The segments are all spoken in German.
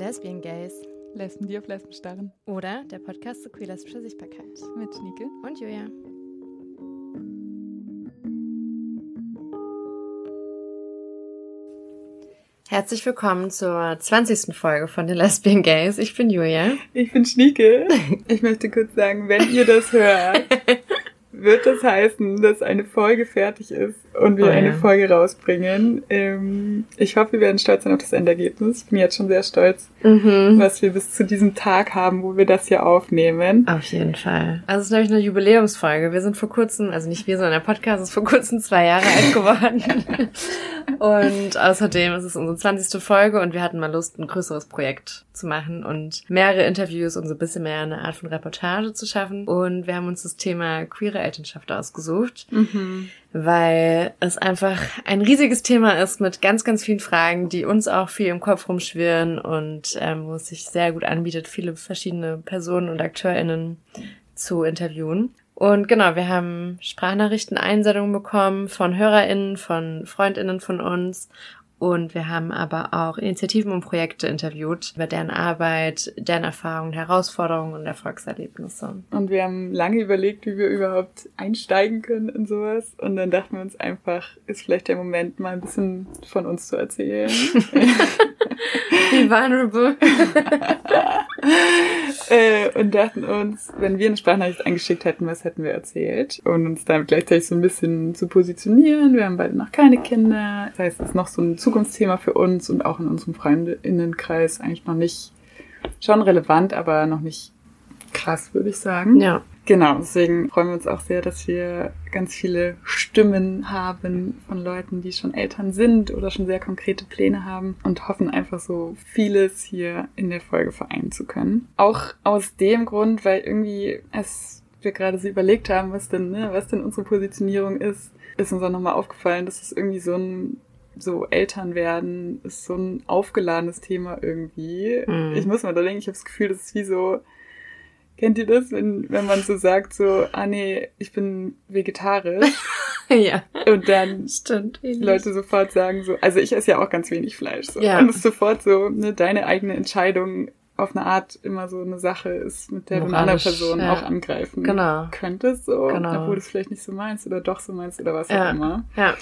Lesbian Gays. Lesben, die auf Lesben starren. Oder der Podcast zur queer-lesbischer Sichtbarkeit. Mit Schnieke. Und Julia. Herzlich willkommen zur 20. Folge von den Lesbian Gays. Ich bin Julia. Ich bin Schnieke. Ich möchte kurz sagen, wenn ihr das hört, wird das heißen, dass eine Folge fertig ist und wir oh ja. eine Folge rausbringen. Ähm, ich hoffe, wir werden stolz sein auf das Endergebnis. Ich bin jetzt schon sehr stolz, mhm. was wir bis zu diesem Tag haben, wo wir das hier aufnehmen. Auf jeden Fall. Also es ist nämlich eine Jubiläumsfolge. Wir sind vor kurzem, also nicht wir, sondern der Podcast ist vor kurzem zwei Jahre alt geworden. Und außerdem ist es unsere 20. Folge und wir hatten mal Lust, ein größeres Projekt zu machen und mehrere Interviews und so ein bisschen mehr eine Art von Reportage zu schaffen. Und wir haben uns das Thema queere Elternschaft ausgesucht. Mhm weil es einfach ein riesiges Thema ist mit ganz, ganz vielen Fragen, die uns auch viel im Kopf rumschwirren und ähm, wo es sich sehr gut anbietet, viele verschiedene Personen und AkteurInnen zu interviewen. Und genau, wir haben Sprachnachrichten, Einsendungen bekommen von HörerInnen, von FreundInnen von uns und wir haben aber auch Initiativen und Projekte interviewt über deren Arbeit, deren Erfahrungen, Herausforderungen und Erfolgserlebnisse. Und wir haben lange überlegt, wie wir überhaupt einsteigen können in sowas. Und dann dachten wir uns einfach, ist vielleicht der Moment, mal ein bisschen von uns zu erzählen. wie vulnerable. äh, und dachten uns, wenn wir eine Sprachnachricht eingeschickt hätten, was hätten wir erzählt? Und uns damit gleichzeitig so ein bisschen zu positionieren. Wir haben beide noch keine Kinder. Das heißt, es ist noch so ein Zukunftsthema für uns und auch in unserem Freundinnenkreis eigentlich noch nicht, schon relevant, aber noch nicht krass, würde ich sagen. Ja. Genau, deswegen freuen wir uns auch sehr, dass wir ganz viele Stimmen haben von Leuten, die schon Eltern sind oder schon sehr konkrete Pläne haben und hoffen einfach so vieles hier in der Folge vereinen zu können. Auch aus dem Grund, weil irgendwie es wir gerade so überlegt haben, was denn, ne, was denn unsere Positionierung ist, ist uns auch nochmal aufgefallen, dass es irgendwie so ein so Eltern werden ist so ein aufgeladenes Thema irgendwie. Mhm. Ich muss mal da denken, ich habe das Gefühl, das ist wie so, kennt ihr das, wenn, wenn man so sagt, so, ah nee, ich bin vegetarisch. ja. Und dann Stimmt, Leute sofort sagen so, also ich esse ja auch ganz wenig Fleisch. So. Ja. Und es ist sofort so, ne, deine eigene Entscheidung auf eine Art immer so eine Sache ist, mit der du eine andere Person ja. auch angreifen genau. könntest, so, genau. obwohl du es vielleicht nicht so meinst oder doch so meinst oder was ja. auch immer. Ja.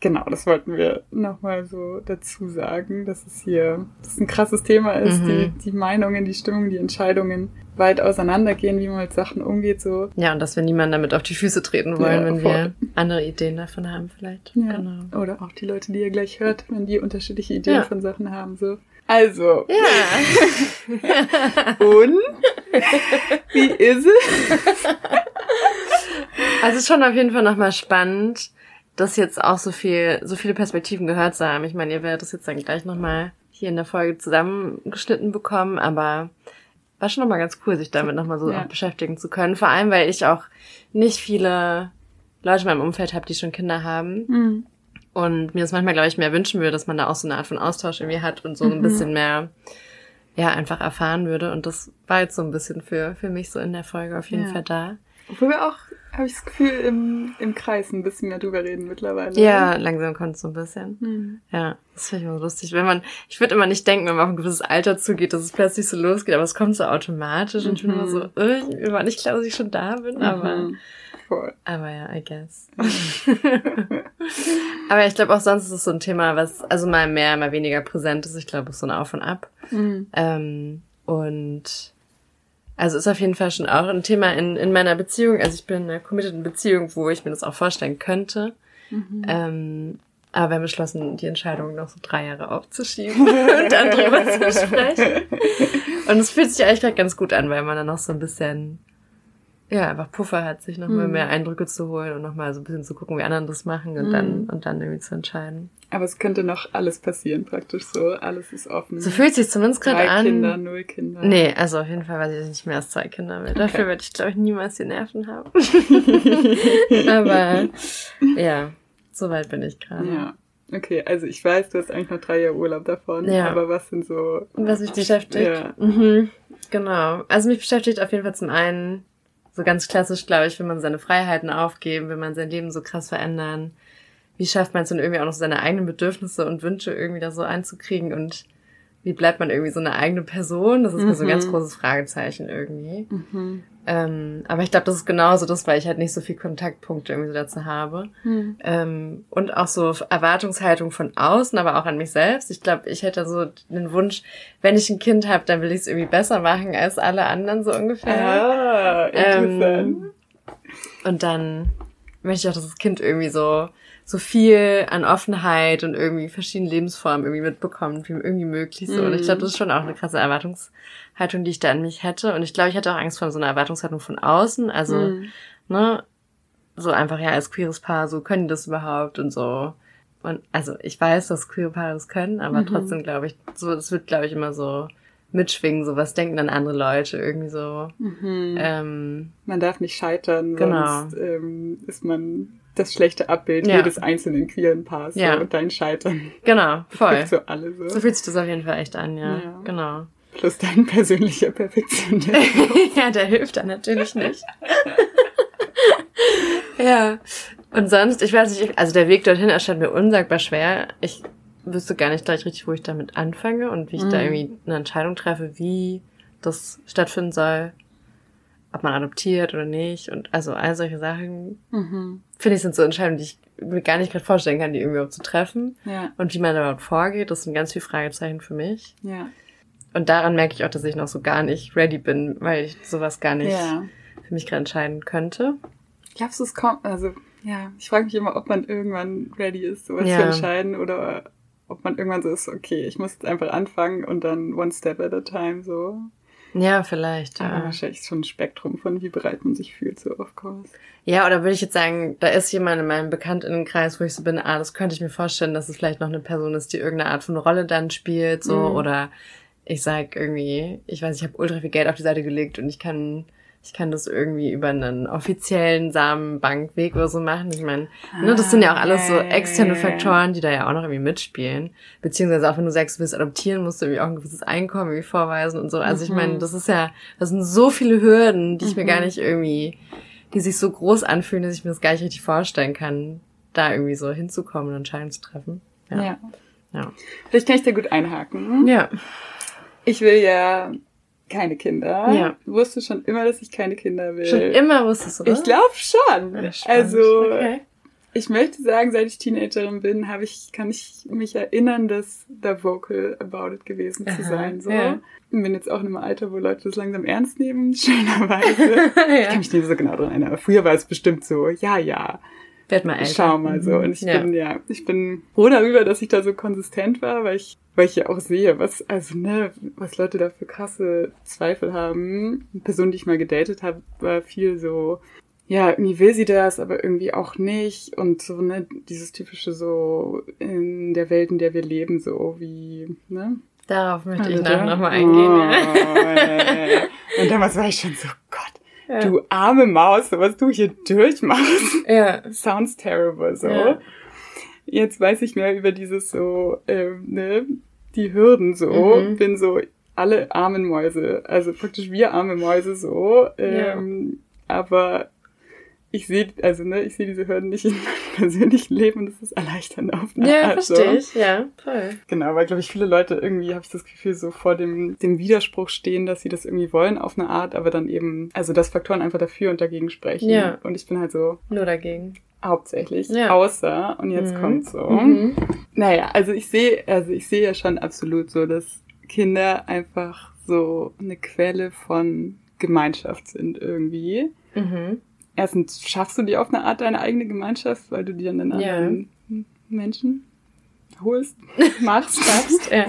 Genau, das wollten wir nochmal so dazu sagen, dass es hier dass es ein krasses Thema ist, mhm. die, die Meinungen, die Stimmung, die Entscheidungen weit auseinandergehen, wie man mit Sachen umgeht, so. Ja, und dass wir niemanden damit auf die Füße treten wollen, ja, wenn voll. wir andere Ideen davon haben, vielleicht. Ja. Genau. Oder auch die Leute, die ihr gleich hört, wenn die unterschiedliche Ideen ja. von Sachen haben, so. Also. Ja. Und? Wie ist es? Also ist schon auf jeden Fall nochmal spannend, das jetzt auch so viel, so viele Perspektiven gehört zu haben. Ich meine, ihr werdet das jetzt dann gleich nochmal hier in der Folge zusammengeschnitten bekommen, aber war schon nochmal ganz cool, sich damit nochmal so ja. beschäftigen zu können. Vor allem, weil ich auch nicht viele Leute in meinem Umfeld habe, die schon Kinder haben. Mhm. Und mir das manchmal, glaube ich, mehr wünschen würde, dass man da auch so eine Art von Austausch irgendwie hat und so mhm. ein bisschen mehr, ja, einfach erfahren würde. Und das war jetzt so ein bisschen für, für mich so in der Folge auf jeden ja. Fall da. Obwohl wir auch, habe ich das Gefühl, im, im Kreis ein bisschen mehr drüber reden mittlerweile. Ja, langsam kommt es so ein bisschen. Mhm. Ja, das finde ich immer lustig. Wenn man, ich würde immer nicht denken, wenn man auf ein gewisses Alter zugeht, dass es plötzlich so losgeht, aber es kommt so automatisch mhm. und ich bin immer so, äh, ich bin nicht klar, dass ich schon da bin, mhm. aber Voll. Aber ja, I guess. Aber ich glaube auch sonst ist es so ein Thema, was also mal mehr, mal weniger präsent ist. Ich glaube, es ist so ein Auf und Ab. Mhm. Ähm, und also ist auf jeden Fall schon auch ein Thema in, in meiner Beziehung. Also ich bin in einer committeden Beziehung, wo ich mir das auch vorstellen könnte. Mhm. Ähm, aber wir haben beschlossen, die Entscheidung noch so drei Jahre aufzuschieben und dann drüber zu sprechen. Und es fühlt sich eigentlich gerade ganz gut an, weil man dann noch so ein bisschen ja, einfach Puffer hat, sich nochmal hm. mehr Eindrücke zu holen und nochmal so ein bisschen zu gucken, wie andere das machen und hm. dann und dann irgendwie zu entscheiden. Aber es könnte noch alles passieren, praktisch so. Alles ist offen. So fühlt sich zumindest gerade an. Kinder, null Kinder. Nee, also auf jeden Fall weiß ich nicht mehr als zwei Kinder will. Okay. Dafür werde ich, glaube ich, niemals die Nerven haben. Aber ja, so weit bin ich gerade. Ja. Okay, also ich weiß, du hast eigentlich noch drei Jahre Urlaub davon. Ja. Aber was sind so. Was mich beschäftigt. Ja. Mhm. Genau. Also mich beschäftigt auf jeden Fall zum einen so ganz klassisch, glaube ich, will man seine Freiheiten aufgeben, will man sein Leben so krass verändern. Wie schafft man es dann irgendwie auch noch seine eigenen Bedürfnisse und Wünsche irgendwie da so einzukriegen und wie bleibt man irgendwie so eine eigene Person? Das ist mir so ein ganz Mhm. großes Fragezeichen irgendwie. Mhm. Ähm, aber ich glaube, das ist genauso das, weil ich halt nicht so viel Kontaktpunkte irgendwie so dazu habe. Mhm. Ähm, und auch so Erwartungshaltung von außen, aber auch an mich selbst. Ich glaube, ich hätte so den Wunsch, wenn ich ein Kind habe, dann will ich es irgendwie besser machen als alle anderen so ungefähr. Ah, interessant. Ähm, und dann möchte ich auch, dass das Kind irgendwie so so viel an Offenheit und irgendwie verschiedene Lebensformen irgendwie mitbekommt, wie irgendwie möglich so. Und ich glaube, das ist schon auch eine krasse Erwartungshaltung, die ich da an mich hätte. Und ich glaube, ich hätte auch Angst vor so einer Erwartungshaltung von außen. Also, Mhm. ne, so einfach, ja, als queeres Paar, so können die das überhaupt und so. Und also ich weiß, dass queere Paare das können, aber Mhm. trotzdem glaube ich, so, das wird, glaube ich, immer so mitschwingen, so was denken dann andere Leute irgendwie so. Mhm. Ähm, Man darf nicht scheitern, Genau. sonst ähm, ist man das schlechte Abbild Ja. jedes einzelnen queeren Paars. Ja. Und dein Scheitern genau, voll. so alle so. So fühlt sich das auf jeden Fall echt an, ja. Ja. Genau. Plus dein persönlicher Perfektionismus. ja, der hilft dann natürlich nicht. ja. Und sonst, ich weiß nicht, ich- also der Weg dorthin erscheint mir unsagbar schwer. Ich wüsste gar nicht gleich richtig, wo ich damit anfange und wie ich da Mhm. irgendwie eine Entscheidung treffe, wie das stattfinden soll. Ob man adoptiert oder nicht. Und also all solche Sachen, mhm. finde ich, sind so Entscheidungen, die ich mir gar nicht gerade vorstellen kann, die irgendwie überhaupt zu treffen. Ja, Und wie man überhaupt vorgeht, das sind ganz viele Fragezeichen für mich. ja. Und daran merke ich auch, dass ich noch so gar nicht ready bin, weil ich sowas gar nicht Ja. für mich gerade entscheiden könnte. Glaubst du, es kommt, also, ja, ich frage mich immer, ob man irgendwann ready ist, sowas Ja. zu entscheiden oder ob man irgendwann so ist, okay, ich muss jetzt einfach anfangen und dann one step at a time, so. Ja, vielleicht. Aber Ja, wahrscheinlich schon ein Spektrum von, wie bereit man sich fühlt, so, of course. ja oder würde ich jetzt sagen, da ist jemand in meinem Bekanntinnenkreis, wo ich so bin, ah, das könnte ich mir vorstellen, dass es vielleicht noch eine Person ist, die irgendeine Art von Rolle dann spielt, so, Mhm. oder ich sag irgendwie, ich weiß, ich habe ultra viel Geld auf die Seite gelegt und ich kann ich kann das irgendwie über einen offiziellen Samenbankweg oder so machen. Ich meine, ne, das sind ja auch alles so Ah, ja, ja, externe. Faktoren, die da ja auch noch irgendwie mitspielen. Beziehungsweise auch wenn du sagst, du willst adoptieren, musst du irgendwie auch ein gewisses Einkommen irgendwie vorweisen und so. Also ich Mhm. meine, das ist ja, das sind so viele Hürden, die ich mir Mhm. gar nicht irgendwie, die sich so groß anfühlen, dass ich mir das gar nicht richtig vorstellen kann, da irgendwie so hinzukommen und Entscheidungen zu treffen. Ja. Ja. Ja. Vielleicht kann ich da gut einhaken. Ja. Ich will ja keine Kinder. Ja. Du wusstest schon immer, dass ich keine Kinder will. Schon immer wusstest du das? Ich glaube schon. Ja, also, okay. ich möchte sagen, seit ich Teenagerin bin, habe ich, kann ich mich erinnern, dass da vocal about it gewesen zu Aha, sein. So. ja. Ich bin jetzt auch in einem Alter, wo Leute das langsam ernst nehmen, schönerweise. Ich kann ja. mich nicht so genau dran erinnern. Aber früher war es bestimmt so, ja, ja, Werd mal älter. schau mal so. Mhm. Und ich ja. bin, ja, ich bin froh darüber, dass ich da so konsistent war, weil ich, weil ich ja auch sehe, was, also, ne, was Leute da für krasse Zweifel haben. Eine Person, die ich mal gedatet habe, war viel so, ja, irgendwie will sie das, aber irgendwie auch nicht. Und so, ne, dieses typische so in der Welt, in der wir leben, so wie, ne? Darauf möchte ich Also nachher da- nochmal eingehen. Oh, ja. Und damals war ich schon so, Gott, Ja. du arme Maus, was du hier durchmachst. Ja. Sounds terrible, so. Ja. Jetzt weiß ich mehr über dieses so, ähm, ne, die Hürden so, Mhm. bin so, alle armen Mäuse, also praktisch wir arme Mäuse so, ähm, aber ich sehe, also ne, ich sehe diese Hürden nicht in meinem persönlichen Leben und das ist erleichternd auf eine Ja, Art. so. verstehe ich. Ja, voll. Genau, weil, glaube ich, viele Leute irgendwie, habe ich das Gefühl, so vor dem, dem Widerspruch stehen, dass sie das irgendwie wollen auf eine Art, aber dann eben, also dass Faktoren einfach dafür und dagegen sprechen. Ja. Und ich bin halt so Nur dagegen. hauptsächlich, Ja. außer, und jetzt Mhm. kommt so. Mhm. Naja, also ich sehe, also ich sehe ja schon absolut so, dass Kinder einfach so eine Quelle von Gemeinschaft sind irgendwie. Mhm. Erstens schaffst du dir auf eine Art deine eigene Gemeinschaft, weil du dir einen Ja. anderen Menschen holst, machst, Schaffst, ja.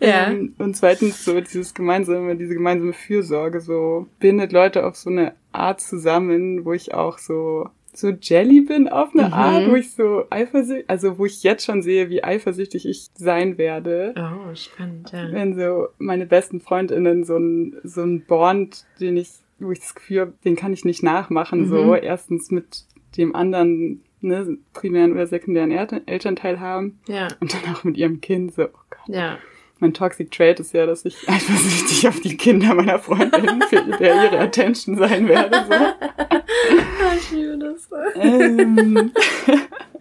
ja. Ähm, und zweitens so dieses gemeinsame, diese gemeinsame Fürsorge so bindet Leute auf so eine Art zusammen, wo ich auch so so jelly bin auf eine Mhm. Art, wo ich so eifersüchtig, also wo ich jetzt schon sehe, wie eifersüchtig ich sein werde. Oh, spannend, ja. Wenn so meine besten Freundinnen so ein, so ein Bond, den ich, wo ich das Gefühl habe, den kann ich nicht nachmachen, Mhm. so erstens mit dem anderen, ne, primären oder sekundären Eltern Elternteil haben Ja, und dann auch mit ihrem Kind, so, oh Gott. ja. Mein Toxic Trait ist ja, dass ich eifersüchtig auf die Kinder meiner Freundin für der ihre Attention sein werde. So. Ich liebe das. Ähm,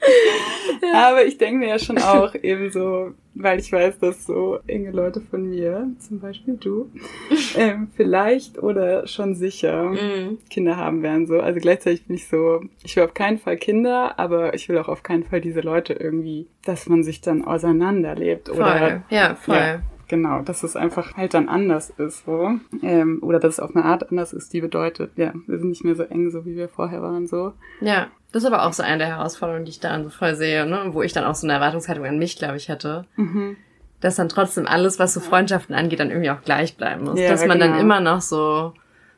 Aber ich denke mir ja schon auch eben so, weil ich weiß, dass so enge Leute von mir, zum Beispiel du, ähm, vielleicht oder schon sicher Mhm. Kinder haben werden. So. Also gleichzeitig bin ich so, ich will auf keinen Fall Kinder, aber ich will auch auf keinen Fall diese Leute irgendwie, dass man sich dann auseinanderlebt Voll. oder ja, voll. Ja. Genau, dass es einfach halt dann anders ist, so. Ähm, oder dass es auf eine Art anders ist, die bedeutet, ja, wir sind nicht mehr so eng, so wie wir vorher waren, so. Ja, das ist aber auch so eine der Herausforderungen, die ich daran so voll sehe, ne? wo ich dann auch so eine Erwartungshaltung an mich, glaube ich, hätte. Mhm. Dass dann trotzdem alles, was so Freundschaften angeht, dann irgendwie auch gleich bleiben muss. Ja, dass man dann genau. immer noch so,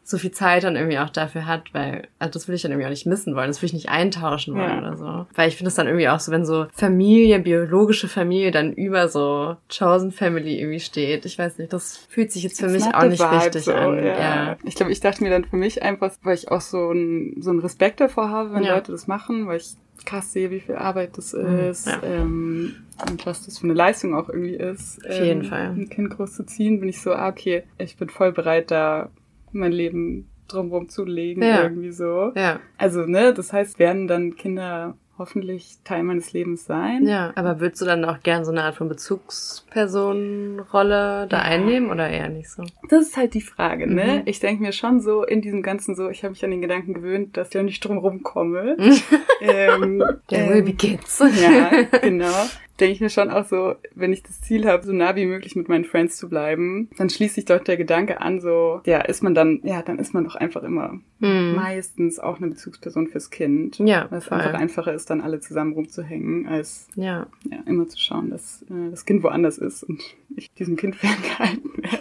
so viel Zeit dann irgendwie auch dafür hat, weil, also das will ich dann irgendwie auch nicht missen wollen, das will ich nicht eintauschen wollen Ja. oder so. Weil ich finde es dann irgendwie auch so, wenn so Familie, biologische Familie dann über so Chosen Family irgendwie steht. Ich weiß nicht, das fühlt sich jetzt für It's mich auch nicht vibe, richtig so, an. Ja. Ja. Ich glaube, ich dachte mir dann für mich einfach, weil ich auch so einen so einen Respekt davor habe, wenn Ja. Leute das machen, weil ich krass sehe, wie viel Arbeit das Mhm, ist ja. ähm, und was das für eine Leistung auch irgendwie ist. Auf jeden ähm, Fall. Ein Kind groß zu ziehen, bin ich so, ah, okay, ich bin voll bereit, da mein Leben drumherum zu legen, Ja. irgendwie so. Ja, Also, ne, das heißt, werden dann Kinder hoffentlich Teil meines Lebens sein. ja. Aber würdest du dann auch gern so eine Art von Bezugspersonenrolle da Ja. einnehmen oder eher nicht so? Das ist halt die Frage, ne? Mhm. Ich denke mir schon so in diesem Ganzen so, ich habe mich an den Gedanken gewöhnt, dass ich auch nicht drum rumkomme. ähm, ähm, will be kids. Ja, genau. Denke ich mir schon auch so, wenn ich das Ziel habe, so nah wie möglich mit meinen Friends zu bleiben, dann schließt sich doch der Gedanke an, so, ja, ist man dann, ja, dann ist man doch einfach immer Hm. meistens auch eine Bezugsperson fürs Kind. Ja, Weil es einfach einfacher ist, dann alle zusammen rumzuhängen, als Ja. ja, immer zu schauen, dass äh, das Kind woanders ist und ich diesem Kind ferngehalten werde.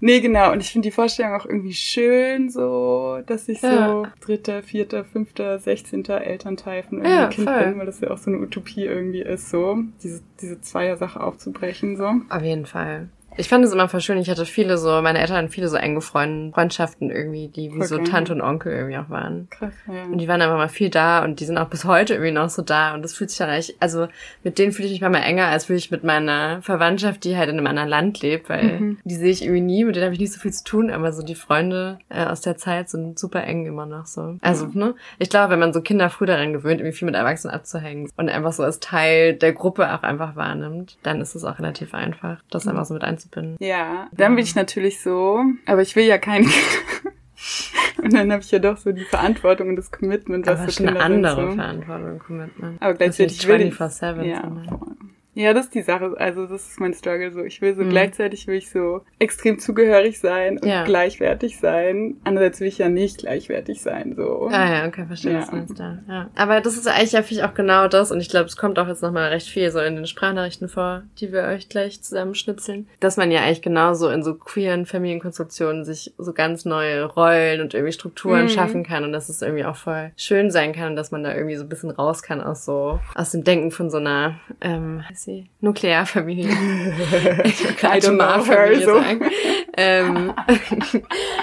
Nee, genau. Und ich finde die Vorstellung auch irgendwie schön, so, dass ich so Ja. dritter, vierter, fünfter, sechzehnter Elternteil von irgendeinem Ja, Kind voll. bin, weil das ja auch so eine Utopie irgendwie ist, so, diese, diese Zweier-Sache aufzubrechen, so. Auf jeden Fall. Ich fand es immer voll schön. Ich hatte viele so, meine Eltern hatten viele so enge Freund, Freundschaften irgendwie, die wie so. Tante und Onkel irgendwie auch waren. Krass, ja. Und die waren einfach mal viel da und die sind auch bis heute irgendwie noch so da. Und das fühlt sich dann eigentlich, also mit denen fühle ich mich manchmal enger, als würde ich mit meiner Verwandtschaft, die halt in einem anderen Land lebt, weil Mhm. die sehe ich irgendwie nie, mit denen habe ich nicht so viel zu tun, aber so die Freunde äh, aus der Zeit sind super eng immer noch so. Also, ne? Ich glaube, wenn man so Kinder früh daran gewöhnt, irgendwie viel mit Erwachsenen abzuhängen und einfach so als Teil der Gruppe auch einfach wahrnimmt, dann ist es auch relativ einfach, das einfach so mit einzubinden. Ja, dann bin ich natürlich so, aber ich will ja kein Und dann habe ich ja doch so die Verantwortung und das Commitment, was Aber für schon eine andere sind, so. Verantwortung und Commitment. Aber Das ist gleichzeitig will ich 24/7, ja. Ja, das ist die Sache. Also das ist mein Struggle. So, ich will so Mhm. gleichzeitig will ich so extrem zugehörig sein und Ja. gleichwertig sein. Andererseits will ich ja nicht gleichwertig sein. So. Ah ja, okay, verstehe, Ja. du meinst da. Ja. Aber das ist eigentlich ja finde ich auch genau das und ich glaube, es kommt auch jetzt nochmal recht viel so in den Sprachnachrichten vor, die wir euch gleich zusammenschnitzeln, dass man ja eigentlich genauso in so queeren Familienkonstruktionen sich so ganz neue Rollen und irgendwie Strukturen Mhm. schaffen kann und dass es irgendwie auch voll schön sein kann und dass man da irgendwie so ein bisschen raus kann aus so, aus dem Denken von so einer, ähm, sie, Nuklearfamilie. ich wollte gerade Atomarfamilie so. sagen. Ähm,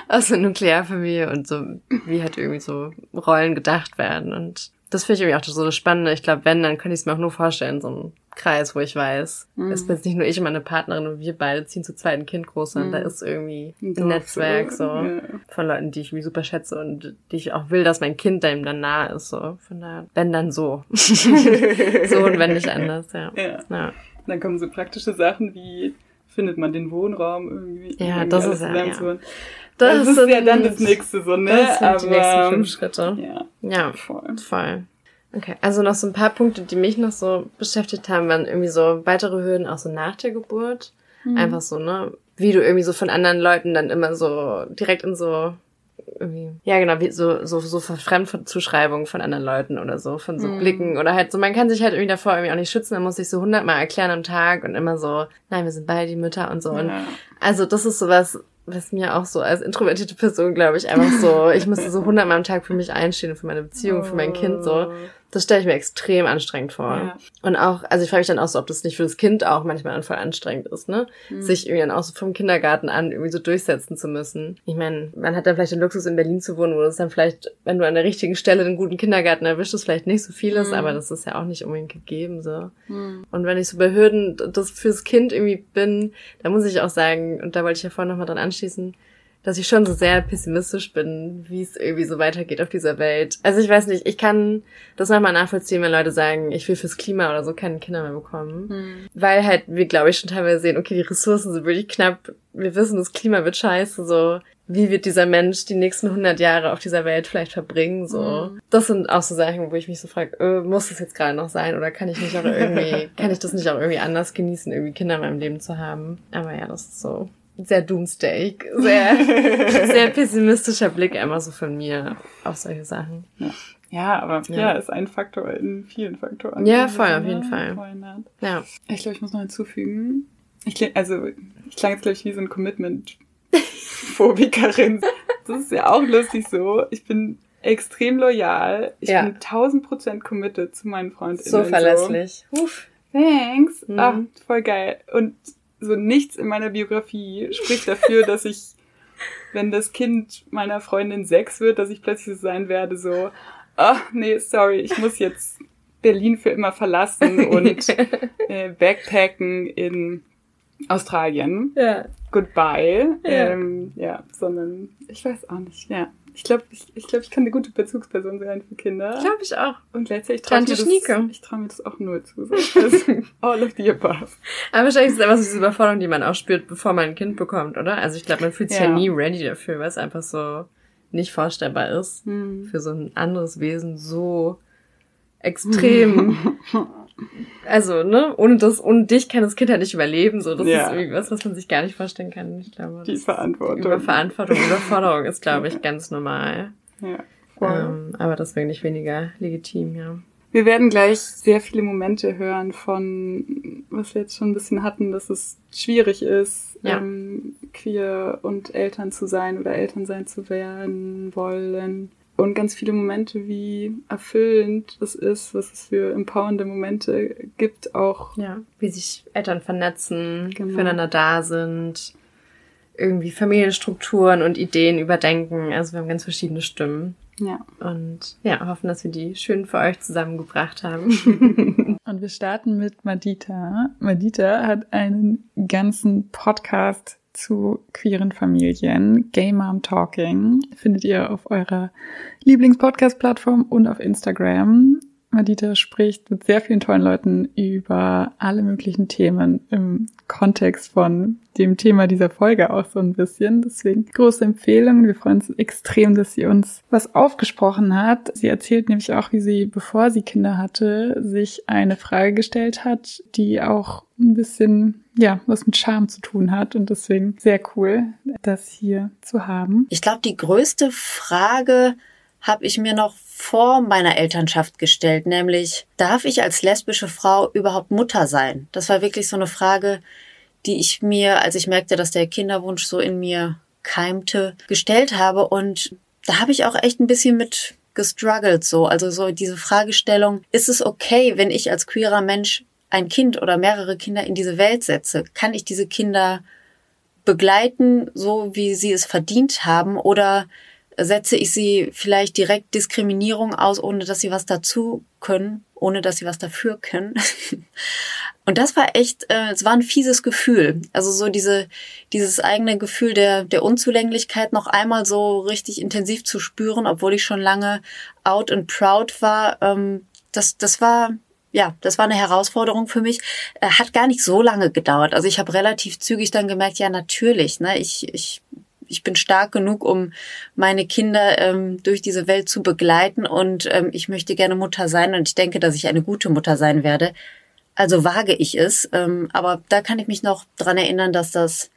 aus einer Nuklearfamilie und so, wie halt irgendwie so Rollen gedacht werden. Und das finde ich irgendwie auch so das Spannende. Ich glaube, wenn, dann könnte ich es mir auch nur vorstellen, so ein Kreis, wo ich weiß, Mhm. es ist jetzt nicht nur ich und meine Partnerin und wir beide ziehen zu zweiten Kind groß, sondern Mhm. da ist irgendwie Ein ein Netzwerk so, ja. von Leuten, die ich irgendwie super schätze und die ich auch will, dass mein Kind dem dann nah ist. So. Von daher, wenn dann so. so und wenn nicht anders, ja. Ja. Ja, Dann kommen so praktische Sachen wie findet man den Wohnraum irgendwie. Ja, irgendwie das ist ja. Das Das, ist ja dann das nächste so, ne? das sind Aber die nächsten fünf Schritte. ja, Ja, voll. voll. Okay, also noch so ein paar Punkte, die mich noch so beschäftigt haben, waren irgendwie so weitere Hürden auch so nach der Geburt. Mhm. Einfach so, ne? Wie du irgendwie so von anderen Leuten dann immer so direkt in so irgendwie, ja genau, wie so, so, so Fremdzuschreibungen von anderen Leuten oder so, von so Mhm. Blicken oder halt so, man kann sich halt irgendwie davor irgendwie auch nicht schützen, man muss sich so hundertmal erklären am Tag und immer so, nein, wir sind beide die Mütter und so. Und Ja. also das ist sowas, was mir auch so als introvertierte Person, glaube ich, einfach so, ich müsste so hundertmal am Tag für mich einstehen für meine Beziehung, für mein Kind so. Das stelle ich mir extrem anstrengend vor. Ja. Und auch, also ich frage mich dann auch so, ob das nicht für das Kind auch manchmal dann voll anstrengend ist, ne? Mhm. Sich irgendwie dann auch so vom Kindergarten an irgendwie so durchsetzen zu müssen. Ich meine, man hat dann vielleicht den Luxus in Berlin zu wohnen, wo es dann vielleicht, wenn du an der richtigen Stelle den guten Kindergarten erwischst, es vielleicht nicht so viel ist, Mhm. aber das ist ja auch nicht unbedingt gegeben, so. Mhm. Und wenn ich so bei Hürden das fürs Kind irgendwie bin, da muss ich auch sagen, und da wollte ich ja vorhin nochmal dran anschließen, dass ich schon so sehr pessimistisch bin, wie es irgendwie so weitergeht auf dieser Welt. Also ich weiß nicht, ich kann das manchmal nachvollziehen, wenn Leute sagen, ich will fürs Klima oder so keine Kinder mehr bekommen. Hm. Weil halt wir, glaube ich, schon teilweise sehen, okay, die Ressourcen sind wirklich knapp. Wir wissen, das Klima wird scheiße, so wie wird dieser Mensch die nächsten 100 Jahre auf dieser Welt vielleicht verbringen, so. Mhm. Das sind auch so Sachen, wo ich mich so frage, äh, muss das jetzt gerade noch sein oder kann ich nicht auch irgendwie, kann ich das nicht auch irgendwie anders genießen, irgendwie Kinder in meinem Leben zu haben? Aber ja, das ist so sehr doomsday, sehr, sehr pessimistischer Blick einmal so von mir auf solche Sachen. Ja. Ja, aber ja. ja, ist ein Faktor in vielen Faktoren. Ja, voll, auf jeden Fall. Ja. Ich glaube, ich muss noch hinzufügen. Ich, also, ich klang jetzt, glaube ich, wie so ein Commitment Phobikerin. Das ist ja auch lustig so. Ich bin extrem loyal. Ich ja. bin 1000 Prozent committed zu meinen Freunden. So verlässlich. So. Uff. Thanks. Mhm. Ach, voll geil. Und so nichts in meiner Biografie spricht dafür, dass ich, wenn das Kind meiner Freundin sechs wird, dass ich plötzlich so sein werde, so, ach, nee, sorry, ich muss jetzt Berlin für immer verlassen und äh, backpacken in Australien. Ja. Goodbye. Ja. Ähm, ja, sondern ich weiß auch nicht, ja. Ich glaube, ich, ich, glaub, ich kann eine gute Bezugsperson sein für Kinder. Glaube ich auch. Und gleichzeitig traue ich, ich trau mir das auch nur zu. All of the above. Aber wahrscheinlich ist es einfach so diese Überforderung, die man auch spürt, bevor man ein Kind bekommt, oder? Also ich glaube, man fühlt sich ja. ja. nie ready dafür, weil es einfach so nicht vorstellbar ist, hm. für so ein anderes Wesen so extrem also, ne, ohne das, ohne dich kann das Kind halt nicht überleben, so, das ja. ist irgendwie was, was man sich gar nicht vorstellen kann, ich glaube. Die Verantwortung. Über Verantwortung, Überforderung ist, glaube ich, ganz normal. Ja. Ähm, aber deswegen nicht weniger legitim, ja. Wir werden gleich sehr viele Momente hören von, was wir jetzt schon ein bisschen hatten, dass es schwierig ist, ja. ähm, queer und Eltern zu sein oder Eltern sein zu werden wollen und ganz viele Momente, wie erfüllend es ist, was es für empowernde Momente gibt, auch. Ja, wie sich Eltern vernetzen, genau. füreinander da sind, irgendwie Familienstrukturen und Ideen überdenken. Also wir haben ganz verschiedene Stimmen. Ja. Und ja, hoffen, dass wir die schön für euch zusammengebracht haben. und wir starten mit Madita. Madita hat einen ganzen Podcast zu queeren Familien. Gay Mom Talking findet ihr auf eurer Lieblingspodcast-Plattform und auf Instagram. Madita spricht mit sehr vielen tollen Leuten über alle möglichen Themen im Kontext von dem Thema dieser Folge auch so ein bisschen. Deswegen große Empfehlung. Wir freuen uns extrem, dass sie uns was aufgesprochen hat. Sie erzählt nämlich auch, wie sie, bevor sie Kinder hatte, sich eine Frage gestellt hat, die auch ein bisschen ja, was mit Charme zu tun hat und deswegen sehr cool, das hier zu haben. Ich glaube, die größte Frage habe ich mir noch vor meiner Elternschaft gestellt, nämlich darf ich als lesbische Frau überhaupt Mutter sein? Das war wirklich so eine Frage, die ich mir, als ich merkte, dass der Kinderwunsch so in mir keimte, gestellt habe und da habe ich auch echt ein bisschen mit gestruggelt so, also so diese Fragestellung, ist es okay, wenn ich als queerer Mensch ein Kind oder mehrere Kinder in diese Welt setze, kann ich diese Kinder begleiten, so wie sie es verdient haben, oder setze ich sie vielleicht direkt Diskriminierung aus, ohne dass sie was dazu können, ohne dass sie was dafür können. Und das war echt, äh, es war ein fieses Gefühl. Also so diese, dieses eigene Gefühl der, der Unzulänglichkeit noch einmal so richtig intensiv zu spüren, obwohl ich schon lange out and proud war. Ähm, das, das war, ja, das war eine Herausforderung für mich. Äh, hat gar nicht so lange gedauert. Also ich habe relativ zügig dann gemerkt, ja, natürlich, ne, ich, ich, ich bin stark genug, um meine Kinder ähm, durch diese Welt zu begleiten und ähm, ich möchte gerne Mutter sein und ich denke, dass ich eine gute Mutter sein werde. Also wage ich es. Ähm, aber da kann ich mich noch dran erinnern, dass das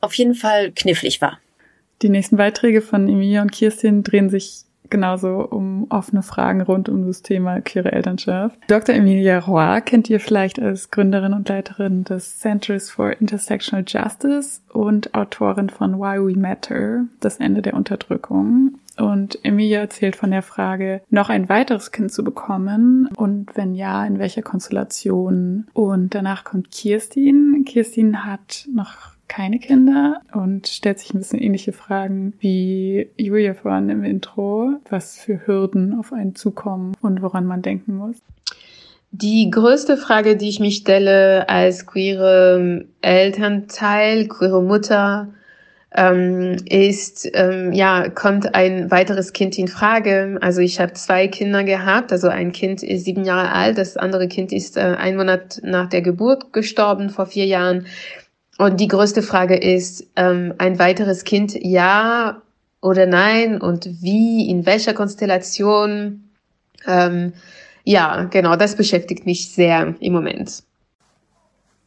auf jeden Fall knifflig war. Die nächsten Beiträge von Emilia und Kirstin drehen sich genauso um offene Fragen rund um das Thema queere Elternschaft. Dr. Emilia Roy kennt ihr vielleicht als Gründerin und Leiterin des Centers for Intersectional Justice und Autorin von Why We Matter, das Ende der Unterdrückung. Und Emilia erzählt von der Frage, noch ein weiteres Kind zu bekommen und wenn ja, in welcher Konstellation. Und danach kommt Kirstin. Kirstin hat noch keine Kinder und stellt sich ein bisschen ähnliche Fragen wie Julia vorhin im Intro, was für Hürden auf einen zukommen und woran man denken muss. Die größte Frage, die ich mich stelle als queere Elternteil, queere Mutter, ähm, ist, ähm, ja, kommt ein weiteres Kind in Frage? Also ich habe zwei Kinder gehabt, also ein Kind ist sieben Jahre alt, das andere Kind ist äh, ein Monat nach der Geburt gestorben vor vier Jahren. Und die größte Frage ist, ähm, ein weiteres Kind, ja oder nein und wie, in welcher Konstellation? Ähm, ja, genau, das beschäftigt mich sehr im Moment.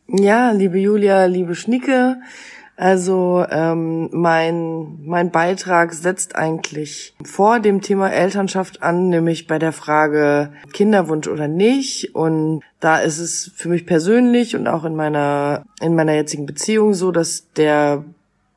Ja, liebe Julia, liebe Schnicke, also ähm, mein, mein Beitrag setzt eigentlich vor dem Thema Elternschaft an, nämlich bei der Frage Kinderwunsch oder nicht. Und da ist es für mich persönlich und auch in meiner, in meiner jetzigen Beziehung so, dass der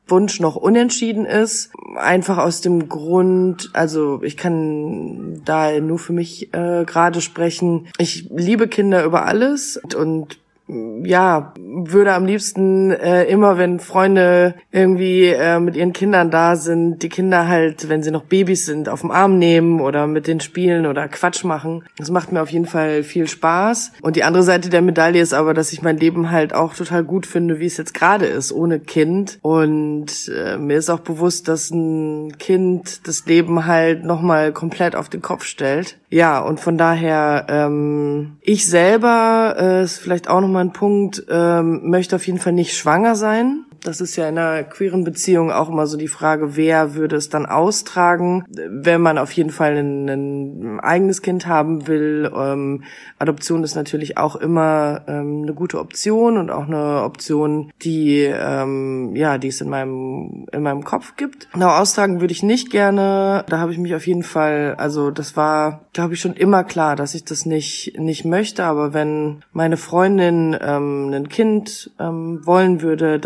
Wunsch noch unentschieden ist. Einfach aus dem Grund, also ich kann da nur für mich äh, gerade sprechen. Ich liebe Kinder über alles und ja, würde am liebsten äh, immer, wenn Freunde irgendwie äh, mit ihren Kindern da sind, die Kinder halt, wenn sie noch Babys sind, auf dem Arm nehmen oder mit denen spielen oder Quatsch machen. Das macht mir auf jeden Fall viel Spaß. Und die andere Seite der Medaille ist aber, dass ich mein Leben halt auch total gut finde, wie es jetzt gerade ist, ohne Kind. Und äh, mir ist auch bewusst, dass ein Kind das Leben halt nochmal komplett auf den Kopf stellt. Ja, und von daher, ähm, ich selber, äh, ist vielleicht auch nochmal ein Punkt, ähm, möchte auf jeden Fall nicht schwanger sein. Das ist ja in einer queeren Beziehung auch immer so die Frage, wer würde es dann austragen, wenn man auf jeden Fall ein, ein eigenes Kind haben will. Ähm, Adoption ist natürlich auch immer ähm, eine gute Option und auch eine Option, die ähm, ja, die es in meinem in meinem Kopf gibt. Genau austragen würde ich nicht gerne. Da habe ich mich auf jeden Fall, also das war, glaube ich, schon immer klar, dass ich das nicht nicht möchte. Aber wenn meine Freundin ähm, ein Kind ähm, wollen würde,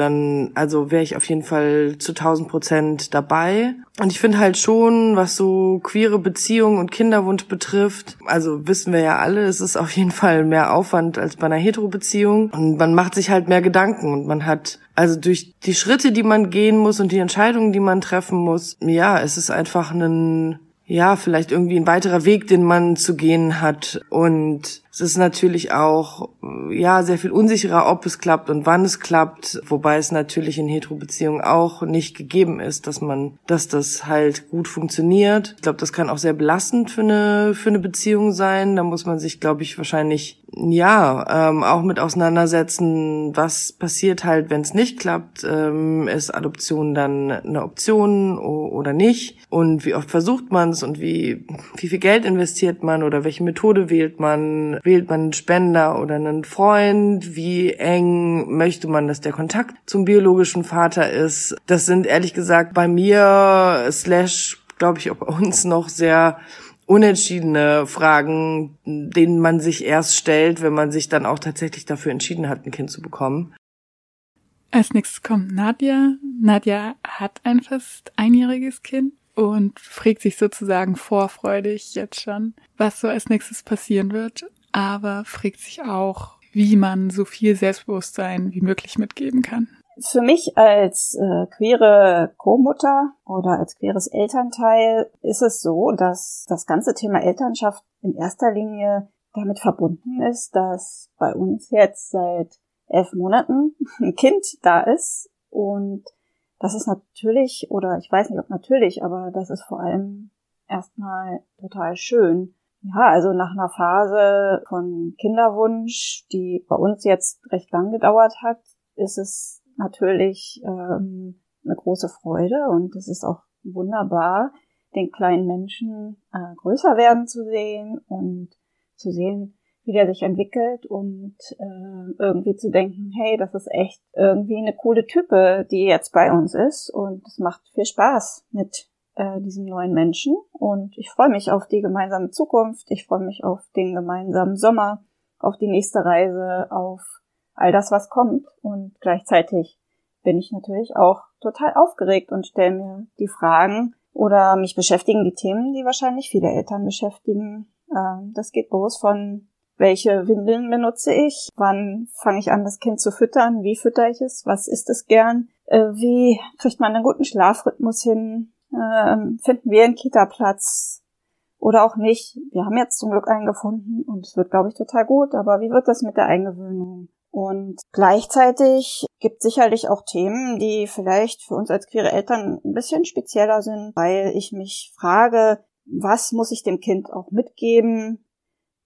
also wäre ich auf jeden Fall zu 1000 Prozent dabei. Und ich finde halt schon, was so queere Beziehungen und Kinderwunsch betrifft, also wissen wir ja alle, es ist auf jeden Fall mehr Aufwand als bei einer Hetero-Beziehung. Und man macht sich halt mehr Gedanken und man hat also durch die Schritte, die man gehen muss und die Entscheidungen, die man treffen muss, ja, es ist einfach ein ja, vielleicht irgendwie ein weiterer Weg, den man zu gehen hat. Und es ist natürlich auch, ja, sehr viel unsicherer, ob es klappt und wann es klappt. Wobei es natürlich in Hetero-Beziehungen auch nicht gegeben ist, dass man, dass das halt gut funktioniert. Ich glaube, das kann auch sehr belastend für eine, für eine Beziehung sein. Da muss man sich, glaube ich, wahrscheinlich ja, ähm, auch mit auseinandersetzen, was passiert halt, wenn es nicht klappt. Ähm, ist Adoption dann eine Option oder nicht? Und wie oft versucht man es und wie, wie viel Geld investiert man oder welche Methode wählt man? Wählt man einen Spender oder einen Freund? Wie eng möchte man, dass der Kontakt zum biologischen Vater ist? Das sind ehrlich gesagt bei mir slash glaube ich, auch bei uns noch sehr unentschiedene Fragen, denen man sich erst stellt, wenn man sich dann auch tatsächlich dafür entschieden hat, ein Kind zu bekommen. Als nächstes kommt Nadja. Nadja hat ein fast einjähriges Kind und fragt sich sozusagen vorfreudig jetzt schon, was so als nächstes passieren wird, aber fragt sich auch, wie man so viel Selbstbewusstsein wie möglich mitgeben kann. Für mich als äh, queere Co-Mutter oder als queeres Elternteil ist es so, dass das ganze Thema Elternschaft in erster Linie damit verbunden ist, dass bei uns jetzt seit elf Monaten ein Kind da ist und das ist natürlich, oder ich weiß nicht, ob natürlich, aber das ist vor allem erstmal total schön. Ja, also nach einer Phase von Kinderwunsch, die bei uns jetzt recht lang gedauert hat, ist es natürlich ähm, eine große Freude und es ist auch wunderbar, den kleinen Menschen äh, größer werden zu sehen und zu sehen, wie der sich entwickelt und äh, irgendwie zu denken, hey, das ist echt irgendwie eine coole Type, die jetzt bei uns ist und es macht viel Spaß mit äh, diesem neuen Menschen und ich freue mich auf die gemeinsame Zukunft, ich freue mich auf den gemeinsamen Sommer, auf die nächste Reise, auf all das, was kommt. Und gleichzeitig bin ich natürlich auch total aufgeregt und stelle mir die Fragen oder mich beschäftigen die Themen, die wahrscheinlich viele Eltern beschäftigen. Ähm, das geht los von welche Windeln benutze ich? Wann fange ich an, das Kind zu füttern? Wie fütter ich es? Was ist es gern? Äh, wie kriegt man einen guten Schlafrhythmus hin? Ähm, finden wir einen Kita-Platz oder auch nicht? Wir haben jetzt zum Glück einen gefunden und es wird, glaube ich, total gut. Aber wie wird das mit der Eingewöhnung? Und gleichzeitig gibt sicherlich auch Themen, die vielleicht für uns als queere Eltern ein bisschen spezieller sind, weil ich mich frage, was muss ich dem Kind auch mitgeben,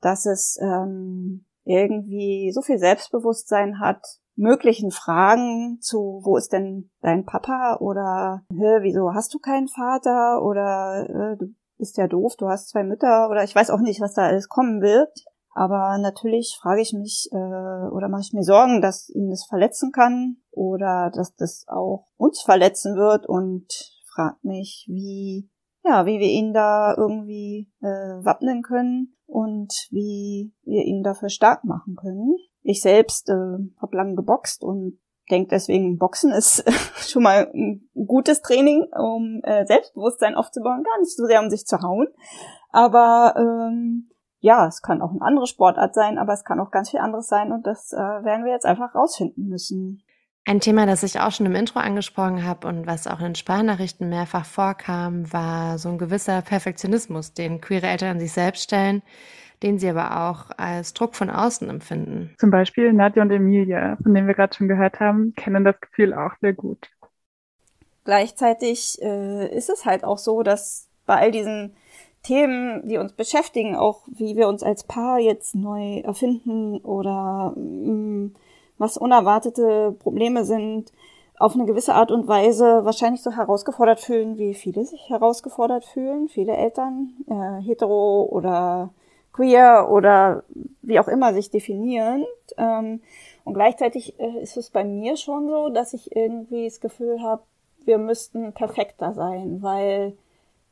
dass es ähm, irgendwie so viel Selbstbewusstsein hat, möglichen Fragen zu, wo ist denn dein Papa oder wieso hast du keinen Vater oder äh, du bist ja doof, du hast zwei Mütter oder ich weiß auch nicht, was da alles kommen wird. Aber natürlich frage ich mich äh, oder mache ich mir Sorgen, dass ihn das verletzen kann oder dass das auch uns verletzen wird und frage mich, wie ja, wie wir ihn da irgendwie äh, wappnen können und wie wir ihn dafür stark machen können. Ich selbst äh, habe lange geboxt und denke deswegen, Boxen ist schon mal ein gutes Training, um äh, Selbstbewusstsein aufzubauen, gar nicht so sehr um sich zu hauen. Aber ähm, ja, es kann auch eine andere Sportart sein, aber es kann auch ganz viel anderes sein und das äh, werden wir jetzt einfach rausfinden müssen. Ein Thema, das ich auch schon im Intro angesprochen habe und was auch in Sprachnachrichten mehrfach vorkam, war so ein gewisser Perfektionismus, den queere Eltern an sich selbst stellen, den sie aber auch als Druck von außen empfinden. Zum Beispiel Nadja und Emilia, von denen wir gerade schon gehört haben, kennen das Gefühl auch sehr gut. Gleichzeitig äh, ist es halt auch so, dass bei all diesen Themen, die uns beschäftigen, auch wie wir uns als Paar jetzt neu erfinden oder mh, mm, was unerwartete Probleme sind, auf eine gewisse Art und Weise wahrscheinlich so herausgefordert fühlen, wie viele sich herausgefordert fühlen, viele Eltern, äh, hetero oder queer oder wie auch immer sich definieren. Ähm, und gleichzeitig äh, ist es bei mir schon so, dass ich irgendwie das Gefühl habe, wir müssten perfekter sein, weil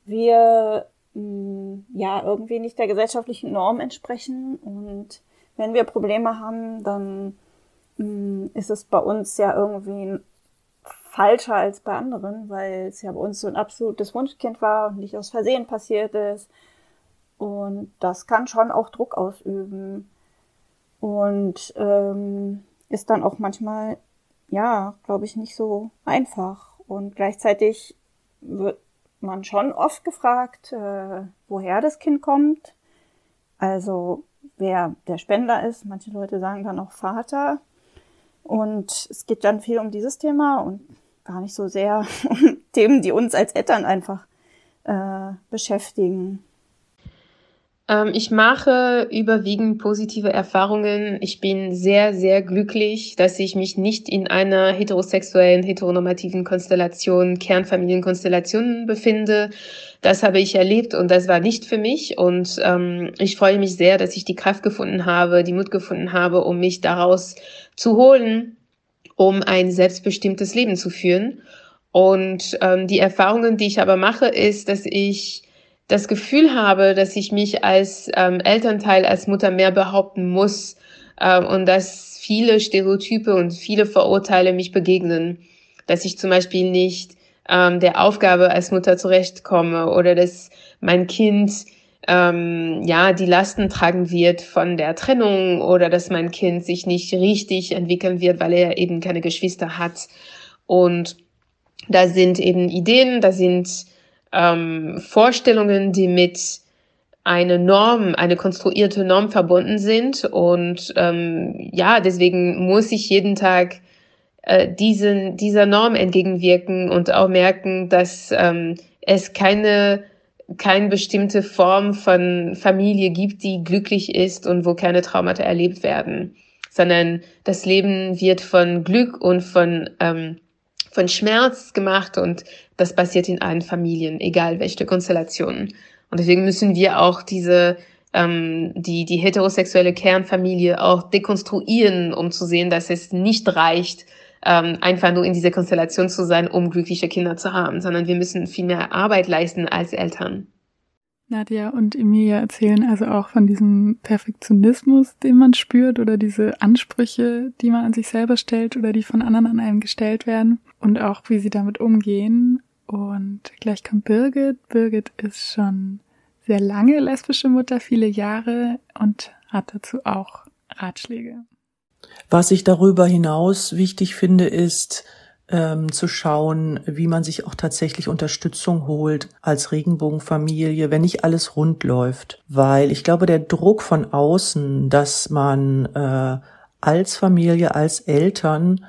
wir mh, ja irgendwie nicht der gesellschaftlichen Norm entsprechen und wenn wir Probleme haben, dann mh, ist es bei uns ja irgendwie falscher als bei anderen, weil es ja bei uns so ein absolutes Wunschkind war und nicht aus Versehen passiert ist. Und das kann schon auch Druck ausüben und ähm, ist dann auch manchmal, ja, glaube ich, nicht so einfach. Und gleichzeitig wird man schon oft gefragt, äh, woher das Kind kommt. Also wer der Spender ist. Manche Leute sagen dann auch Vater. Und es geht dann viel um dieses Thema und gar nicht so sehr um Themen, die uns als Eltern einfach äh, beschäftigen. Ähm, ich mache überwiegend positive Erfahrungen. Ich bin sehr, sehr glücklich, dass ich mich nicht in einer heterosexuellen, heteronormativen Konstellation, Kernfamilienkonstellation befinde. Das habe ich erlebt und das war nicht für mich. Und ähm, ich freue mich sehr, dass ich die Kraft gefunden habe, die Mut gefunden habe, um mich daraus zu holen, um ein selbstbestimmtes Leben zu führen. Und ähm, die Erfahrungen, die ich aber mache, ist, dass ich das Gefühl habe, dass ich mich als ähm, Elternteil, als Mutter mehr behaupten muss ähm, und dass viele Stereotype und viele Verurteile mich begegnen. Dass ich zum Beispiel nicht ähm, der Aufgabe als Mutter zurechtkomme oder dass mein Kind ähm, ja die Lasten tragen wird von der Trennung oder dass mein Kind sich nicht richtig entwickeln wird, weil er eben keine Geschwister hat. Und da sind eben Ideen, da sind ähm, Vorstellungen, die mit eine Norm, eine konstruierte Norm verbunden sind. Und ähm, ja, deswegen muss ich jeden Tag äh, diesen, dieser Norm entgegenwirken und auch merken, dass ähm, es keine, keine bestimmte Form von Familie gibt, die glücklich ist und wo keine Traumata erlebt werden, sondern das Leben wird von Glück und von ähm, von Schmerz gemacht und das passiert in allen Familien, egal welche Konstellationen. Und deswegen müssen wir auch diese ähm, die die heterosexuelle Kernfamilie auch dekonstruieren, um zu sehen, dass es nicht reicht, ähm, einfach nur in dieser Konstellation zu sein, um glückliche Kinder zu haben, sondern wir müssen viel mehr Arbeit leisten als Eltern. Nadja und Emilia erzählen also auch von diesem Perfektionismus, den man spürt oder diese Ansprüche, die man an sich selber stellt oder die von anderen an einem gestellt werden und auch wie sie damit umgehen. Und gleich kommt Birgit. Birgit ist schon sehr lange lesbische Mutter, viele Jahre und hat dazu auch Ratschläge. Was ich darüber hinaus wichtig finde, ist, ähm, zu schauen, wie man sich auch tatsächlich Unterstützung holt als Regenbogenfamilie, wenn nicht alles rund läuft. Weil ich glaube, der Druck von außen, dass man äh, als Familie, als Eltern,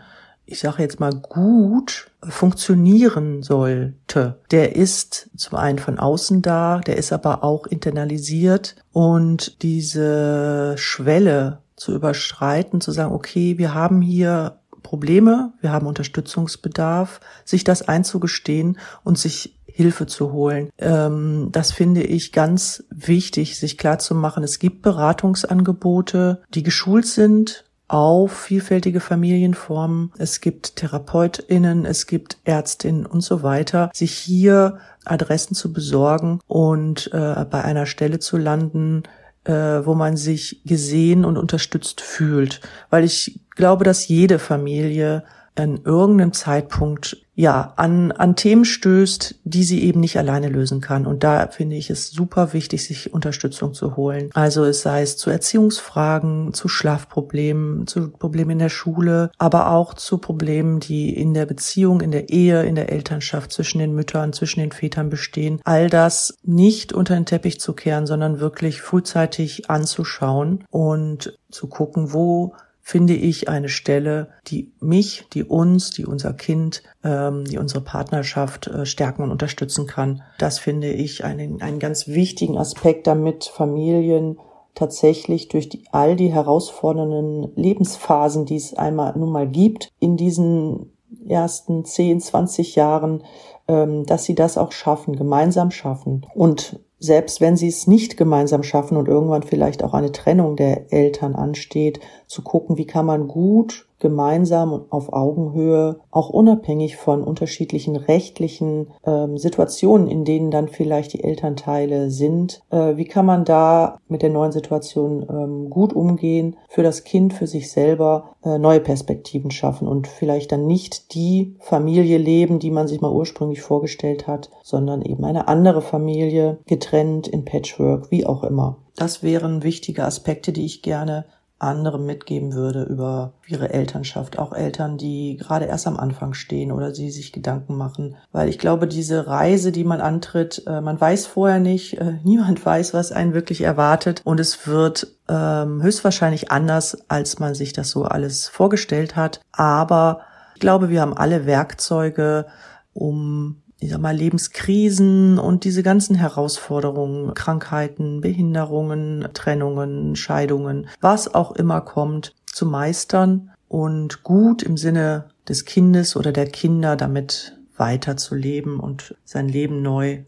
ich sage jetzt mal gut funktionieren sollte. Der ist zum einen von außen da, der ist aber auch internalisiert und diese Schwelle zu überschreiten, zu sagen, okay, wir haben hier Probleme, wir haben Unterstützungsbedarf, sich das einzugestehen und sich Hilfe zu holen. Ähm, das finde ich ganz wichtig, sich klar zu machen. Es gibt Beratungsangebote, die geschult sind auf vielfältige Familienformen. Es gibt TherapeutInnen, es gibt Ärztinnen und so weiter. Sich hier Adressen zu besorgen und äh, bei einer Stelle zu landen, äh, wo man sich gesehen und unterstützt fühlt. Weil ich glaube, dass jede Familie an irgendeinem Zeitpunkt ja an, an Themen stößt, die sie eben nicht alleine lösen kann. Und da finde ich es super wichtig, sich Unterstützung zu holen. Also es sei es zu Erziehungsfragen, zu Schlafproblemen, zu Problemen in der Schule, aber auch zu Problemen, die in der Beziehung, in der Ehe, in der Elternschaft zwischen den Müttern, zwischen den Vätern bestehen. All das nicht unter den Teppich zu kehren, sondern wirklich frühzeitig anzuschauen und zu gucken, wo finde ich eine Stelle, die mich, die uns, die unser Kind, ähm, die unsere Partnerschaft äh, stärken und unterstützen kann. Das finde ich einen, einen ganz wichtigen Aspekt, damit Familien tatsächlich durch die, all die herausfordernden Lebensphasen, die es einmal nun mal gibt, in diesen ersten 10, 20 Jahren, ähm, dass sie das auch schaffen, gemeinsam schaffen. Und selbst wenn sie es nicht gemeinsam schaffen und irgendwann vielleicht auch eine Trennung der Eltern ansteht, zu gucken, wie kann man gut gemeinsam und auf Augenhöhe, auch unabhängig von unterschiedlichen rechtlichen ähm, Situationen, in denen dann vielleicht die Elternteile sind, äh, wie kann man da mit der neuen Situation ähm, gut umgehen, für das Kind, für sich selber äh, neue Perspektiven schaffen und vielleicht dann nicht die Familie leben, die man sich mal ursprünglich vorgestellt hat, sondern eben eine andere Familie, getrennt in Patchwork, wie auch immer. Das wären wichtige Aspekte, die ich gerne anderem mitgeben würde über ihre Elternschaft. Auch Eltern, die gerade erst am Anfang stehen oder sie sich Gedanken machen. Weil ich glaube, diese Reise, die man antritt, äh, man weiß vorher nicht, äh, niemand weiß, was einen wirklich erwartet. Und es wird ähm, höchstwahrscheinlich anders, als man sich das so alles vorgestellt hat. Aber ich glaube, wir haben alle Werkzeuge, um ich sag mal, Lebenskrisen und diese ganzen Herausforderungen, Krankheiten, Behinderungen, Trennungen, Scheidungen, was auch immer kommt, zu meistern und gut im Sinne des Kindes oder der Kinder damit weiterzuleben und sein Leben neu,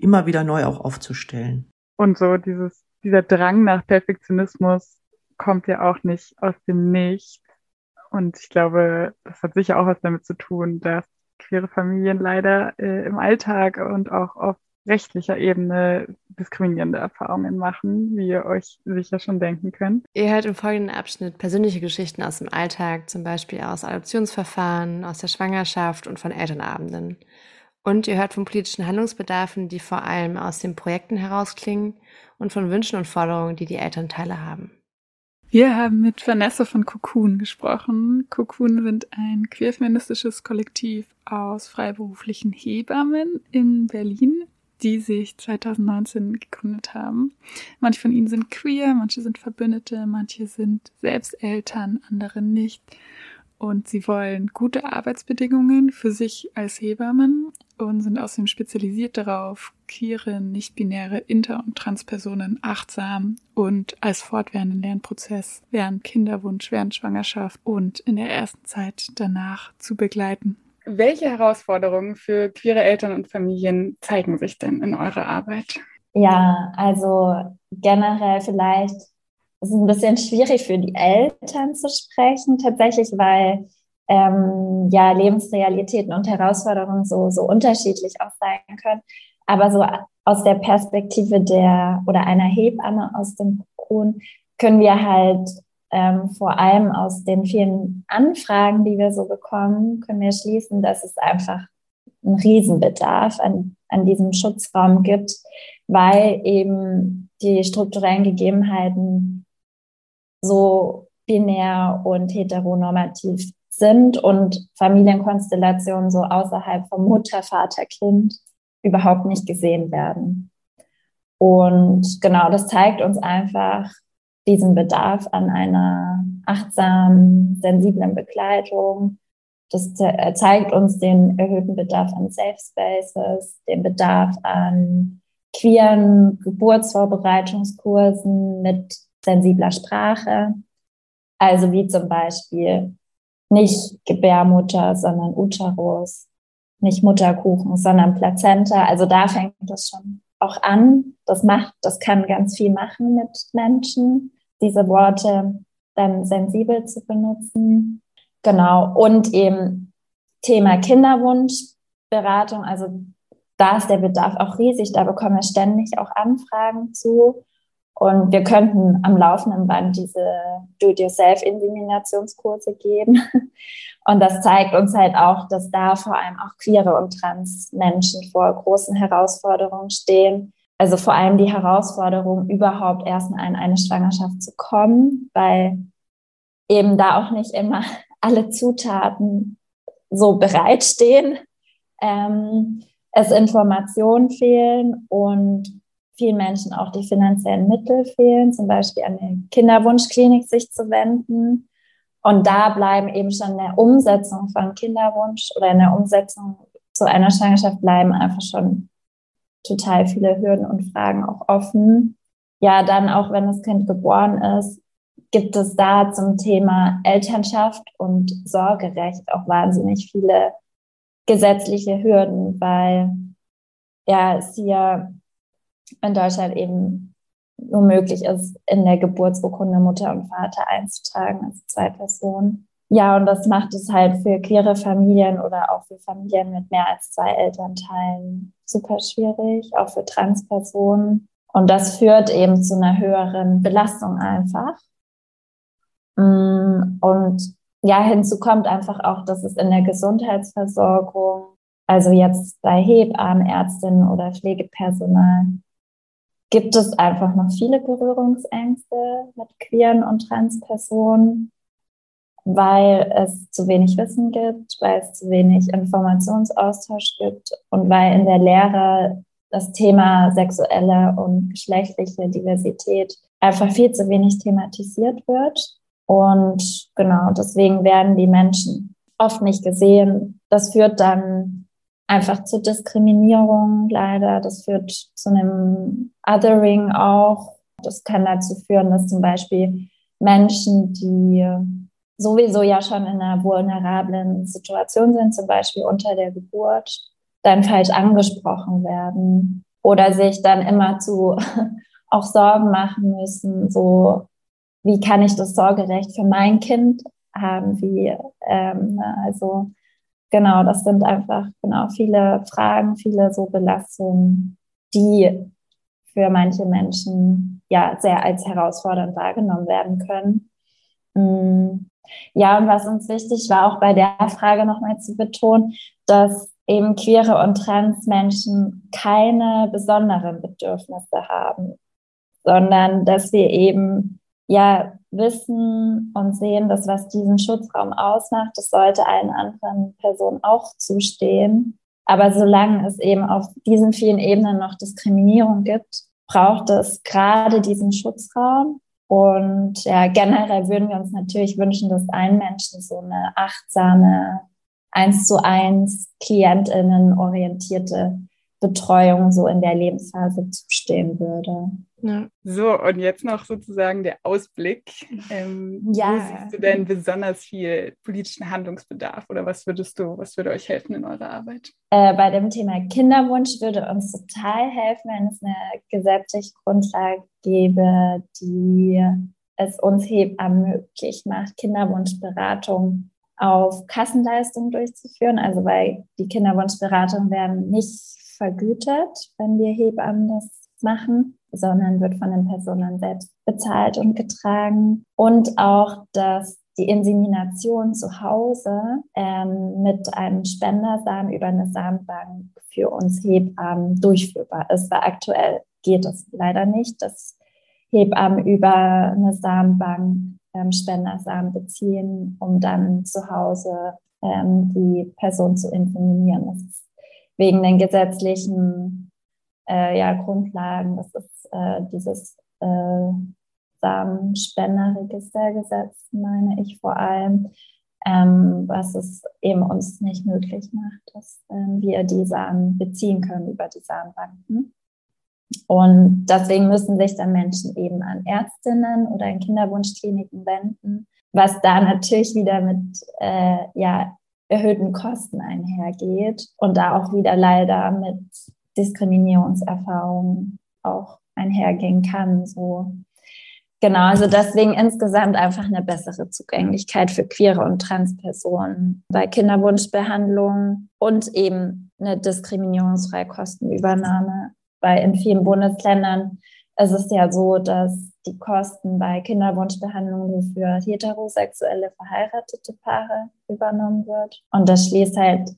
immer wieder neu auch aufzustellen. Und so dieses, dieser Drang nach Perfektionismus kommt ja auch nicht aus dem Nichts. Und ich glaube, das hat sicher auch was damit zu tun, dass queere Familien leider äh, im Alltag und auch auf rechtlicher Ebene diskriminierende Erfahrungen machen, wie ihr euch sicher schon denken könnt. Ihr hört im folgenden Abschnitt persönliche Geschichten aus dem Alltag, zum Beispiel aus Adoptionsverfahren, aus der Schwangerschaft und von Elternabenden. Und ihr hört von politischen Handlungsbedarfen, die vor allem aus den Projekten herausklingen und von Wünschen und Forderungen, die die Elternteile haben. Wir haben mit Vanessa von Cocoon gesprochen. Cocoon sind ein queerfeministisches Kollektiv aus freiberuflichen Hebammen in Berlin, die sich 2019 gegründet haben. Manche von ihnen sind queer, manche sind Verbündete, manche sind selbst Eltern, andere nicht und sie wollen gute Arbeitsbedingungen für sich als Hebammen und sind außerdem spezialisiert darauf, queere, nicht-binäre Inter- und Transpersonen achtsam und als fortwährenden Lernprozess während Kinderwunsch, während Schwangerschaft und in der ersten Zeit danach zu begleiten. Welche Herausforderungen für queere Eltern und Familien zeigen sich denn in eurer Arbeit? Ja, also generell vielleicht es ist ein bisschen schwierig für die Eltern zu sprechen, tatsächlich, weil ähm, ja Lebensrealitäten und Herausforderungen so, so unterschiedlich auch sein können. Aber so aus der Perspektive der oder einer Hebamme aus dem Kuhn können wir halt ähm, vor allem aus den vielen Anfragen, die wir so bekommen, können wir schließen, dass es einfach einen Riesenbedarf an, an diesem Schutzraum gibt, weil eben die strukturellen Gegebenheiten so binär und heteronormativ sind und Familienkonstellationen so außerhalb vom Mutter, Vater, Kind überhaupt nicht gesehen werden. Und genau, das zeigt uns einfach diesen Bedarf an einer achtsamen, sensiblen Begleitung. Das zeigt uns den erhöhten Bedarf an Safe Spaces, den Bedarf an queeren Geburtsvorbereitungskursen mit sensibler Sprache. Also wie zum Beispiel nicht Gebärmutter, sondern Uterus, nicht Mutterkuchen, sondern Plazenta. Also da fängt das schon auch an. Das macht, das kann ganz viel machen mit Menschen, diese Worte dann sensibel zu benutzen. Genau. Und eben Thema Kinderwunschberatung. Also da ist der Bedarf auch riesig. Da bekommen wir ständig auch Anfragen zu. Und wir könnten am laufenden Band diese Do-it-yourself-Inseminationskurse geben. Und das zeigt uns halt auch, dass da vor allem auch queere und trans Menschen vor großen Herausforderungen stehen. Also vor allem die Herausforderung, überhaupt erst in eine Schwangerschaft zu kommen, weil eben da auch nicht immer alle Zutaten so bereitstehen, ähm, es Informationen fehlen und vielen Menschen auch die finanziellen Mittel fehlen, zum Beispiel an die Kinderwunschklinik sich zu wenden. Und da bleiben eben schon in der Umsetzung von Kinderwunsch oder in der Umsetzung zu einer Schwangerschaft bleiben einfach schon total viele Hürden und Fragen auch offen. Ja, dann auch wenn das Kind geboren ist, gibt es da zum Thema Elternschaft und Sorgerecht auch wahnsinnig viele gesetzliche Hürden, weil ja es hier in Deutschland eben nur möglich ist, in der Geburtsurkunde Mutter und Vater einzutragen, also zwei Personen. Ja, und das macht es halt für queere Familien oder auch für Familien mit mehr als zwei Elternteilen super schwierig, auch für Transpersonen. Und das führt eben zu einer höheren Belastung einfach. Mm, und ja, hinzu kommt einfach auch, dass es in der Gesundheitsversorgung, also jetzt bei Hebammen, Ärztinnen oder Pflegepersonal, gibt es einfach noch viele Berührungsängste mit queeren und Transpersonen, weil es zu wenig Wissen gibt, weil es zu wenig Informationsaustausch gibt und weil in der Lehre das Thema sexuelle und geschlechtliche Diversität einfach viel zu wenig thematisiert wird. Und genau, deswegen werden die Menschen oft nicht gesehen. Das führt dann einfach zu Diskriminierung leider. Das führt zu einem Othering auch. Das kann dazu führen, dass zum Beispiel Menschen, die sowieso ja schon in einer vulnerablen Situation sind, zum Beispiel unter der Geburt, dann falsch angesprochen werden oder sich dann immer zu auch Sorgen machen müssen, so wie kann ich das Sorgerecht für mein Kind haben, wie ähm, also genau, das sind einfach genau viele Fragen, viele so Belastungen, die für manche Menschen ja sehr als herausfordernd wahrgenommen werden können. Mm. Ja, und was uns wichtig war, auch bei der Frage nochmal zu betonen, dass eben queere und trans Menschen keine besonderen Bedürfnisse haben, sondern dass wir eben ja wissen und sehen, dass was diesen Schutzraum ausmacht, das sollte allen anderen Personen auch zustehen. Aber solange es eben auf diesen vielen Ebenen noch Diskriminierung gibt, braucht es gerade diesen Schutzraum. Und ja, generell würden wir uns natürlich wünschen, dass allen Menschen so eine achtsame, eins zu eins KlientInnen orientierte Betreuung so in der Lebensphase zustehen würde. Ja. So, und jetzt noch sozusagen der Ausblick. Ähm, ja. Wo siehst du denn besonders viel politischen Handlungsbedarf oder was würdest du, was würde euch helfen in eurer Arbeit? Äh, bei dem Thema Kinderwunsch würde uns total helfen, wenn es eine gesetzliche Grundlage gäbe, die es uns Hebammen möglich macht, Kinderwunschberatung auf Kassenleistungen durchzuführen. Also weil die Kinderwunschberatungen werden nicht vergütet, wenn wir Hebammen das machen, sondern wird von den Personen selbst bezahlt und getragen. Und auch, dass die Insemination zu Hause ähm, mit einem Spendersamen über eine Samenbank für uns Hebammen durchführbar ist, weil aktuell geht es leider nicht, dass Hebammen über eine Samenbank ähm, Spendersamen beziehen, um dann zu Hause ähm, die Person zu inseminieren. Das ist wegen den gesetzlichen äh, ja, Grundlagen. Das ist äh, dieses äh, Samenspenderregistergesetz, meine ich vor allem, ähm, was es eben uns nicht möglich macht, dass ähm, wir die Samen beziehen können über die Samenbanken. Und deswegen müssen sich dann Menschen eben an Ärztinnen oder in Kinderwunschkliniken wenden, was da natürlich wieder mit äh, ja, erhöhten Kosten einhergeht und da auch wieder leider mit Diskriminierungserfahrungen auch einhergehen kann. So Genau, also deswegen insgesamt einfach eine bessere Zugänglichkeit für queere und Transpersonen bei Kinderwunschbehandlung und eben eine diskriminierungsfreie Kostenübernahme. Weil in vielen Bundesländern ist es ja so, dass die Kosten bei Kinderwunschbehandlung nur für heterosexuelle verheiratete Paare übernommen wird. Und das schließt halt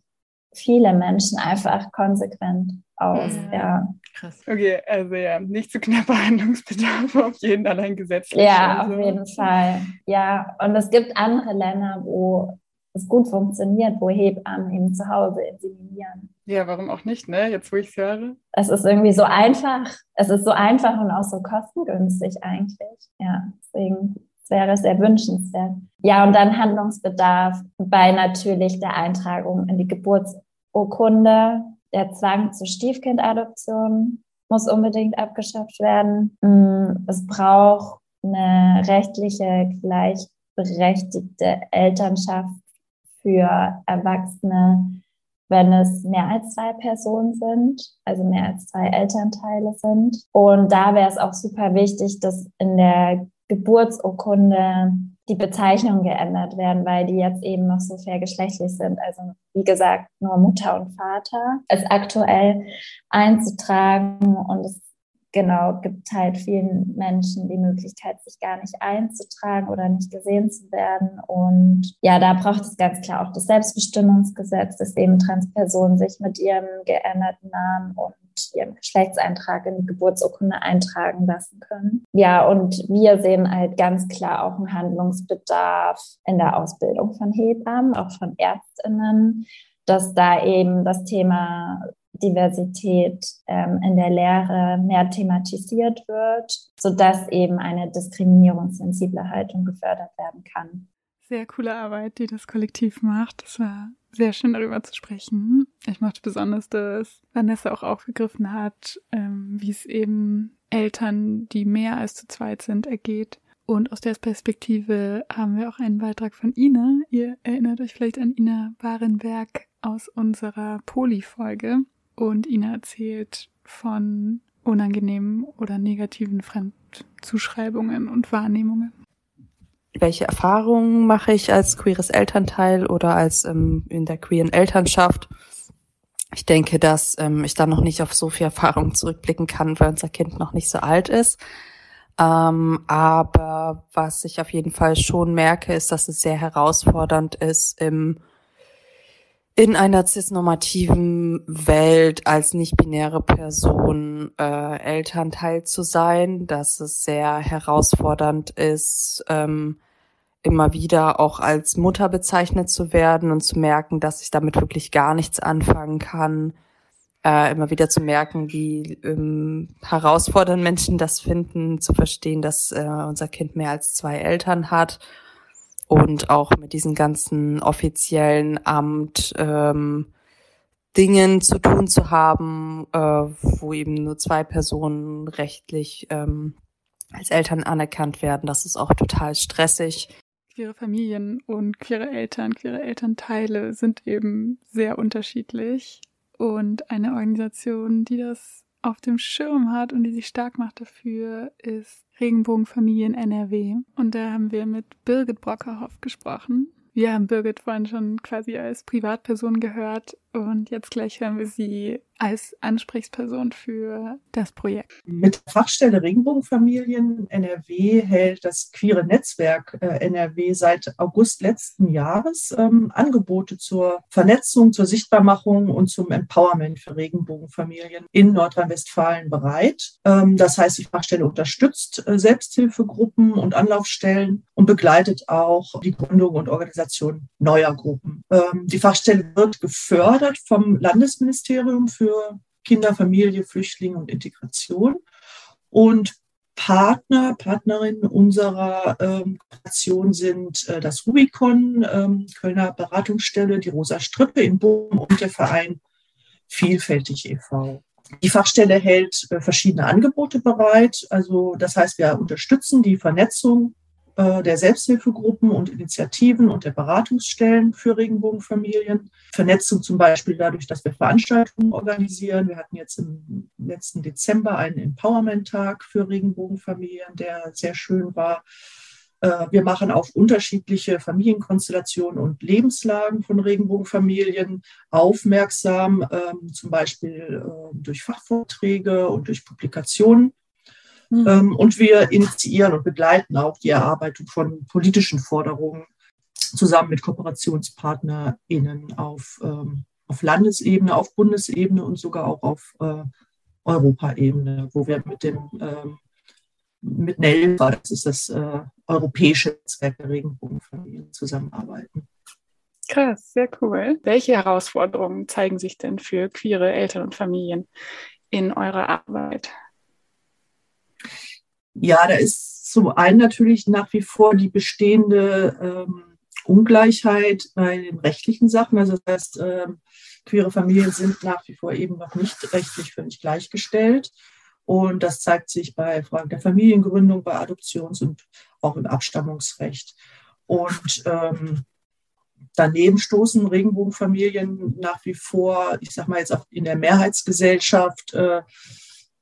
viele Menschen einfach konsequent aus. Ja. ja. Krass. Okay, also ja, nicht zu knapper Handlungsbedarf auf jeden allein gesetzlich. Ja, also. auf jeden Fall. Ja, und es gibt andere Länder, wo es gut funktioniert, wo Hebammen eben zu Hause inseminieren. Ja, warum auch nicht, ne? Jetzt, wo ich es höre. Es ist irgendwie so einfach. Es ist so einfach und auch so kostengünstig eigentlich. Ja, deswegen wäre sehr wünschenswert. Ja, und dann Handlungsbedarf bei natürlich der Eintragung in die Geburtsurkunde der Zwang zur Stiefkindadoption muss unbedingt abgeschafft werden. Mm, es braucht eine rechtliche gleichberechtigte Elternschaft für Erwachsene, wenn es mehr als zwei Personen sind, also mehr als zwei Elternteile sind. Und da wäre es auch super wichtig, dass in der Geburtsurkunde die Bezeichnungen geändert werden, weil die jetzt eben noch so vergeschlechtlich sind. Also wie gesagt, nur Mutter und Vater ist aktuell einzutragen und es genau gibt halt vielen Menschen die Möglichkeit, sich gar nicht einzutragen oder nicht gesehen zu werden. Und ja, da braucht es ganz klar auch das Selbstbestimmungsgesetz, dass eben Transpersonen sich mit ihrem geänderten Namen und ihren Geschlechtseintrag in die Geburtsurkunde eintragen lassen können. Ja, und wir sehen halt ganz klar auch einen Handlungsbedarf in der Ausbildung von Hebammen, auch von Ärztinnen, dass da eben das Thema Diversität ähm, in der Lehre mehr thematisiert wird, sodass eben eine diskriminierungssensible Haltung gefördert werden kann. Sehr coole Arbeit, die das Kollektiv macht. Das war sehr schön darüber zu sprechen. Ich mochte besonders, dass Vanessa auch aufgegriffen hat, ähm, wie es eben Eltern, die mehr als zu zweit sind, ergeht. Und aus der Perspektive haben wir auch einen Beitrag von Ina. Ihr erinnert euch vielleicht an Ina Barenberg aus unserer Poli-Folge. Und Ina erzählt von unangenehmen oder negativen Fremdzuschreibungen und Wahrnehmungen welche Erfahrungen mache ich als queeres Elternteil oder als ähm, in der queeren Elternschaft. Ich denke, dass ähm, ich da noch nicht auf so viel Erfahrung zurückblicken kann, weil unser Kind noch nicht so alt ist. Ähm, aber was ich auf jeden Fall schon merke, ist, dass es sehr herausfordernd ist, im, in einer cisnormativen Welt als nicht-binäre Person äh, Elternteil zu sein, dass es sehr herausfordernd ist, ähm, immer wieder auch als Mutter bezeichnet zu werden und zu merken, dass ich damit wirklich gar nichts anfangen kann. Äh, immer wieder zu merken, wie ähm, herausfordernd Menschen das finden, zu verstehen, dass äh, unser Kind mehr als zwei Eltern hat und auch mit diesen ganzen offiziellen Amt ähm, Dingen zu tun zu haben, äh, wo eben nur zwei Personen rechtlich ähm, als Eltern anerkannt werden. Das ist auch total stressig queere Familien und queere Eltern, queere Elternteile sind eben sehr unterschiedlich. Und eine Organisation, die das auf dem Schirm hat und die sich stark macht dafür, ist Regenbogenfamilien NRW. Und da haben wir mit Birgit Brockerhoff gesprochen. Wir haben Birgit vorhin schon quasi als Privatperson gehört und jetzt gleich hören wir sie als Ansprechperson für das Projekt. Mit der Fachstelle Regenbogenfamilien NRW hält das queere Netzwerk äh, NRW seit August letzten Jahres ähm, Angebote zur Vernetzung, zur Sichtbarmachung und zum Empowerment für Regenbogenfamilien in Nordrhein-Westfalen bereit. Ähm, das heißt, die Fachstelle unterstützt äh, Selbsthilfegruppen und Anlaufstellen und begleitet auch die Gründung und Organisation neuer Gruppen. Ähm, die Fachstelle wird gefördert gefördert vom Landesministerium für Kinder, Familie, Flüchtlinge und Integration. Und Partner, Partnerinnen unserer ähm, Kooperation sind äh, das Rubicon, ähm, Kölner Beratungsstelle, die Rosa Strippe in Bochum und der Verein Vielfältig e.V. Die Fachstelle hält äh, verschiedene Angebote bereit. Also das heißt, wir unterstützen die Vernetzung der Selbsthilfegruppen und Initiativen und der Beratungsstellen für Regenbogenfamilien. Vernetzung zum Beispiel dadurch, dass wir Veranstaltungen organisieren. Wir hatten jetzt im letzten Dezember einen Empowerment-Tag für Regenbogenfamilien, der sehr schön war. Äh, wir machen auf unterschiedliche Familienkonstellationen und Lebenslagen von Regenbogenfamilien aufmerksam, ähm, zum Beispiel ähm, durch Fachvorträge und durch Publikationen. Mhm. Und wir initiieren und begleiten auch die Erarbeitung von politischen Forderungen zusammen mit KooperationspartnerInnen auf, ähm, auf Landesebene, auf Bundesebene und sogar auch auf äh, Europaebene, wo wir mit dem ähm, mit NELVA, das ist das äh, europäische Netzwerk der Regenbogenfamilien, zusammenarbeiten. Krass, sehr cool. Welche Herausforderungen zeigen sich denn für queere Eltern und Familien in eurer Arbeit? Ja, da ist zum einen natürlich nach wie vor die bestehende ähm, Ungleichheit bei den rechtlichen Sachen. Also das heißt, ähm, queere Familien sind nach wie vor eben noch nicht rechtlich völlig gleichgestellt. Und das zeigt sich bei Fragen der Familiengründung, bei Adoptions- und auch im Abstammungsrecht. Und ähm, daneben stoßen Regenbogenfamilien nach wie vor, ich sage mal jetzt auch in der Mehrheitsgesellschaft, äh,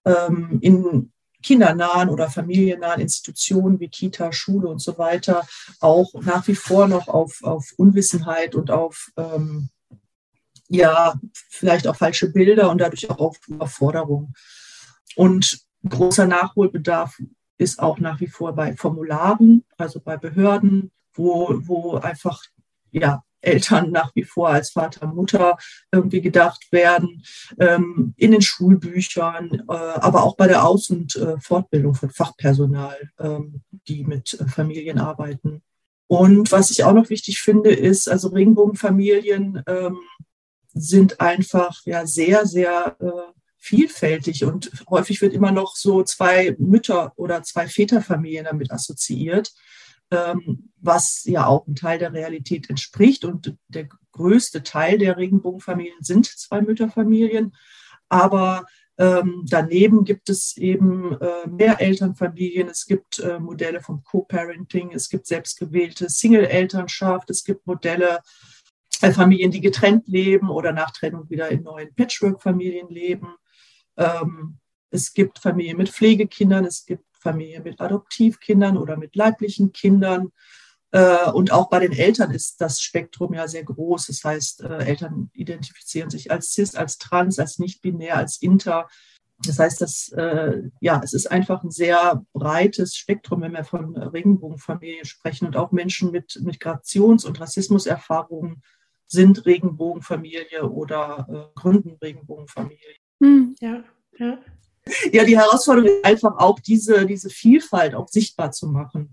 ähm, in kindernahen oder familiennahen Institutionen wie Kita, Schule und so weiter auch nach wie vor noch auf, auf Unwissenheit und auf ähm, ja, vielleicht auch falsche Bilder und dadurch auch auf Überforderung. Und großer Nachholbedarf ist auch nach wie vor bei Formularen, also bei Behörden, wo, wo einfach ja, Eltern nach wie vor als Vater, Mutter irgendwie gedacht werden, ähm, in den Schulbüchern, äh, aber auch bei der Aus- und äh, Fortbildung von Fachpersonal, ähm, die mit äh, Familien arbeiten. Und was ich auch noch wichtig finde, ist, also Regenbogenfamilien ähm, sind einfach ja sehr, sehr äh, vielfältig und häufig wird immer noch so zwei Mütter oder zwei Väterfamilien damit assoziiert was ja auch ein Teil der Realität entspricht. Und der größte Teil der Regenbogenfamilien sind zwei Mütterfamilien. Aber ähm, daneben gibt es eben äh, mehr Elternfamilien, es gibt äh, Modelle vom Co-Parenting, es gibt selbstgewählte Single-Elternschaft, es gibt Modelle äh, Familien, die getrennt leben oder nach Trennung wieder in neuen Patchwork-Familien leben. Ähm, es gibt Familien mit Pflegekindern, es gibt Familie mit Adoptivkindern oder mit leiblichen Kindern. Äh, und auch bei den Eltern ist das Spektrum ja sehr groß. Das heißt, äh, Eltern identifizieren sich als cis, als trans, als nicht-binär, als inter. Das heißt, dass, äh, ja, es ist einfach ein sehr breites Spektrum, wenn wir von Regenbogenfamilien sprechen. Und auch Menschen mit Migrations- und Rassismuserfahrungen sind Regenbogenfamilie oder gründen Regenbogenfamilie. Hm, ja, ja ja, die Herausforderung ist einfach auch diese, diese Vielfalt auch sichtbar zu machen.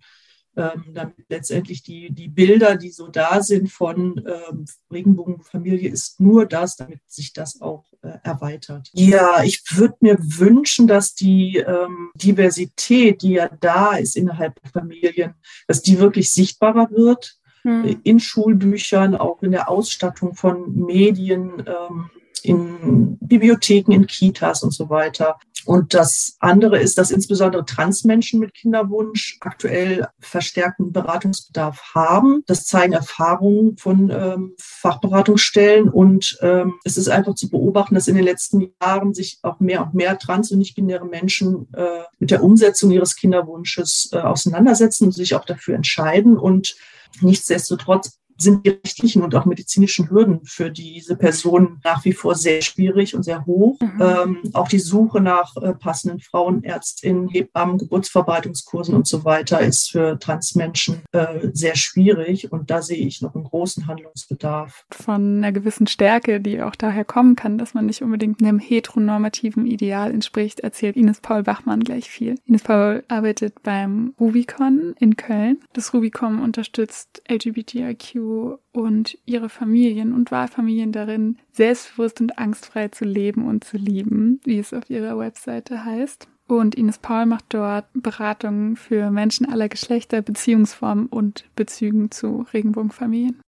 Ähm, damit letztendlich die, die Bilder, die so da sind von ähm, Regenbogenfamilie, ist nur das, damit sich das auch äh, erweitert. Ja, ich würde mir wünschen, dass die ähm, Diversität, die ja da ist innerhalb der Familien, dass die wirklich sichtbarer wird hm. in Schulbüchern, auch in der Ausstattung von Medien. Ähm, in Bibliotheken, in Kitas und so weiter. Und das andere ist, dass insbesondere Transmenschen mit Kinderwunsch aktuell verstärkten Beratungsbedarf haben. Das zeigen Erfahrungen von ähm, Fachberatungsstellen. Und ähm, es ist einfach zu beobachten, dass in den letzten Jahren sich auch mehr und mehr trans- und nicht-binäre Menschen äh, mit der Umsetzung ihres Kinderwunsches äh, auseinandersetzen und sich auch dafür entscheiden. Und nichtsdestotrotz sind die rechtlichen und auch medizinischen Hürden für diese Personen nach wie vor sehr schwierig und sehr hoch. Mhm. Ähm, auch die Suche nach äh, passenden Frauenärztinnen, Hebammen, Geburtsverbreitungskursen und so weiter ist für Transmenschen äh, sehr schwierig. Und da sehe ich noch einen großen Handlungsbedarf. Von einer gewissen Stärke, die auch daher kommen kann, dass man nicht unbedingt einem heteronormativen Ideal entspricht, erzählt Ines Paul Bachmann gleich viel. Ines Paul arbeitet beim Rubicon in Köln. Das Rubicon unterstützt LGBTIQ und ihre Familien und Wahlfamilien darin, selbstbewusst und angstfrei zu leben und zu lieben, wie es auf ihrer Webseite heißt. und Ines Paul macht dort Beratungen für Menschen aller Geschlechter, Beziehungsformen und Bezügen zu Regenbogenfamilien.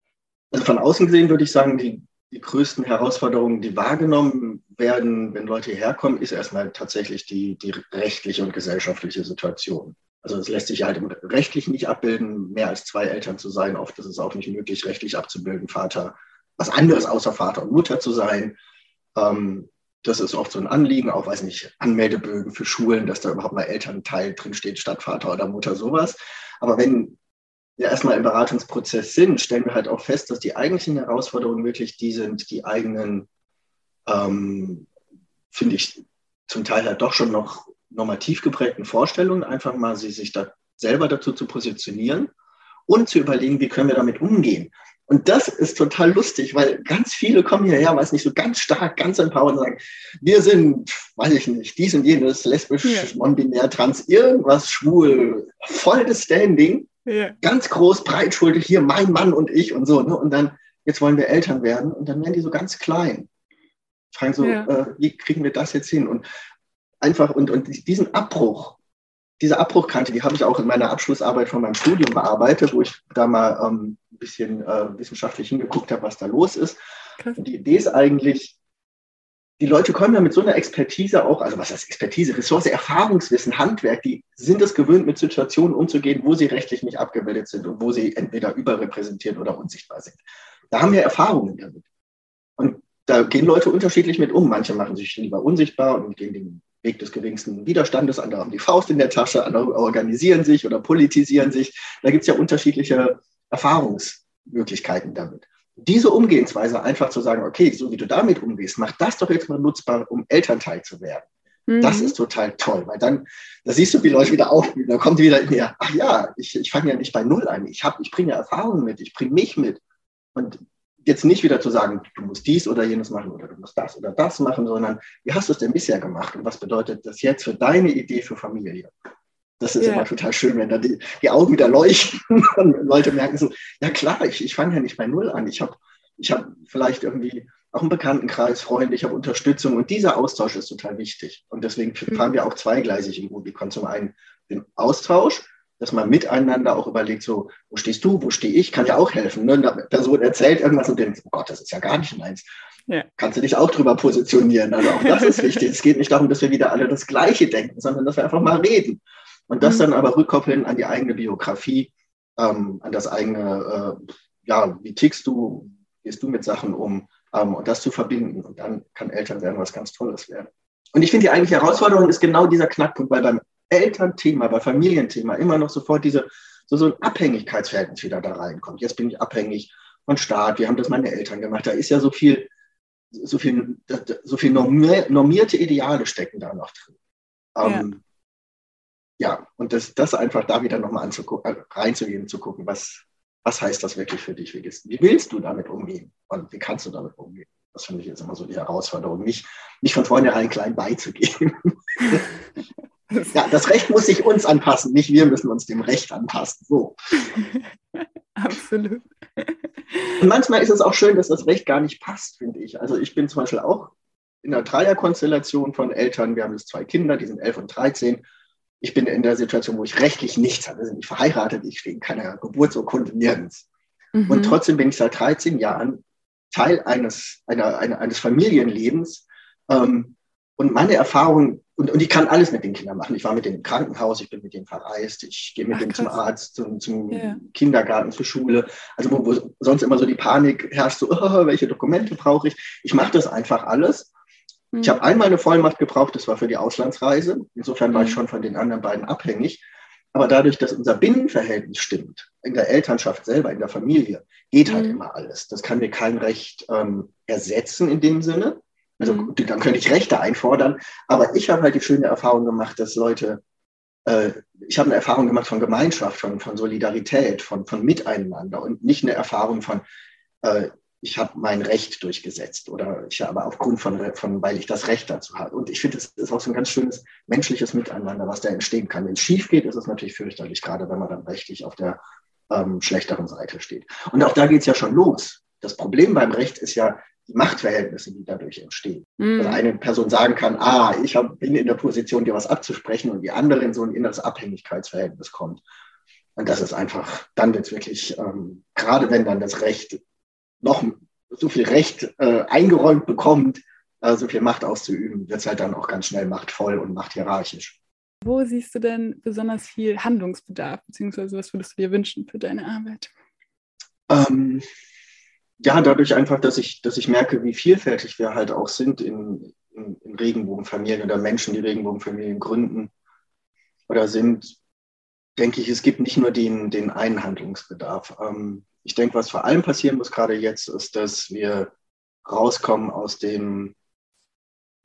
Also von außen gesehen würde ich sagen, die, die größten Herausforderungen, die wahrgenommen werden, wenn Leute hierher kommen, ist erstmal tatsächlich die, die rechtliche und gesellschaftliche Situation. Also es lässt sich halt rechtlich nicht abbilden, mehr als zwei Eltern zu sein. Oft ist es auch nicht möglich, rechtlich abzubilden, Vater, was anderes außer Vater und Mutter zu sein. Ähm, das ist oft so ein Anliegen, auch weiß nicht, Anmeldebögen für Schulen, dass da überhaupt mal Elternteil drinsteht, statt Vater oder Mutter, sowas. Aber wenn wir erstmal im Beratungsprozess sind, stellen wir halt auch fest, dass die eigentlichen Herausforderungen wirklich die sind, die eigenen, ähm, finde ich, zum Teil halt doch schon noch normativ geprägten Vorstellungen, einfach mal sie sich da selber dazu zu positionieren und zu überlegen, wie können wir damit umgehen. Und das ist total lustig, weil ganz viele kommen hierher, weiß nicht, so ganz stark, ganz empowered und sagen, wir sind, weiß ich nicht, dies und jenes, lesbisch, ja. non-binär, trans, irgendwas schwul, voll das Standing, ja. ganz groß, breitschuldig, hier mein Mann und ich und so. Ne? Und dann, jetzt wollen wir Eltern werden und dann werden die so ganz klein. Fragen so, ja. äh, wie kriegen wir das jetzt hin? Und einfach, und, und diesen Abbruch, diese Abbruchkante, die habe ich auch in meiner Abschlussarbeit von meinem Studium bearbeitet, wo ich da mal ähm, ein bisschen äh, wissenschaftlich hingeguckt habe, was da los ist. Und die Idee ist eigentlich, die Leute kommen ja mit so einer Expertise auch, also was heißt Expertise, Ressource, Erfahrungswissen, Handwerk, die sind es gewöhnt, mit Situationen umzugehen, wo sie rechtlich nicht abgebildet sind und wo sie entweder überrepräsentiert oder unsichtbar sind. Da haben wir Erfahrungen damit. Und da gehen Leute unterschiedlich mit um. Manche machen sich lieber unsichtbar und gehen den Weg des geringsten Widerstandes, andere haben die Faust in der Tasche, andere organisieren sich oder politisieren sich. Da gibt es ja unterschiedliche Erfahrungsmöglichkeiten damit. Diese Umgehensweise einfach zu sagen, okay, so wie du damit umgehst, mach das doch jetzt mal nutzbar, um Elternteil zu werden. Mhm. Das ist total toll, weil dann, da siehst du, wie Leute wieder aufblühen. Da kommt wieder in mir, ach ja, ich, ich fange ja nicht bei Null an. Ich, hab, ich bringe ja Erfahrungen mit, ich bringe mich mit. Und jetzt nicht wieder zu sagen, du musst dies oder jenes machen oder du musst das oder das machen, sondern wie hast du es denn bisher gemacht und was bedeutet das jetzt für deine Idee für Familie? Das ist ja. immer total schön, wenn da die, die Augen wieder leuchten und Leute merken so, ja klar, ich, ich fange ja nicht bei Null an. Ich habe ich hab vielleicht irgendwie auch einen Bekanntenkreis, Freunde, ich habe Unterstützung und dieser Austausch ist total wichtig. Und deswegen mhm. fahren wir auch zweigleisig im Rubicon. Zum einen den Austausch, dass man miteinander auch überlegt, so, wo stehst du, wo stehe ich, kann ja auch helfen. Ne? Eine Person erzählt irgendwas und denkt, oh Gott, das ist ja gar nicht meins. Ja. Kannst du dich auch drüber positionieren. Also auch das ist wichtig. es geht nicht darum, dass wir wieder alle das Gleiche denken, sondern dass wir einfach mal reden. Und das mhm. dann aber rückkoppeln an die eigene Biografie, ähm, an das eigene, äh, ja, wie tickst du, gehst du mit Sachen um ähm, und das zu verbinden. Und dann kann Eltern werden was ganz Tolles werden. Und ich finde, die eigentliche Herausforderung ist genau dieser Knackpunkt, weil beim Elternthema, bei Familienthema immer noch sofort diese, so, so ein Abhängigkeitsverhältnis wieder da reinkommt. Jetzt bin ich abhängig von Staat, wir haben das meine Eltern gemacht. Da ist ja so viel, so viel, so viel normierte Ideale stecken da noch drin. Ähm, ja. ja, und das, das einfach da wieder nochmal äh, reinzugehen, zu gucken, was, was heißt das wirklich für dich? Wie, wie willst du damit umgehen? Und wie kannst du damit umgehen? Das finde ich jetzt immer so die Herausforderung, nicht, nicht von vornherein klein beizugeben. Ja, das Recht muss sich uns anpassen, nicht wir müssen uns dem Recht anpassen. So. Absolut. Und manchmal ist es auch schön, dass das Recht gar nicht passt, finde ich. Also ich bin zum Beispiel auch in einer Dreierkonstellation von Eltern. Wir haben jetzt zwei Kinder, die sind elf und 13. Ich bin in der Situation, wo ich rechtlich nichts habe. Wir sind nicht verheiratet, ich stehe in keiner Geburtsurkunde nirgends. Mhm. Und trotzdem bin ich seit 13 Jahren Teil eines, einer, einer, eines Familienlebens. Ähm, und meine Erfahrung und, und ich kann alles mit den Kindern machen. Ich war mit denen im Krankenhaus, ich bin mit denen verreist, ich gehe mit Ach, denen zum Arzt, zum, zum ja. Kindergarten, zur Schule. Also wo, wo, sonst immer so die Panik herrscht, so, oh, welche Dokumente brauche ich? Ich mache das einfach alles. Mhm. Ich habe einmal eine Vollmacht gebraucht, das war für die Auslandsreise. Insofern war ich mhm. schon von den anderen beiden abhängig. Aber dadurch, dass unser Binnenverhältnis stimmt, in der Elternschaft selber, in der Familie, geht halt mhm. immer alles. Das kann mir kein Recht ähm, ersetzen in dem Sinne. Also mhm. dann könnte ich Rechte einfordern. Aber ich habe halt die schöne Erfahrung gemacht, dass Leute, äh, ich habe eine Erfahrung gemacht von Gemeinschaft, von, von Solidarität, von, von Miteinander und nicht eine Erfahrung von, äh, ich habe mein Recht durchgesetzt oder ich habe aufgrund von, von, weil ich das Recht dazu habe. Und ich finde, es ist auch so ein ganz schönes menschliches Miteinander, was da entstehen kann. Wenn es schief geht, ist es natürlich fürchterlich, gerade wenn man dann rechtlich auf der ähm, schlechteren Seite steht. Und auch da geht es ja schon los. Das Problem beim Recht ist ja, die Machtverhältnisse, die dadurch entstehen. Mhm. Also eine Person sagen kann, ah, ich hab, bin in der Position, dir was abzusprechen und die andere in so ein inneres Abhängigkeitsverhältnis kommt. Und das ist einfach, dann wird es wirklich, ähm, gerade wenn dann das Recht noch so viel Recht äh, eingeräumt bekommt, äh, so viel Macht auszuüben, wird es halt dann auch ganz schnell machtvoll und machthierarchisch. Wo siehst du denn besonders viel Handlungsbedarf, beziehungsweise was würdest du dir wünschen für deine Arbeit? Ähm, ja, dadurch einfach, dass ich, dass ich merke, wie vielfältig wir halt auch sind in, in, in Regenbogenfamilien oder Menschen, die Regenbogenfamilien gründen oder sind, denke ich, es gibt nicht nur den, den einen Handlungsbedarf. Ähm, ich denke, was vor allem passieren muss gerade jetzt, ist, dass wir rauskommen aus dem,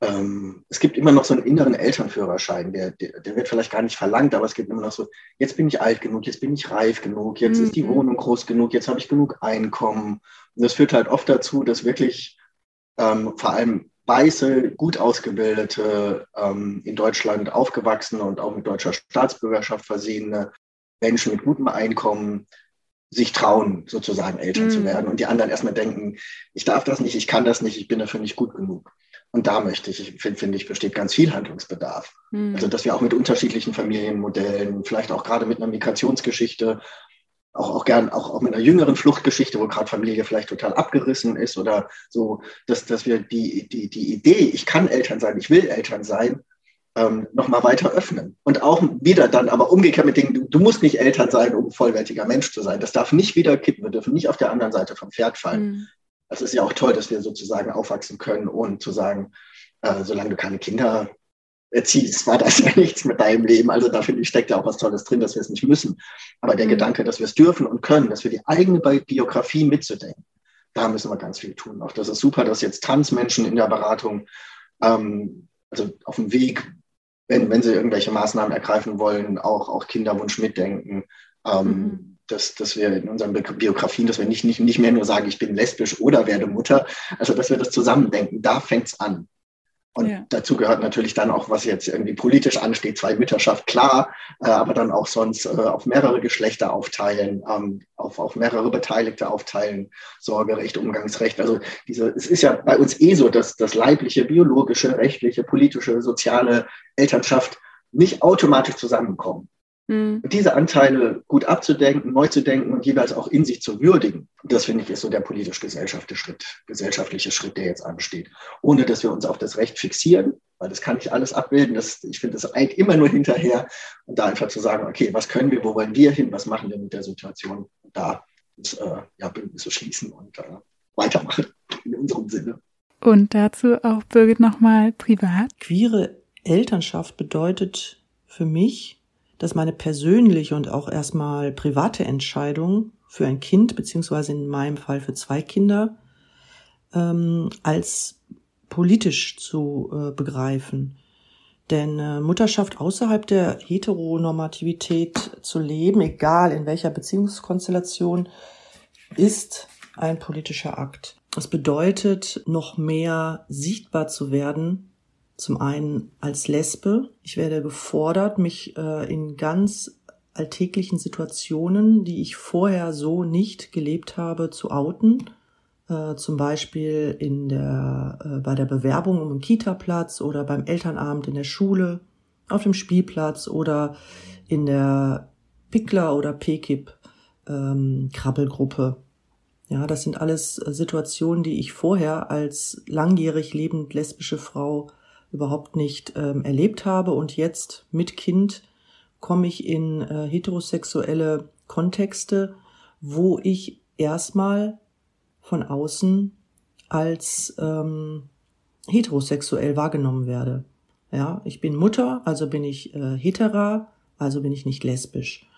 ähm, es gibt immer noch so einen inneren Elternführerschein, der, der, der, wird vielleicht gar nicht verlangt, aber es gibt immer noch so, jetzt bin ich alt genug, jetzt bin ich reif genug, jetzt mhm. ist die mhm. Wohnung groß genug, jetzt habe ich genug Einkommen. Und das führt halt oft dazu, dass wirklich ähm, vor allem weiße, gut ausgebildete, ähm, in Deutschland aufgewachsene und auch mit deutscher Staatsbürgerschaft versehene Menschen mit gutem Einkommen sich trauen, sozusagen Eltern mm. zu mhm. werden und die anderen erstmal denken, ich darf das nicht, ich kann das nicht, ich bin dafür nicht gut genug. Und da möchte ich, finde find ich, besteht ganz viel Handlungsbedarf. Mm. Also, dass wir auch mit unterschiedlichen Familienmodellen, vielleicht auch gerade mit einer Migrationsgeschichte, auch, auch gern, auch, auch mit einer jüngeren Fluchtgeschichte, wo gerade Familie vielleicht total abgerissen ist oder so, dass, dass wir die, die, die Idee, ich kann Eltern sein, ich will Eltern sein, ähm, nochmal weiter öffnen. Und auch wieder dann aber umgekehrt mit Dingen, du, du, musst nicht Eltern sein, um vollwertiger Mensch zu sein. Das darf nicht wieder kippen, wir dürfen nicht auf der anderen Seite vom Pferd fallen. Mhm. Das ist ja auch toll, dass wir sozusagen aufwachsen können, ohne zu sagen, äh, solange du keine Kinder erziehst, war das ja nichts mit deinem Leben. Also da finde ich, steckt ja auch was Tolles drin, dass wir es nicht müssen. Aber der mhm. Gedanke, dass wir es dürfen und können, dass wir die eigene Biografie mitzudenken, da müssen wir ganz viel tun. Auch das ist super, dass jetzt Transmenschen in der Beratung, ähm, also auf dem Weg, wenn, wenn sie irgendwelche Maßnahmen ergreifen wollen, auch, auch Kinderwunsch mitdenken. Ähm, mhm. Dass, dass wir in unseren Biografien, dass wir nicht, nicht, nicht mehr nur sagen, ich bin lesbisch oder werde Mutter, also dass wir das zusammendenken, da fängt es an. Und ja. dazu gehört natürlich dann auch, was jetzt irgendwie politisch ansteht, zwei Mütterschaft, klar, äh, aber dann auch sonst äh, auf mehrere Geschlechter aufteilen, ähm, auf, auf mehrere Beteiligte aufteilen, Sorgerecht, Umgangsrecht. Also diese, es ist ja bei uns eh so, dass das leibliche, biologische, rechtliche, politische, soziale Elternschaft nicht automatisch zusammenkommen. Mhm. Diese Anteile gut abzudenken, neu zu denken und jeweils auch in sich zu würdigen, das finde ich ist so der politisch-gesellschaftliche Schritt, gesellschaftliche Schritt, der jetzt ansteht. Ohne dass wir uns auf das Recht fixieren, weil das kann nicht alles abbilden. Das, ich finde, das eilt immer nur hinterher. Und da einfach zu sagen, okay, was können wir, wo wollen wir hin, was machen wir mit der Situation? Und da ist, äh, ja, Bündnisse schließen und äh, weitermachen in unserem Sinne. Und dazu auch Birgit nochmal privat. Queere Elternschaft bedeutet für mich, dass meine persönliche und auch erstmal private Entscheidung für ein Kind, beziehungsweise in meinem Fall für zwei Kinder, ähm, als politisch zu äh, begreifen. Denn äh, Mutterschaft außerhalb der Heteronormativität zu leben, egal in welcher Beziehungskonstellation, ist ein politischer Akt. Es bedeutet, noch mehr sichtbar zu werden zum einen als Lesbe. Ich werde gefordert, mich äh, in ganz alltäglichen Situationen, die ich vorher so nicht gelebt habe, zu outen. Äh, zum Beispiel in der, äh, bei der Bewerbung um einen Kita-Platz oder beim Elternabend in der Schule, auf dem Spielplatz oder in der Pickler- oder PKIP-Krabbelgruppe. Ähm, ja, das sind alles Situationen, die ich vorher als langjährig lebend lesbische Frau überhaupt nicht ähm, erlebt habe. Und jetzt mit Kind komme ich in äh, heterosexuelle Kontexte, wo ich erstmal von außen als ähm, heterosexuell wahrgenommen werde. Ja, ich bin Mutter, also bin ich äh, hetera, also bin ich nicht lesbisch.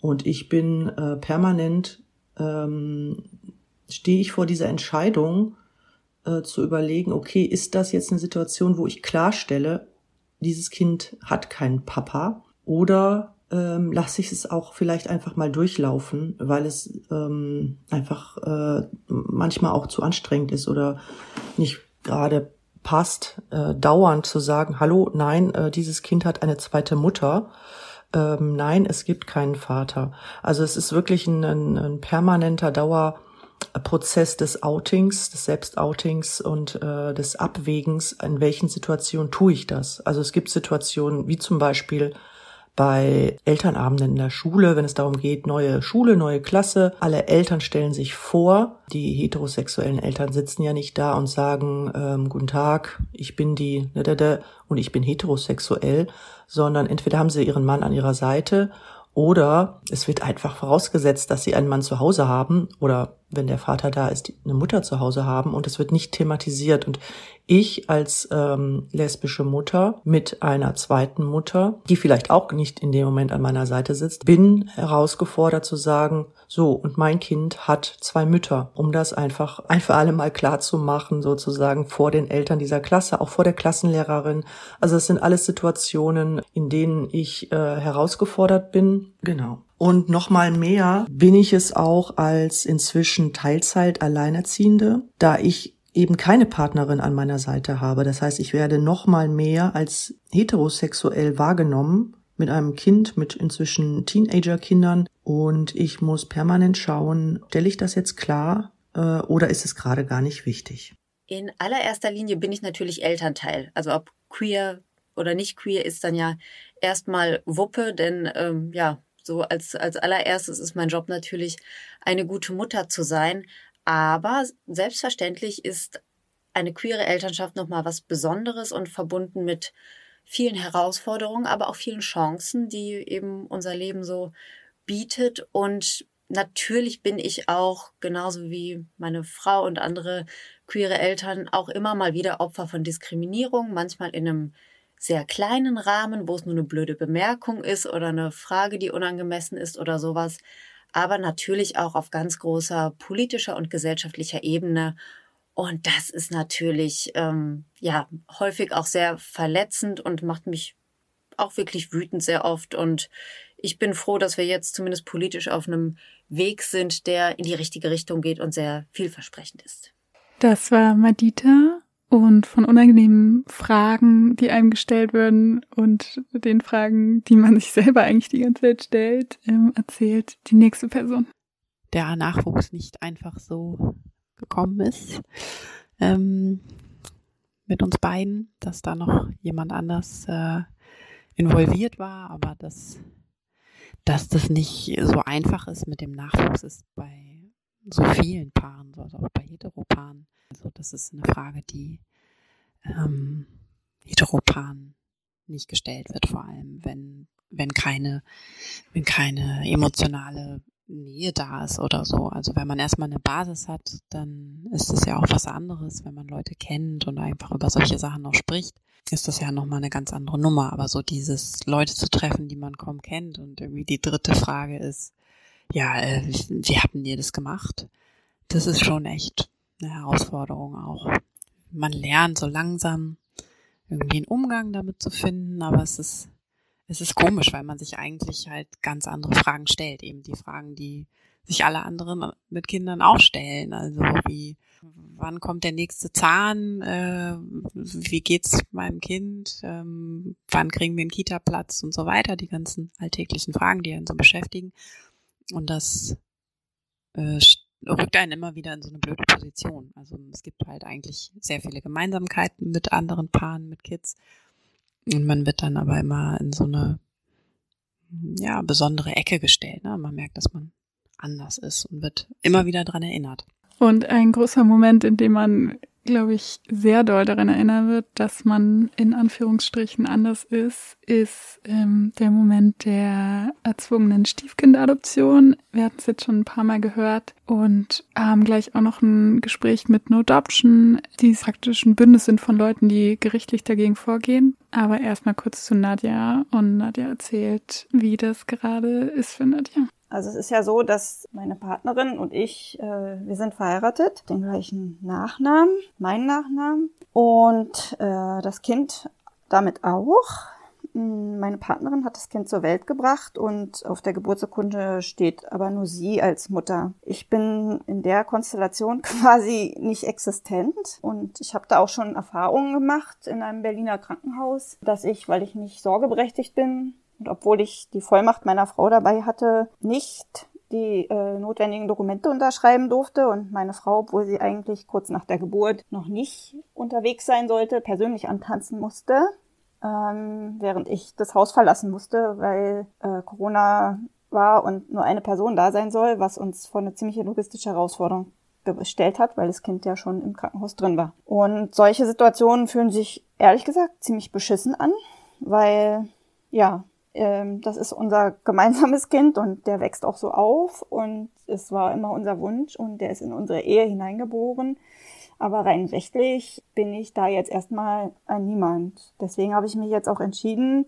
Und ich bin äh, permanent, ähm, stehe ich vor dieser Entscheidung, äh, zu überlegen, okay, ist das jetzt eine Situation, wo ich klarstelle, dieses Kind hat keinen Papa oder ähm, lasse ich es auch vielleicht einfach mal durchlaufen, weil es ähm, einfach äh, manchmal auch zu anstrengend ist oder nicht gerade passt, äh, dauernd zu sagen, hallo, nein, äh, dieses Kind hat eine zweite Mutter. Ähm, nein, es gibt keinen Vater. Also es ist wirklich ein, ein, ein permanenter Dauer Prozess des Outings, des Selbstoutings und äh, des Abwägens, in welchen Situationen tue ich das. Also es gibt Situationen wie zum Beispiel bei Elternabenden in der Schule, wenn es darum geht, neue Schule, neue Klasse. Alle Eltern stellen sich vor. Die heterosexuellen Eltern sitzen ja nicht da und sagen, ähm, guten Tag, ich bin die und ich bin heterosexuell, sondern entweder haben sie ihren Mann an ihrer Seite oder es wird einfach vorausgesetzt, dass sie einen Mann zu Hause haben oder wenn der Vater da ist, eine Mutter zu Hause haben und es wird nicht thematisiert. Und ich als ähm, lesbische Mutter mit einer zweiten Mutter, die vielleicht auch nicht in dem Moment an meiner Seite sitzt, bin herausgefordert zu sagen, so, und mein Kind hat zwei Mütter, um das einfach ein für alle Mal klar zu machen, sozusagen vor den Eltern dieser Klasse, auch vor der Klassenlehrerin. Also es sind alles Situationen, in denen ich äh, herausgefordert bin. Genau. Und nochmal mehr bin ich es auch als inzwischen Teilzeit Alleinerziehende, da ich eben keine Partnerin an meiner Seite habe. Das heißt, ich werde nochmal mehr als heterosexuell wahrgenommen mit einem Kind, mit inzwischen Teenager-Kindern und ich muss permanent schauen, stelle ich das jetzt klar äh, oder ist es gerade gar nicht wichtig? In allererster Linie bin ich natürlich Elternteil. Also ob queer oder nicht queer ist dann ja erstmal Wuppe, denn ähm, ja, so als, als allererstes ist mein Job natürlich, eine gute Mutter zu sein. Aber selbstverständlich ist eine queere Elternschaft nochmal was Besonderes und verbunden mit vielen Herausforderungen, aber auch vielen Chancen, die eben unser Leben so bietet. Und natürlich bin ich auch, genauso wie meine Frau und andere queere Eltern, auch immer mal wieder Opfer von Diskriminierung, manchmal in einem sehr kleinen Rahmen, wo es nur eine blöde Bemerkung ist oder eine Frage, die unangemessen ist oder sowas, aber natürlich auch auf ganz großer politischer und gesellschaftlicher Ebene. Und das ist natürlich ähm, ja häufig auch sehr verletzend und macht mich auch wirklich wütend sehr oft. Und ich bin froh, dass wir jetzt zumindest politisch auf einem Weg sind, der in die richtige Richtung geht und sehr vielversprechend ist. Das war Madita und von unangenehmen Fragen, die einem gestellt werden und den Fragen, die man sich selber eigentlich die ganze Zeit stellt, ähm, erzählt die nächste Person. Der Nachwuchs nicht einfach so gekommen ist ähm, mit uns beiden, dass da noch jemand anders äh, involviert war, aber dass, dass das nicht so einfach ist mit dem Nachwuchs ist bei so vielen Paaren, also auch bei Heteropaaren. Also das ist eine Frage, die ähm, Heteropaaren nicht gestellt wird, vor allem wenn, wenn keine, wenn keine emotionale Nähe da ist oder so. Also wenn man erstmal eine Basis hat, dann ist es ja auch was anderes, wenn man Leute kennt und einfach über solche Sachen noch spricht, ist das ja nochmal eine ganz andere Nummer. Aber so dieses Leute zu treffen, die man kaum kennt und irgendwie die dritte Frage ist, ja, äh, wie habt ihr das gemacht? Das ist schon echt eine Herausforderung auch. Man lernt so langsam irgendwie einen Umgang damit zu finden, aber es ist, es ist komisch, weil man sich eigentlich halt ganz andere Fragen stellt. Eben die Fragen, die sich alle anderen mit Kindern auch stellen. Also wie, wann kommt der nächste Zahn? Äh, wie geht's meinem Kind? Ähm, wann kriegen wir einen Kita-Platz und so weiter? Die ganzen alltäglichen Fragen, die einen so beschäftigen. Und das äh, rückt einen immer wieder in so eine blöde Position. Also es gibt halt eigentlich sehr viele Gemeinsamkeiten mit anderen Paaren, mit Kids. Und man wird dann aber immer in so eine ja, besondere Ecke gestellt. Ne? Man merkt, dass man anders ist und wird immer wieder dran erinnert. Und ein großer Moment, in dem man glaube ich, sehr doll daran erinnern wird, dass man in Anführungsstrichen anders ist, ist ähm, der Moment der erzwungenen Stiefkindadoption. Wir hatten es jetzt schon ein paar Mal gehört und haben gleich auch noch ein Gespräch mit No Adoption, die praktisch ein Bündnis sind von Leuten, die gerichtlich dagegen vorgehen. Aber erstmal kurz zu Nadja und Nadja erzählt, wie das gerade ist für Nadja. Also es ist ja so, dass meine Partnerin und ich, äh, wir sind verheiratet, den gleichen Nachnamen, meinen Nachnamen und äh, das Kind damit auch. Hm, meine Partnerin hat das Kind zur Welt gebracht und auf der Geburtsurkunde steht aber nur sie als Mutter. Ich bin in der Konstellation quasi nicht existent und ich habe da auch schon Erfahrungen gemacht in einem Berliner Krankenhaus, dass ich, weil ich nicht sorgeberechtigt bin, und obwohl ich die Vollmacht meiner Frau dabei hatte, nicht die äh, notwendigen Dokumente unterschreiben durfte und meine Frau, obwohl sie eigentlich kurz nach der Geburt noch nicht unterwegs sein sollte, persönlich antanzen musste, ähm, während ich das Haus verlassen musste, weil äh, Corona war und nur eine Person da sein soll, was uns vor eine ziemliche logistische Herausforderung gestellt hat, weil das Kind ja schon im Krankenhaus drin war. Und solche Situationen fühlen sich ehrlich gesagt ziemlich beschissen an, weil ja, ähm, das ist unser gemeinsames Kind und der wächst auch so auf und es war immer unser Wunsch und der ist in unsere Ehe hineingeboren. Aber rein rechtlich bin ich da jetzt erstmal ein Niemand. Deswegen habe ich mich jetzt auch entschieden,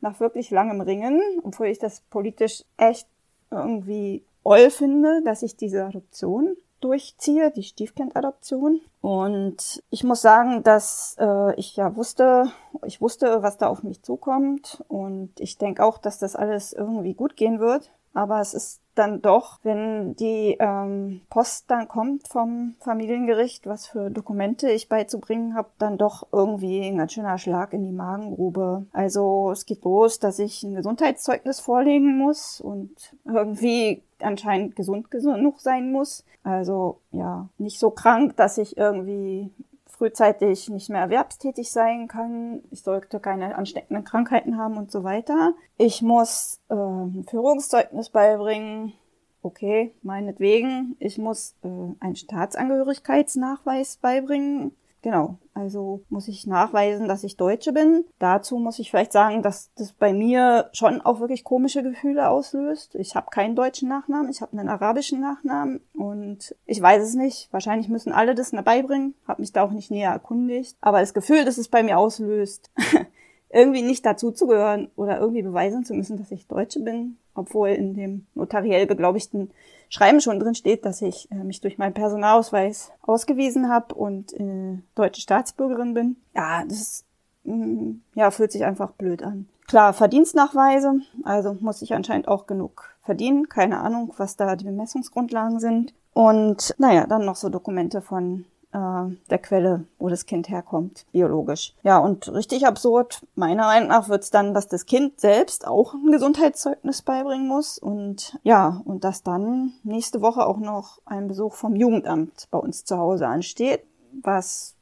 nach wirklich langem Ringen, obwohl ich das politisch echt irgendwie oll finde, dass ich diese Adoption durchziehe, die Stiefkindadoption. Und ich muss sagen, dass äh, ich ja wusste, ich wusste, was da auf mich zukommt. Und ich denke auch, dass das alles irgendwie gut gehen wird. Aber es ist dann doch, wenn die ähm, Post dann kommt vom Familiengericht, was für Dokumente ich beizubringen habe, dann doch irgendwie ein ganz schöner Schlag in die Magengrube. Also es geht los, dass ich ein Gesundheitszeugnis vorlegen muss und irgendwie anscheinend gesund genug sein muss. Also ja, nicht so krank, dass ich irgendwie frühzeitig nicht mehr erwerbstätig sein kann. Ich sollte keine ansteckenden Krankheiten haben und so weiter. Ich muss äh, ein Führungszeugnis beibringen. Okay, meinetwegen. Ich muss äh, einen Staatsangehörigkeitsnachweis beibringen. Genau, also muss ich nachweisen, dass ich Deutsche bin. Dazu muss ich vielleicht sagen, dass das bei mir schon auch wirklich komische Gefühle auslöst. Ich habe keinen deutschen Nachnamen, ich habe einen arabischen Nachnamen und ich weiß es nicht. Wahrscheinlich müssen alle das dabei bringen. Habe mich da auch nicht näher erkundigt. Aber das Gefühl, das es bei mir auslöst, irgendwie nicht dazuzugehören oder irgendwie beweisen zu müssen, dass ich Deutsche bin, obwohl in dem notariell beglaubigten Schreiben schon drin steht, dass ich äh, mich durch meinen Personalausweis ausgewiesen habe und äh, deutsche Staatsbürgerin bin. Ja, das mh, mm, ja, fühlt sich einfach blöd an. Klar, Verdienstnachweise, also muss ich anscheinend auch genug verdienen. Keine Ahnung, was da die Bemessungsgrundlagen sind. Und naja, dann noch so Dokumente von der Quelle, wo das Kind herkommt, biologisch. Ja, und richtig absurd, meiner Meinung nach, wird's dann, dass das Kind selbst auch ein Gesundheitszeugnis beibringen muss und ja, und dass dann nächste Woche auch noch ein Besuch vom Jugendamt bei uns zu Hause ansteht, was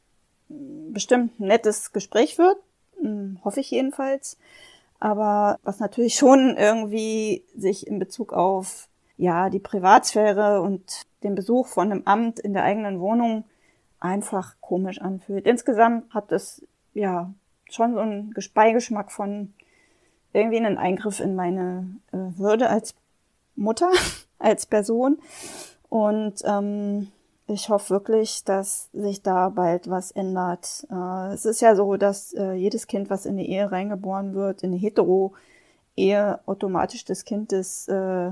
bestimmt ein nettes Gespräch wird, hm, hoffe ich jedenfalls. Aber was natürlich schon irgendwie sich in Bezug auf ja, die Privatsphäre und den Besuch von einem Amt in der eigenen Wohnung einfach komisch anfühlt. Insgesamt hat es ja schon so einen Beigeschmack von irgendwie einen Eingriff in meine äh, Würde als Mutter, als Person. Und ähm, ich hoffe wirklich, dass sich da bald was ändert. Äh, es ist ja so, dass äh, jedes Kind, was in eine Ehe reingeboren wird, in eine Hetero-Ehe, automatisch das Kind des äh,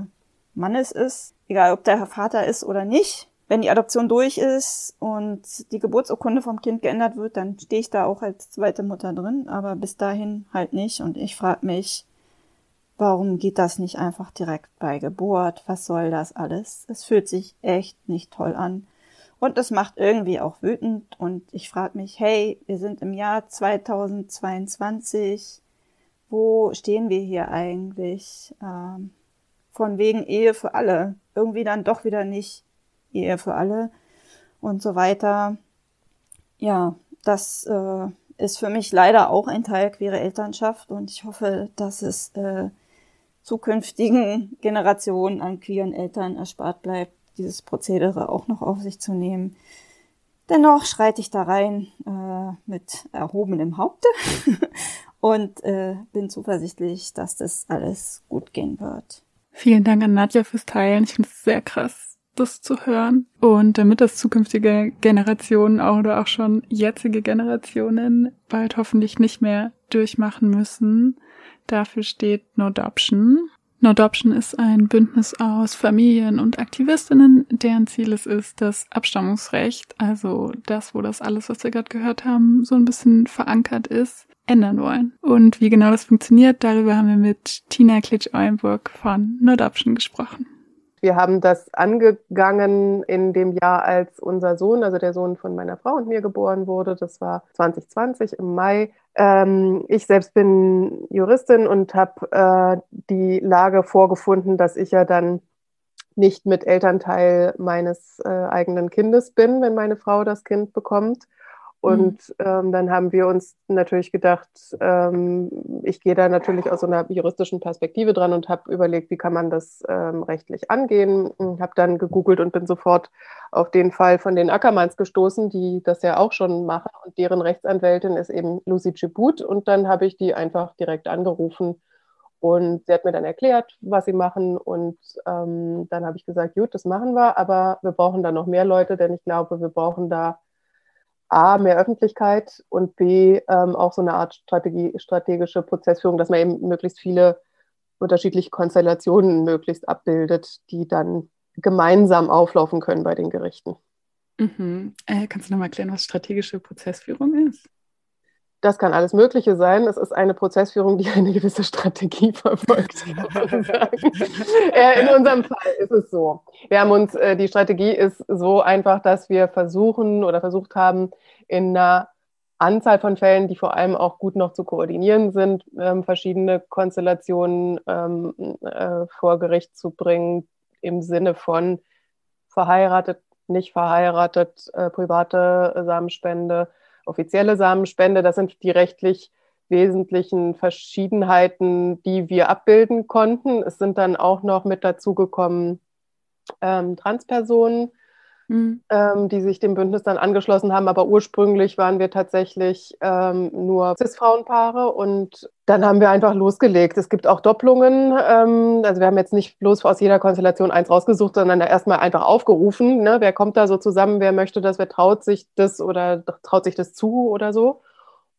Mannes ist. Egal, ob der Vater ist oder nicht wenn die Adoption durch ist und die Geburtsurkunde vom Kind geändert wird, dann stehe ich da auch als zweite Mutter drin, aber bis dahin halt nicht. Und ich frage mich, warum geht das nicht einfach direkt bei Geburt? Was soll das alles? Es fühlt sich echt nicht toll an. Und es macht irgendwie auch wütend. Und ich frage mich, hey, wir sind im Jahr 2022. Wo stehen wir hier eigentlich? Ähm, von wegen Ehe für alle. Irgendwie dann doch wieder nicht Ehe für alle und so weiter. Ja, das äh, ist für mich leider auch ein Teil queere Elternschaft und ich hoffe, dass es äh, zukünftigen Generationen an queeren Eltern erspart bleibt, dieses Prozedere auch noch auf sich zu nehmen. Dennoch schreite ich da rein äh, mit erhobenem Haupte und äh, bin zuversichtlich, dass das alles gut gehen wird. Vielen Dank an Nadja fürs Teilen. Ich finde es sehr krass, das zu hören. Und damit das zukünftige Generationen oder auch schon jetzige Generationen bald hoffentlich nicht mehr durchmachen müssen, dafür steht No Adoption. No Adoption ist ein Bündnis aus Familien und Aktivistinnen, deren Ziel es ist, das Abstammungsrecht, also das, wo das alles, was wir gerade gehört haben, so ein bisschen verankert ist, ändern wollen. Und wie genau das funktioniert, darüber haben wir mit Tina Klitsch-Eulenburg von No Adoption gesprochen. Wir haben das angegangen in dem Jahr, als unser Sohn, also der Sohn von meiner Frau und mir geboren wurde. Das war 2020 im Mai. Ähm, ich selbst bin Juristin und habe äh, die Lage vorgefunden, dass ich ja dann nicht mit Elternteil meines äh, eigenen Kindes bin, wenn meine Frau das Kind bekommt. Und mhm. ähm, dann haben wir uns natürlich gedacht, ähm, ich gehe da natürlich aus so einer juristischen Perspektive dran und habe überlegt, wie kann man das ähm, rechtlich angehen. Habe dann gegoogelt und bin sofort auf den Fall von den Ackermanns gestoßen, die das ja auch schon machen. Und deren Rechtsanwältin ist eben Lucy Chibut. Und dann habe ich die einfach direkt angerufen. Und sie hat mir dann erklärt, was sie machen. Und ähm, dann habe ich gesagt, gut, das machen wir, aber wir brauchen da noch mehr Leute, denn ich glaube, wir brauchen da A, mehr Öffentlichkeit und B, ähm, auch so eine Art Strategie, strategische Prozessführung, dass man eben möglichst viele unterschiedliche Konstellationen möglichst abbildet, die dann gemeinsam auflaufen können bei den Gerichten. Mhm. Äh, kannst du nochmal erklären, was strategische Prozessführung ist? Das kann alles Mögliche sein. Es ist eine Prozessführung, die eine gewisse Strategie verfolgt. äh, in unserem Fall ist es so. Wir haben uns, äh, die Strategie ist so einfach, dass wir versuchen oder versucht haben, in einer Anzahl von Fällen, die vor allem auch gut noch zu koordinieren sind, ähm, verschiedene Konstellationen ähm, äh, vor Gericht zu bringen, im Sinne von verheiratet, nicht verheiratet, äh, private Samenspende, offizielle Samenspende. Das sind die rechtlich wesentlichen Verschiedenheiten, die wir abbilden konnten. Es sind dann auch noch mit dazugekommen ähm, Transpersonen, mhm. ähm, die sich dem Bündnis dann angeschlossen haben. Aber ursprünglich waren wir tatsächlich ähm, nur Cis-Frauenpaare und dann haben wir einfach losgelegt. Es gibt auch Doppelungen. Ähm, also wir haben jetzt nicht bloß aus jeder Konstellation eins rausgesucht, sondern erstmal einfach aufgerufen. Ne? Wer kommt da so zusammen? Wer möchte das? Wer traut sich das oder traut sich das zu oder so?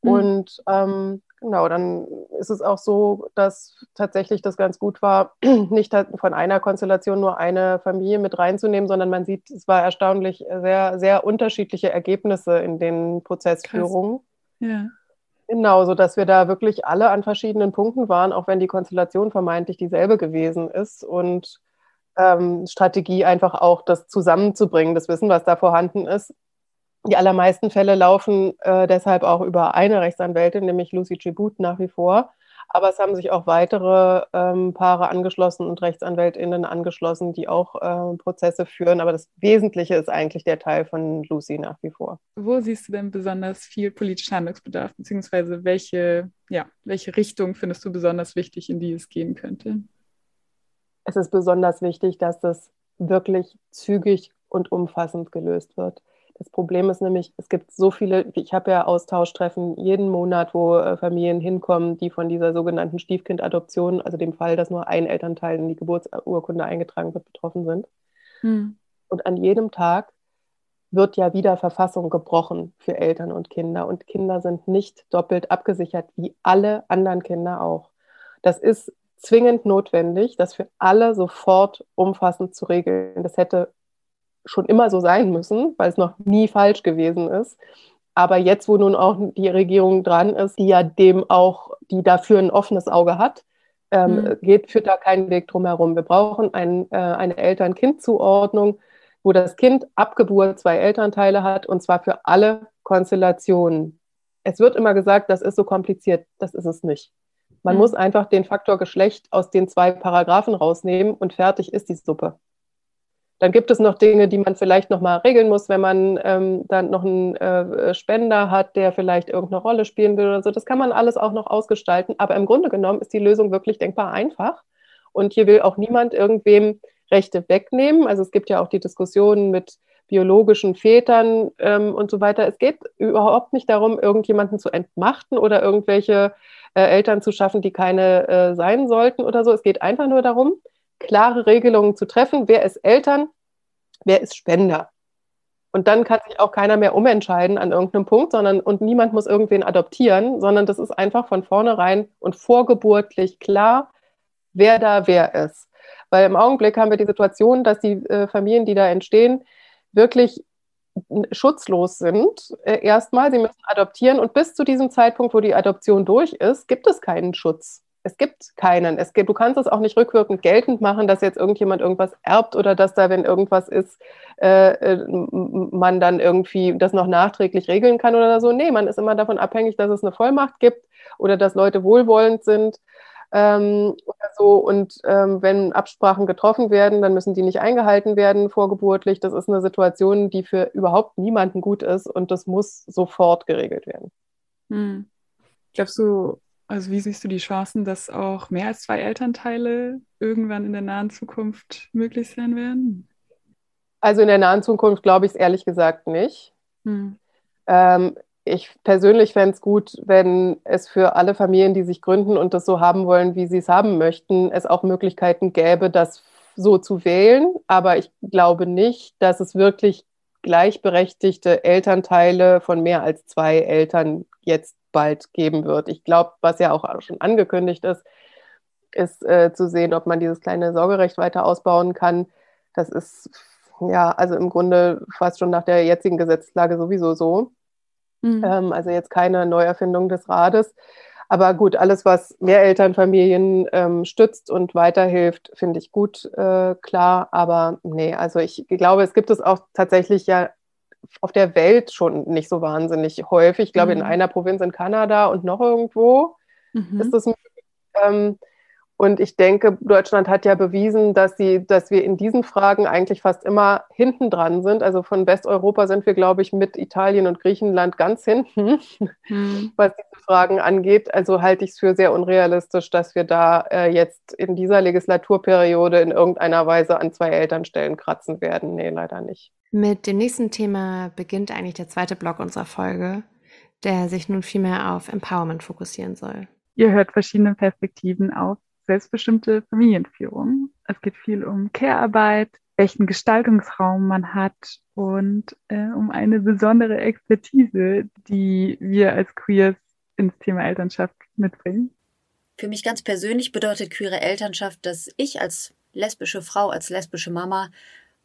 Mhm. Und ähm, genau, dann ist es auch so, dass tatsächlich das ganz gut war, nicht von einer Konstellation nur eine Familie mit reinzunehmen, sondern man sieht, es war erstaunlich sehr, sehr unterschiedliche Ergebnisse in den Prozessführungen. Krass. Ja. Genau, so dass wir da wirklich alle an verschiedenen Punkten waren, auch wenn die Konstellation vermeintlich dieselbe gewesen ist und ähm, Strategie einfach auch das zusammenzubringen, das Wissen, was da vorhanden ist, die allermeisten Fälle laufen äh, deshalb auch über eine Rechtsanwältin, nämlich Lucy Chibut nach wie vor. Aber es haben sich auch weitere ähm, Paare angeschlossen und RechtsanwältInnen angeschlossen, die auch äh, Prozesse führen. Aber das Wesentliche ist eigentlich der Teil von Lucy nach wie vor. Wo siehst du denn besonders viel politischen Handlungsbedarf, beziehungsweise welche, ja, welche Richtung findest du besonders wichtig, in die es gehen könnte? Es ist besonders wichtig, dass das wirklich zügig und umfassend gelöst wird. Das Problem ist nämlich, es gibt so viele, ich habe ja Austauschtreffen jeden Monat, wo äh, Familien hinkommen, die von dieser sogenannten Stiefkindadoption, also dem Fall, dass nur ein Elternteil in die Geburtsurkunde eingetragen wird, betroffen sind. Hm. Und an jedem Tag wird ja wieder Verfassung gebrochen für Eltern und Kinder. Und Kinder sind nicht doppelt abgesichert, wie alle anderen Kinder auch. Das ist zwingend notwendig, das für alle sofort umfassend zu regeln. Das hätte schon immer so sein müssen, weil es noch nie falsch gewesen ist. Aber jetzt, wo nun auch die Regierung dran ist, die ja dem auch, die dafür ein offenes Auge hat, ähm, mhm. geht, führt da keinen Weg drumherum. Wir brauchen ein, äh, eine Eltern-Kind-Zuordnung, wo das Kind ab Geburt zwei Elternteile hat und zwar für alle Konstellationen. Es wird immer gesagt, das ist so kompliziert. Das ist es nicht. Man mhm. muss einfach den Faktor Geschlecht aus den zwei Paragraphen rausnehmen und fertig ist die Suppe. Dann gibt es noch Dinge, die man vielleicht noch mal regeln muss, wenn man ähm, dann noch einen äh, Spender hat, der vielleicht irgendeine Rolle spielen will oder so. Das kann man alles auch noch ausgestalten. Aber im Grunde genommen ist die Lösung wirklich denkbar einfach. Und hier will auch niemand irgendwem Rechte wegnehmen. Also es gibt ja auch die Diskussionen mit biologischen Vätern ähm, und so weiter. Es geht überhaupt nicht darum, irgendjemanden zu entmachten oder irgendwelche äh, Eltern zu schaffen, die keine äh, sein sollten oder so. Es geht einfach nur darum, klare Regelungen zu treffen. Wer ist Eltern? Wer ist Spender? Und dann kann sich auch keiner mehr umentscheiden an irgendeinem Punkt, sondern und niemand muss irgendwen adoptieren, sondern das ist einfach von vornherein und vorgeburtlich klar, wer da wer ist. Weil im Augenblick haben wir die Situation, dass die äh, Familien, die da entstehen, wirklich schutzlos sind. Äh, erstmal, sie müssen adoptieren und bis zu diesem Zeitpunkt, wo die Adoption durch ist, gibt es keinen Schutz es gibt keinen. Es gibt, du kannst es auch nicht rückwirkend geltend machen, dass jetzt irgendjemand irgendwas erbt oder dass da, wenn irgendwas ist, äh, äh, man dann irgendwie das noch nachträglich regeln kann oder so. Nee, man ist immer davon abhängig, dass es eine Vollmacht gibt oder dass Leute wohlwollend sind. Ähm, oder so. Und ähm, wenn Absprachen getroffen werden, dann müssen die nicht eingehalten werden vorgeburtlich. Das ist eine Situation, die für überhaupt niemanden gut ist und das muss sofort geregelt werden. Hm. Glaubst du, also wie siehst du die Chancen, dass auch mehr als zwei Elternteile irgendwann in der nahen Zukunft möglich sein werden? Also in der nahen Zukunft glaube ich es ehrlich gesagt nicht. Hm. Ähm, ich persönlich fände es gut, wenn es für alle Familien, die sich gründen und das so haben wollen, wie sie es haben möchten, es auch Möglichkeiten gäbe, das so zu wählen. Aber ich glaube nicht, dass es wirklich gleichberechtigte Elternteile von mehr als zwei Eltern jetzt bald geben wird. Ich glaube, was ja auch schon angekündigt ist, ist äh, zu sehen, ob man dieses kleine Sorgerecht weiter ausbauen kann. Das ist ja also im Grunde fast schon nach der jetzigen Gesetzlage sowieso so. Mhm. Ähm, also jetzt keine Neuerfindung des Rades. Aber gut, alles, was Mehrelternfamilien ähm, stützt und weiterhilft, finde ich gut, äh, klar. Aber nee, also ich glaube, es gibt es auch tatsächlich ja auf der Welt schon nicht so wahnsinnig häufig. Ich glaube, mhm. in einer Provinz in Kanada und noch irgendwo mhm. ist das ähm, und ich denke, Deutschland hat ja bewiesen, dass, sie, dass wir in diesen Fragen eigentlich fast immer hinten dran sind. Also von Westeuropa sind wir, glaube ich, mit Italien und Griechenland ganz hinten, mhm. was diese Fragen angeht. Also halte ich es für sehr unrealistisch, dass wir da äh, jetzt in dieser Legislaturperiode in irgendeiner Weise an zwei Elternstellen kratzen werden. Nee, leider nicht. Mit dem nächsten Thema beginnt eigentlich der zweite Block unserer Folge, der sich nun vielmehr auf Empowerment fokussieren soll. Ihr hört verschiedene Perspektiven auf selbstbestimmte Familienführung. Es geht viel um Care-Arbeit, welchen Gestaltungsraum man hat und äh, um eine besondere Expertise, die wir als Queers ins Thema Elternschaft mitbringen. Für mich ganz persönlich bedeutet queere Elternschaft, dass ich als lesbische Frau, als lesbische Mama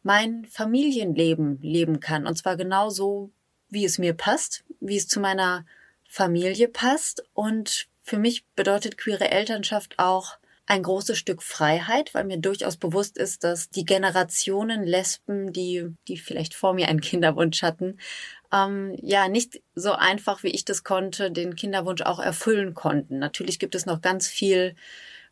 mein Familienleben leben kann. Und zwar genauso, wie es mir passt, wie es zu meiner Familie passt. Und für mich bedeutet queere Elternschaft auch, ein großes Stück Freiheit, weil mir durchaus bewusst ist, dass die Generationen Lesben, die, die vielleicht vor mir einen Kinderwunsch hatten, ähm, ja nicht so einfach, wie ich das konnte, den Kinderwunsch auch erfüllen konnten. Natürlich gibt es noch ganz viel,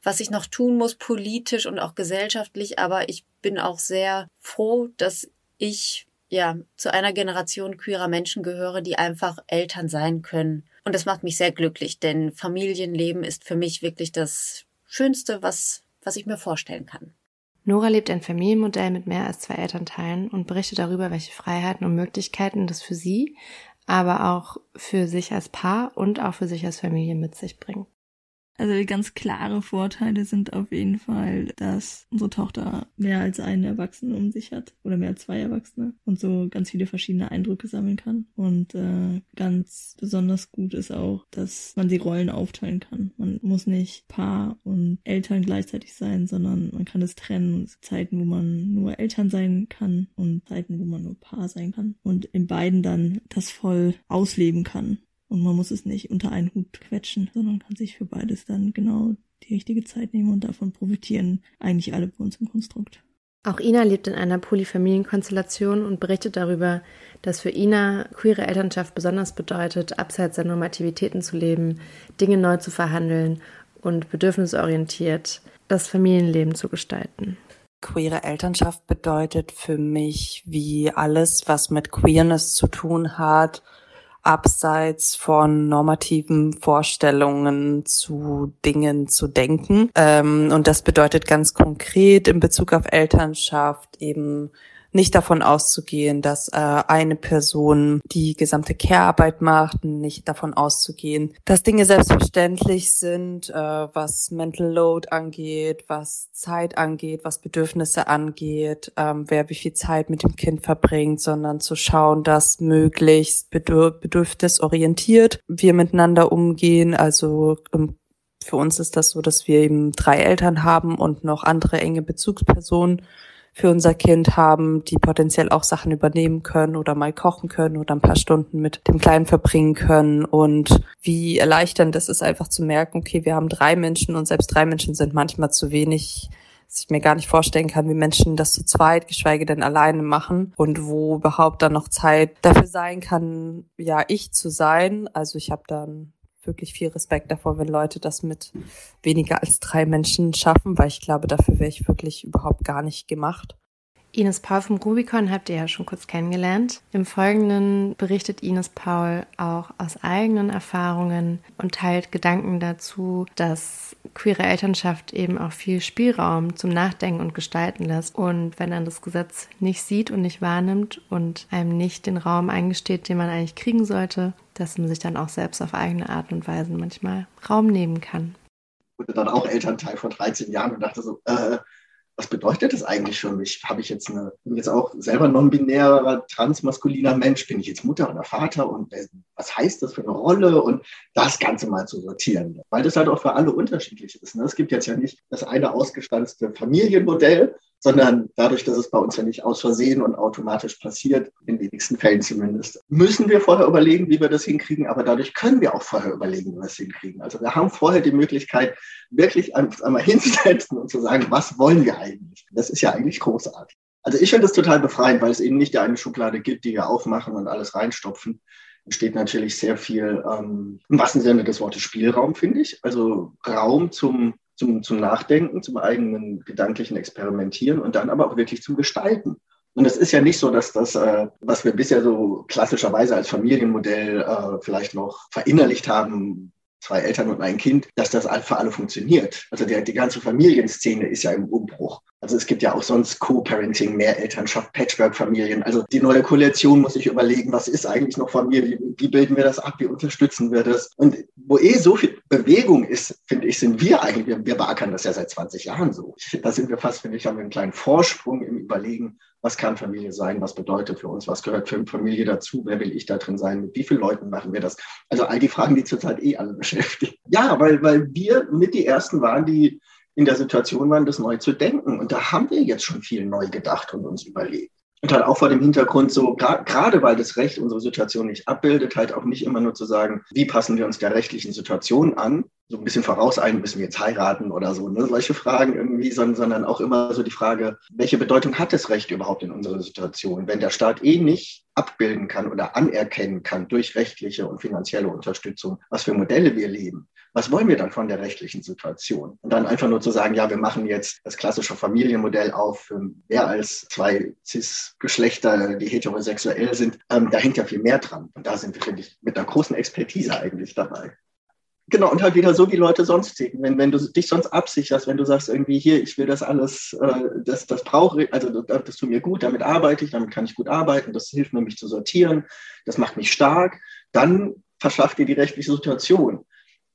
was ich noch tun muss, politisch und auch gesellschaftlich, aber ich bin auch sehr froh, dass ich ja zu einer Generation queerer Menschen gehöre, die einfach Eltern sein können. Und das macht mich sehr glücklich, denn Familienleben ist für mich wirklich das Schönste, was, was ich mir vorstellen kann. Nora lebt ein Familienmodell mit mehr als zwei Elternteilen und berichtet darüber, welche Freiheiten und Möglichkeiten das für sie, aber auch für sich als Paar und auch für sich als Familie mit sich bringt. Also ganz klare Vorteile sind auf jeden Fall, dass unsere Tochter mehr als einen Erwachsenen um sich hat oder mehr als zwei Erwachsene und so ganz viele verschiedene Eindrücke sammeln kann. Und äh, ganz besonders gut ist auch, dass man die Rollen aufteilen kann. Man muss nicht Paar und Eltern gleichzeitig sein, sondern man kann es trennen. Zeiten, wo man nur Eltern sein kann und Zeiten, wo man nur Paar sein kann. Und in beiden dann das voll ausleben kann. Und man muss es nicht unter einen Hut quetschen, sondern kann sich für beides dann genau die richtige Zeit nehmen und davon profitieren eigentlich alle bei uns im Konstrukt. Auch Ina lebt in einer Polyfamilienkonstellation und berichtet darüber, dass für Ina queere Elternschaft besonders bedeutet, abseits der Normativitäten zu leben, Dinge neu zu verhandeln und bedürfnisorientiert das Familienleben zu gestalten. Queere Elternschaft bedeutet für mich, wie alles, was mit Queerness zu tun hat, abseits von normativen Vorstellungen zu Dingen zu denken. Ähm, und das bedeutet ganz konkret in Bezug auf Elternschaft eben nicht davon auszugehen, dass äh, eine Person die gesamte Care-Arbeit macht, nicht davon auszugehen, dass Dinge selbstverständlich sind, äh, was Mental Load angeht, was Zeit angeht, was Bedürfnisse angeht, ähm, wer wie viel Zeit mit dem Kind verbringt, sondern zu schauen, dass möglichst bedür bedürfnisorientiert wir miteinander umgehen, also ähm, für uns ist das so, dass wir eben drei Eltern haben und noch andere enge Bezugspersonen für unser Kind haben, die potenziell auch Sachen übernehmen können oder mal kochen können oder ein paar Stunden mit dem Kleinen verbringen können. Und wie erleichternd das ist einfach zu merken, okay, wir haben drei Menschen und selbst drei Menschen sind manchmal zu wenig dass ich mir gar nicht vorstellen kann, wie Menschen das zu zweit, geschweige denn alleine machen und wo überhaupt dann noch Zeit dafür sein kann, ja, ich zu sein. Also ich habe dann wirklich viel Respekt davor, wenn Leute das mit weniger als drei Menschen schaffen, weil ich glaube, dafür wäre ich wirklich überhaupt gar nicht gemacht. Ines Paul vom Rubicon habt ihr ja schon kurz kennengelernt. Im Folgenden berichtet Ines Paul auch aus eigenen Erfahrungen und teilt Gedanken dazu, dass queere Elternschaft eben auch viel Spielraum zum Nachdenken und Gestalten lässt. Und wenn man das Gesetz nicht sieht und nicht wahrnimmt und einem nicht den Raum eingesteht, den man eigentlich kriegen sollte, dass man sich dann auch selbst auf eigene Art und Weise manchmal Raum nehmen kann. Ich wurde dann auch Elternteil vor 13 Jahren und dachte so, äh, was bedeutet das eigentlich für mich? Habe ich jetzt eine, bin jetzt auch selber non-binärer, transmaskuliner Mensch? Bin ich jetzt Mutter oder Vater? Und äh, was heißt das für eine Rolle? Und das Ganze mal zu sortieren. Weil das halt auch für alle unterschiedlich ist. Ne? Es gibt jetzt ja nicht das eine ausgestanzte Familienmodell, sondern dadurch, dass es bei uns ja nicht aus Versehen und automatisch passiert, in wenigsten Fällen zumindest, müssen wir vorher überlegen, wie wir das hinkriegen, aber dadurch können wir auch vorher überlegen, wie wir es hinkriegen. Also wir haben vorher die Möglichkeit, wirklich einmal hinzusetzen und zu sagen, was wollen wir eigentlich? Das ist ja eigentlich großartig. Also ich finde es total befreiend, weil es eben nicht eine Schublade gibt, die wir aufmachen und alles reinstopfen. Entsteht natürlich sehr viel, ähm, im wahrsten Sinne des Wortes Spielraum, finde ich. Also Raum zum zum, zum Nachdenken, zum eigenen gedanklichen Experimentieren und dann aber auch wirklich zum Gestalten. Und es ist ja nicht so, dass das, äh, was wir bisher so klassischerweise als Familienmodell äh, vielleicht noch verinnerlicht haben, zwei Eltern und ein Kind, dass das für alle funktioniert. Also die, die ganze Familienszene ist ja im Umbruch. Also es gibt ja auch sonst Co-Parenting, Mehrelternschaft, Patchwork-Familien. Also die neue Koalition muss sich überlegen, was ist eigentlich noch Familie? Wie bilden wir das ab? Wie unterstützen wir das? Und wo eh so viel Bewegung ist, finde ich, sind wir eigentlich, wir, wir beackern das ja seit 20 Jahren so. Da sind wir fast, finde ich, haben wir einen kleinen Vorsprung im Überlegen, was kann Familie sein, was bedeutet für uns, was gehört für Familie dazu, wer will ich da drin sein, mit wie vielen Leuten machen wir das? Also all die Fragen, die zurzeit eh alle beschäftigen. Ja, weil, weil wir mit die Ersten waren, die in der Situation waren, das neu zu denken. Und da haben wir jetzt schon viel neu gedacht und uns überlegt. Und halt auch vor dem Hintergrund so, gerade weil das Recht unsere Situation nicht abbildet, halt auch nicht immer nur zu sagen, wie passen wir uns der rechtlichen Situation an, so ein bisschen vorauseilen, müssen wir jetzt heiraten oder so, ne? solche Fragen irgendwie, sondern, sondern auch immer so die Frage, welche Bedeutung hat das Recht überhaupt in unserer Situation? Wenn der Staat eh nicht abbilden kann oder anerkennen kann durch rechtliche und finanzielle Unterstützung, was für Modelle wir leben, was wollen wir dann von der rechtlichen Situation? Und dann einfach nur zu sagen, ja, wir machen jetzt das klassische Familienmodell auf für mehr als zwei Cis-Geschlechter, die heterosexuell sind, ähm, da hängt ja viel mehr dran. Und da sind wir, finde ich, mit einer großen Expertise eigentlich dabei. Genau, und halt wieder so, wie Leute sonst ticken. Wenn, wenn du dich sonst absicherst, wenn du sagst, irgendwie hier, ich will das alles, äh, das, das brauche ich, also das, das tut mir gut, damit arbeite ich, damit kann ich gut arbeiten, das hilft mir, mich zu sortieren, das macht mich stark, dann verschafft dir die rechtliche Situation.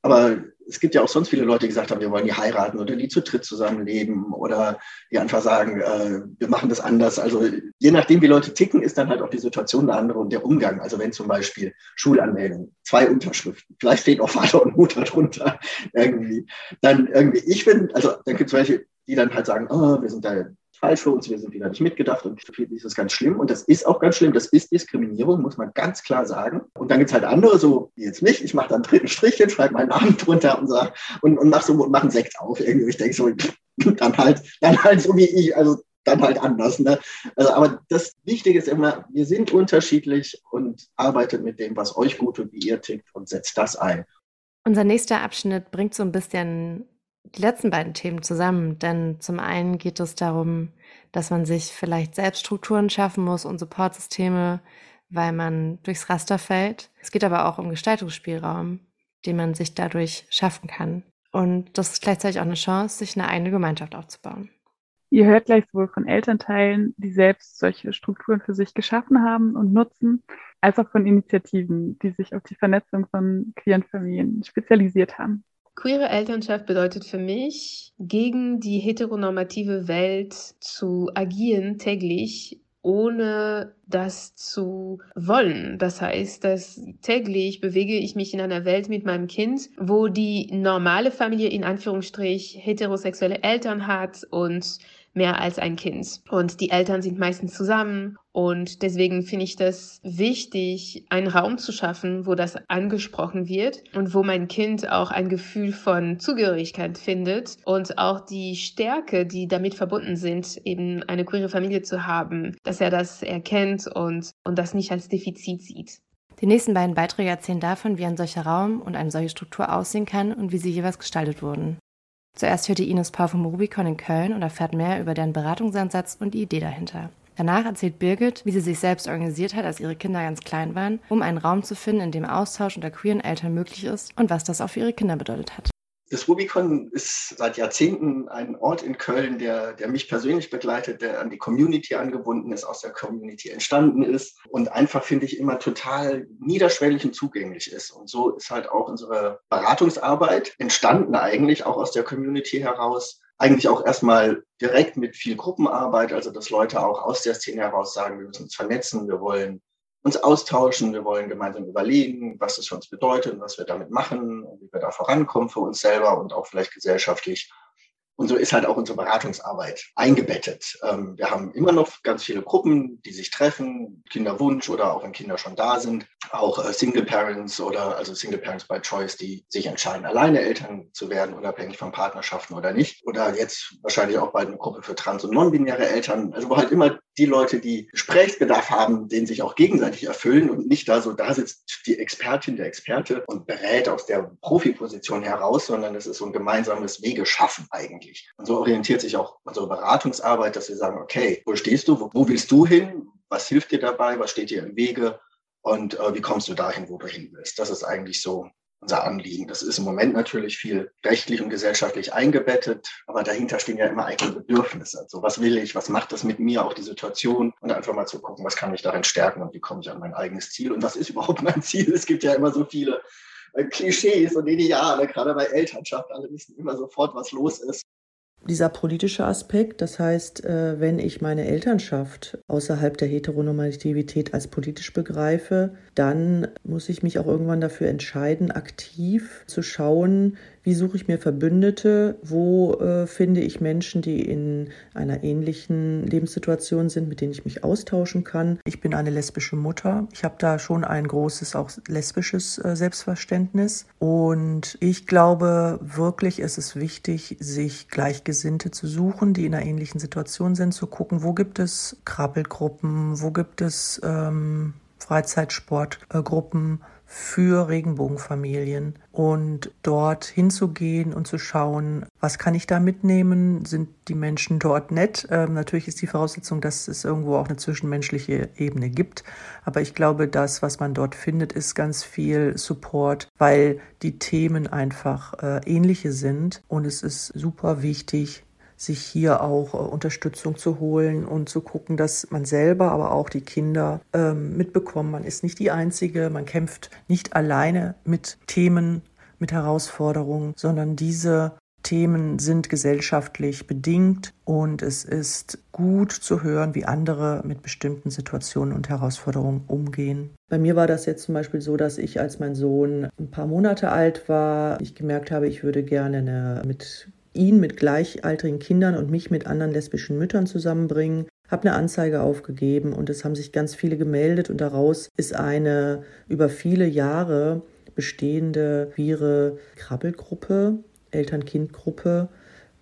Aber es gibt ja auch sonst viele Leute, die gesagt haben, wir wollen die heiraten oder die zu dritt zusammenleben oder die einfach sagen, äh, wir machen das anders. Also je nachdem, wie Leute ticken, ist dann halt auch die Situation eine andere und der Umgang. Also wenn zum Beispiel Schulanmeldung, zwei Unterschriften, vielleicht steht auch Vater und Mutter drunter irgendwie, dann irgendwie, ich bin, also dann gibt es welche, die dann halt sagen, oh, wir sind da falsch für uns, wir sind wieder nicht mitgedacht und für viele ist das ganz schlimm. Und das ist auch ganz schlimm, das ist Diskriminierung, muss man ganz klar sagen. Und dann gibt es halt andere, so wie jetzt mich, ich mache dann dritten Strichchen, schreibe meinen Namen drunter und sag, und, und mach so mach einen Sekt auf. Irgendwie. Ich denke so, dann halt, dann halt so wie ich, also dann halt anders. Ne? Also, aber das Wichtige ist immer, wir sind unterschiedlich und arbeitet mit dem, was euch gut tut, wie ihr tickt und setzt das ein. Unser nächster Abschnitt bringt so ein bisschen die letzten beiden Themen zusammen, denn zum einen geht es darum, dass man sich vielleicht selbst Strukturen schaffen muss und Supportsysteme, weil man durchs Raster fällt. Es geht aber auch um Gestaltungsspielraum, den man sich dadurch schaffen kann. Und das ist gleichzeitig auch eine Chance, sich eine eigene Gemeinschaft aufzubauen. Ihr hört gleich sowohl von Elternteilen, die selbst solche Strukturen für sich geschaffen haben und nutzen, als auch von Initiativen, die sich auf die Vernetzung von queeren Familien spezialisiert haben. Queere Elternschaft bedeutet für mich, gegen die heteronormative Welt zu agieren täglich, ohne das zu wollen. Das heißt, dass täglich bewege ich mich in einer Welt mit meinem Kind, wo die normale Familie in Anführungsstrich heterosexuelle Eltern hat und mehr als ein Kind. Und die Eltern sind meistens zusammen. Und deswegen finde ich das wichtig, einen Raum zu schaffen, wo das angesprochen wird und wo mein Kind auch ein Gefühl von Zugehörigkeit findet und auch die Stärke, die damit verbunden sind, eben eine queere Familie zu haben, dass er das erkennt und, und das nicht als Defizit sieht. Die nächsten beiden Beiträge erzählen davon, wie ein solcher Raum und eine solche Struktur aussehen kann und wie sie jeweils gestaltet wurden. Zuerst hört ihr Ines Paar vom Rubicon in Köln und erfährt mehr über deren Beratungsansatz und die Idee dahinter. Danach erzählt Birgit, wie sie sich selbst organisiert hat, als ihre Kinder ganz klein waren, um einen Raum zu finden, in dem Austausch unter queeren Eltern möglich ist und was das auch für ihre Kinder bedeutet hat. Das Rubicon ist seit Jahrzehnten ein Ort in Köln, der, der mich persönlich begleitet, der an die Community angebunden ist, aus der Community entstanden ist und einfach, finde ich, immer total niederschwellig und zugänglich ist. Und so ist halt auch unsere Beratungsarbeit entstanden eigentlich auch aus der Community heraus. Eigentlich auch erstmal direkt mit viel Gruppenarbeit, also dass Leute auch aus der Szene heraus sagen, wir müssen uns vernetzen, wir wollen uns austauschen, wir wollen gemeinsam überlegen, was es für uns bedeutet und was wir damit machen und wie wir da vorankommen für uns selber und auch vielleicht gesellschaftlich. Und so ist halt auch unsere Beratungsarbeit eingebettet. Ähm, wir haben immer noch ganz viele Gruppen, die sich treffen, Kinderwunsch oder auch wenn Kinder schon da sind, auch äh, Single Parents oder also Single Parents by Choice, die sich entscheiden, alleine Eltern zu werden, unabhängig von Partnerschaften oder nicht. Oder jetzt wahrscheinlich auch bald eine Gruppe für trans- und non-binäre Eltern. Also wo halt immer die Leute, die Gesprächsbedarf haben, den sich auch gegenseitig erfüllen und nicht da so, da sitzt die Expertin, der Experte und berät aus der Profiposition heraus, sondern es ist so ein gemeinsames Wegeschaffen eigentlich wichtig. Und so orientiert sich auch unsere Beratungsarbeit, dass wir sagen, okay, wo stehst du, wo, wo willst du hin, was hilft dir dabei, was steht dir im Wege und äh, wie kommst du dahin, wo du hin willst. Das ist eigentlich so unser Anliegen. Das ist im Moment natürlich viel rechtlich und gesellschaftlich eingebettet, aber dahinter stehen ja immer eigene Bedürfnisse. Also was will ich, was macht das mit mir, auch die Situation und einfach mal zu gucken, was kann ich darin stärken und wie komme ich an mein eigenes Ziel und was ist überhaupt mein Ziel. Es gibt ja immer so viele äh, Klischees und Ideale, gerade bei Elternschaft, alle wissen immer sofort, was los ist dieser politische Aspekt, das heißt, äh, wenn ich meine Elternschaft außerhalb der Heteronormativität als politisch begreife, dann muss ich mich auch irgendwann dafür entscheiden, aktiv zu schauen, wie suche ich mir Verbündete? Wo äh, finde ich Menschen, die in einer ähnlichen Lebenssituation sind, mit denen ich mich austauschen kann? Ich bin eine lesbische Mutter. Ich habe da schon ein großes, auch lesbisches äh, Selbstverständnis. Und ich glaube wirklich, es ist wichtig, sich Gleichgesinnte zu suchen, die in einer ähnlichen Situation sind, zu gucken, wo gibt es Krabbelgruppen, wo gibt es ähm, Freizeitsportgruppen für Regenbogenfamilien und dort hinzugehen und zu schauen, was kann ich da mitnehmen? Sind die Menschen dort nett? Ähm, natürlich ist die Voraussetzung, dass es irgendwo auch eine zwischenmenschliche Ebene gibt. Aber ich glaube, das, was man dort findet, ist ganz viel Support, weil die Themen einfach äh, ähnliche sind. Und es ist super wichtig, sich hier auch äh, Unterstützung zu holen und zu gucken, dass man selber, aber auch die Kinder ähm, mitbekommen, man ist nicht die Einzige, man kämpft nicht alleine mit Themen, mit Herausforderungen, sondern diese Themen sind gesellschaftlich bedingt. Und es ist gut zu hören, wie andere mit bestimmten Situationen und Herausforderungen umgehen. Bei mir war das jetzt zum Beispiel so, dass ich, als mein Sohn ein paar Monate alt war, ich gemerkt habe, ich würde gerne eine, mit ihn mit gleichaltrigen Kindern und mich mit anderen lesbischen Müttern zusammenbringen. Habe eine Anzeige aufgegeben und es haben sich ganz viele gemeldet und daraus ist eine über viele Jahre bestehende queere Krabbelgruppe, Eltern-Kind-Gruppe,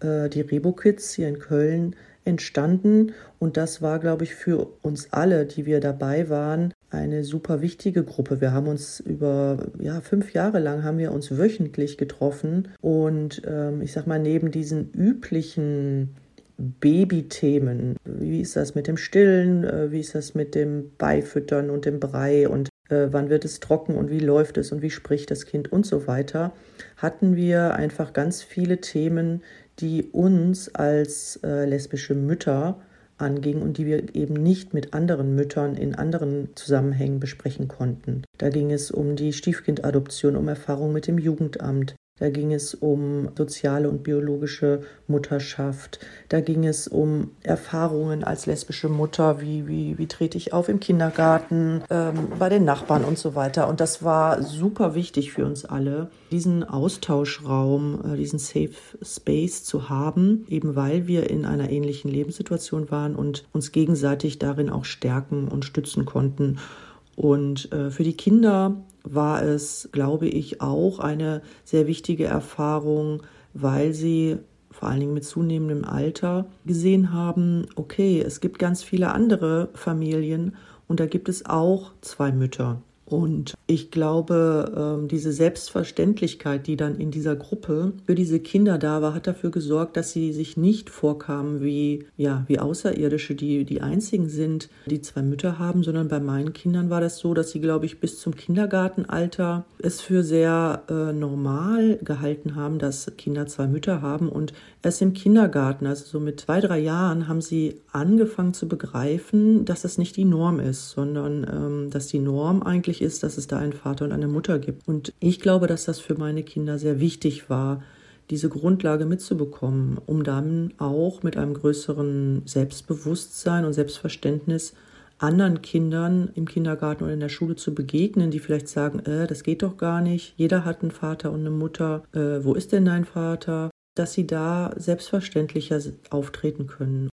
äh, die Rebo Kids hier in Köln entstanden und das war, glaube ich, für uns alle, die wir dabei waren, eine super wichtige Gruppe. Wir haben uns über ja, fünf Jahre lang haben wir uns wöchentlich getroffen und ähm, ich sag mal, neben diesen üblichen Babythemen, wie ist das mit dem Stillen, äh, wie ist das mit dem Beifüttern und dem Brei und äh, wann wird es trocken und wie läuft es und wie spricht das Kind und so weiter, hatten wir einfach ganz viele Themen, die uns als äh, lesbische Mütter anging und die wir eben nicht mit anderen Müttern in anderen Zusammenhängen besprechen konnten. Da ging es um die Stiefkindadoption, um Erfahrung mit dem Jugendamt, da ging es um soziale und biologische Mutterschaft. Da ging es um Erfahrungen als lesbische Mutter, wie, wie, wie trete ich auf im Kindergarten, ähm, bei den Nachbarn und so weiter. Und das war super wichtig für uns alle, diesen Austauschraum, äh, diesen Safe Space zu haben, eben weil wir in einer ähnlichen Lebenssituation waren und uns gegenseitig darin auch stärken und stützen konnten. Und äh, für die Kinder war es, glaube ich, auch eine sehr wichtige Erfahrung, weil sie vor allen Dingen mit zunehmendem Alter gesehen haben, okay, es gibt ganz viele andere Familien und da gibt es auch zwei Mütter. Und ich glaube, ähm, diese Selbstverständlichkeit, die dann in dieser Gruppe für diese Kinder da war, hat dafür gesorgt, dass sie sich nicht vorkamen wie, ja, wie Außerirdische, die die einzigen sind, die zwei Mütter haben, sondern bei meinen Kindern war das so, dass sie, glaube ich, bis zum Kindergartenalter es für sehr äh, normal gehalten haben, dass Kinder zwei Mütter haben. Und erst im Kindergarten, also so mit zwei, drei Jahren, haben sie angefangen zu begreifen, dass das nicht die Norm ist, sondern ähm, dass die Norm eigentlich ist, dass es da einen Vater und eine Mutter gibt. Und ich glaube, dass das für meine Kinder sehr wichtig war, diese Grundlage mitzubekommen, um dann auch mit einem größeren Selbstbewusstsein und Selbstverständnis anderen Kindern im Kindergarten oder in der Schule zu begegnen, die vielleicht sagen, äh, das geht doch gar nicht, jeder hat einen Vater und eine Mutter, äh, wo ist denn dein Vater? Dass sie da selbstverständlicher auftreten können.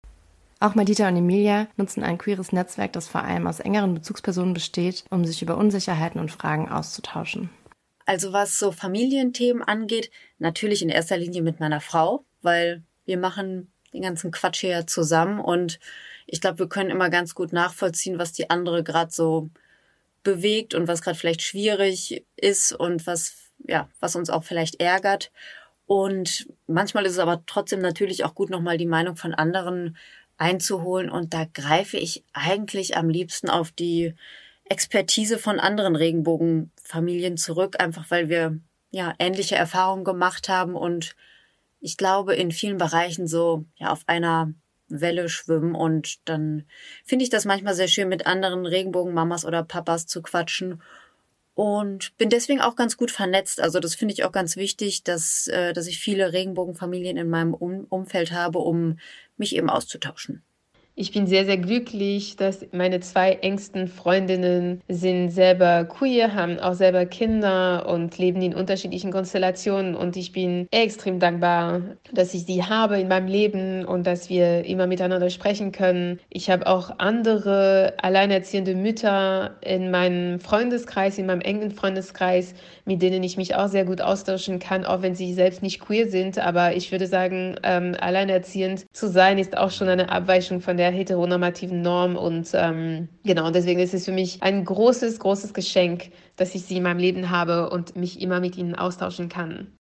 Auch Madita und Emilia nutzen ein queeres Netzwerk, das vor allem aus engeren Bezugspersonen besteht, um sich über Unsicherheiten und Fragen auszutauschen. Also was so Familienthemen angeht, natürlich in erster Linie mit meiner Frau, weil wir machen den ganzen Quatsch hier zusammen und ich glaube, wir können immer ganz gut nachvollziehen, was die andere gerade so bewegt und was gerade vielleicht schwierig ist und was ja, was uns auch vielleicht ärgert. Und manchmal ist es aber trotzdem natürlich auch gut, nochmal die Meinung von anderen einzuholen. Und da greife ich eigentlich am liebsten auf die Expertise von anderen Regenbogenfamilien zurück, einfach weil wir ja ähnliche Erfahrungen gemacht haben und ich glaube in vielen Bereichen so ja auf einer Welle schwimmen und dann finde ich das manchmal sehr schön mit anderen Regenbogenmamas oder Papas zu quatschen und bin deswegen auch ganz gut vernetzt. Also das finde ich auch ganz wichtig, dass, äh, dass ich viele Regenbogenfamilien in meinem um Umfeld habe, um mich eben auszutauschen. Ich bin sehr, sehr glücklich, dass meine zwei engsten Freundinnen sind selber queer, haben auch selber Kinder und leben in unterschiedlichen Konstellationen. Und ich bin extrem dankbar, dass ich sie habe in meinem Leben und dass wir immer miteinander sprechen können. Ich habe auch andere alleinerziehende Mütter in meinem Freundeskreis, in meinem engen Freundeskreis, mit denen ich mich auch sehr gut austauschen kann, auch wenn sie selbst nicht queer sind. Aber ich würde sagen, ähm, alleinerziehend zu sein, ist auch schon eine Abweichung von der heteronormativen Norm. Und ähm, genau, deswegen ist es für mich ein großes, großes Geschenk, dass ich sie in meinem Leben habe und mich immer mit ihnen austauschen kann.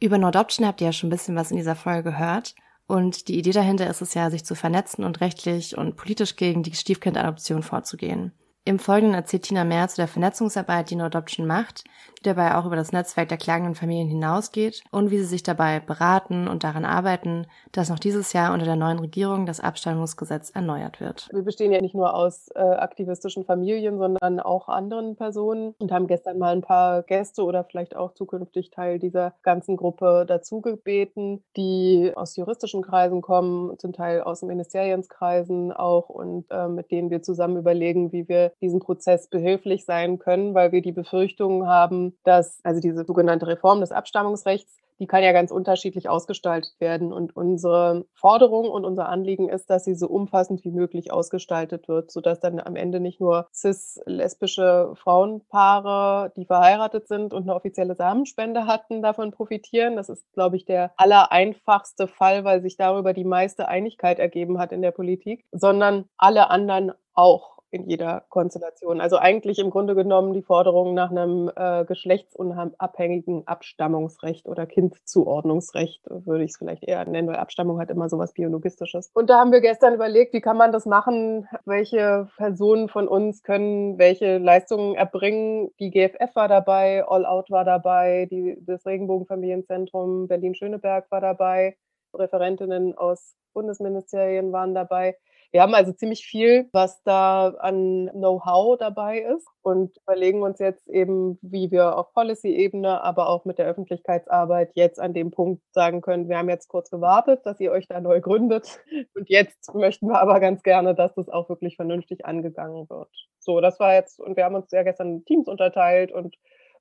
Über Nordoption habt ihr ja schon ein bisschen was in dieser Folge gehört. Und die Idee dahinter ist es ja, sich zu vernetzen und rechtlich und politisch gegen die Stiefkindadoption vorzugehen. Im Folgenden erzählt Tina mehr zu der Vernetzungsarbeit, die No Adoption macht, dabei auch über das Netzwerk der klagenden Familien hinausgeht und wie sie sich dabei beraten und daran arbeiten, dass noch dieses Jahr unter der neuen Regierung das Abstammungsgesetz erneuert wird. Wir bestehen ja nicht nur aus äh, aktivistischen Familien, sondern auch anderen Personen und haben gestern mal ein paar Gäste oder vielleicht auch zukünftig Teil dieser ganzen Gruppe dazu gebeten, die aus juristischen Kreisen kommen, zum Teil aus Ministerienskreisen auch und äh, mit denen wir zusammen überlegen, wie wir diesem Prozess behilflich sein können, weil wir die Befürchtungen haben, dass also diese sogenannte Reform des Abstammungsrechts die kann ja ganz unterschiedlich ausgestaltet werden. Und unsere Forderung und unser Anliegen ist, dass sie so umfassend wie möglich ausgestaltet wird, sodass dann am Ende nicht nur cis-lesbische Frauenpaare, die verheiratet sind und eine offizielle Samenspende hatten, davon profitieren. Das ist, glaube ich, der allereinfachste Fall, weil sich darüber die meiste Einigkeit ergeben hat in der Politik, sondern alle anderen auch in jeder Konstellation. Also eigentlich im Grunde genommen die Forderung nach einem äh, geschlechtsunabhängigen Abstammungsrecht oder Kindzuordnungsrecht, würde ich es vielleicht eher nennen, weil Abstammung hat immer so was Biologistisches. Und da haben wir gestern überlegt, wie kann man das machen? Welche Personen von uns können welche Leistungen erbringen? Die GFF war dabei, All Out war dabei, die, das Regenbogenfamilienzentrum Berlin-Schöneberg war dabei, Referentinnen aus Bundesministerien waren dabei. Wir haben also ziemlich viel, was da an Know-how dabei ist und überlegen uns jetzt eben, wie wir auf Policy-Ebene, aber auch mit der Öffentlichkeitsarbeit jetzt an dem Punkt sagen können, wir haben jetzt kurz gewartet, dass ihr euch da neu gründet und jetzt möchten wir aber ganz gerne, dass das auch wirklich vernünftig angegangen wird. So, das war jetzt, und wir haben uns ja gestern Teams unterteilt und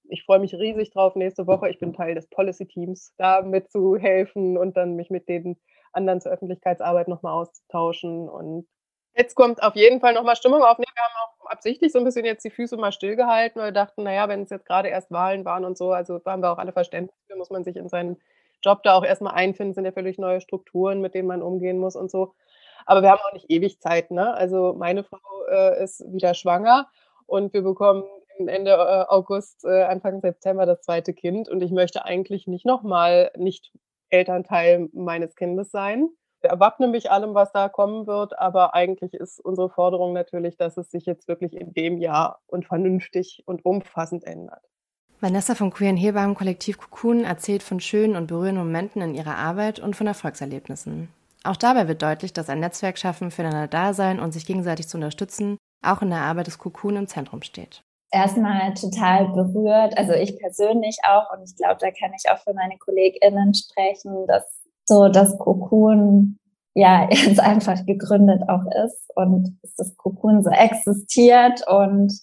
ich freue mich riesig drauf nächste Woche. Ich bin Teil des Policy-Teams, da mitzuhelfen und dann mich mit denen anderen zur Öffentlichkeitsarbeit nochmal auszutauschen. Und jetzt kommt auf jeden Fall nochmal Stimmung auf. Wir haben auch absichtlich so ein bisschen jetzt die Füße mal stillgehalten, weil wir dachten, naja, wenn es jetzt gerade erst Wahlen waren und so, also da haben wir auch alle Verständnis für, muss man sich in seinen Job da auch erstmal einfinden, sind ja völlig neue Strukturen, mit denen man umgehen muss und so. Aber wir haben auch nicht ewig Zeit, ne? Also meine Frau äh, ist wieder schwanger Und wir bekommen Ende äh, August, äh, Anfang September das zweite Kind. Und ich möchte eigentlich nicht nochmal nicht Elternteil meines Kindes sein. Ich erwappne mich allem, was da kommen wird, aber eigentlich ist unsere Forderung natürlich, dass es sich jetzt wirklich in dem Jahr und vernünftig und umfassend ändert. Vanessa vom Queeren Hebammen Kollektiv Cocoon erzählt von schönen und berührenden Momenten in ihrer Arbeit und von Erfolgserlebnissen. Auch dabei wird deutlich, dass ein Netzwerk schaffen, füreinander da sein und sich gegenseitig zu unterstützen, auch in der Arbeit des Cocoon im Zentrum steht. Erstmal total berührt, also ich persönlich auch und ich glaube, da kann ich auch für meine KollegInnen sprechen, dass so das Cocoon ja jetzt einfach gegründet auch ist und dass das Cocoon so existiert und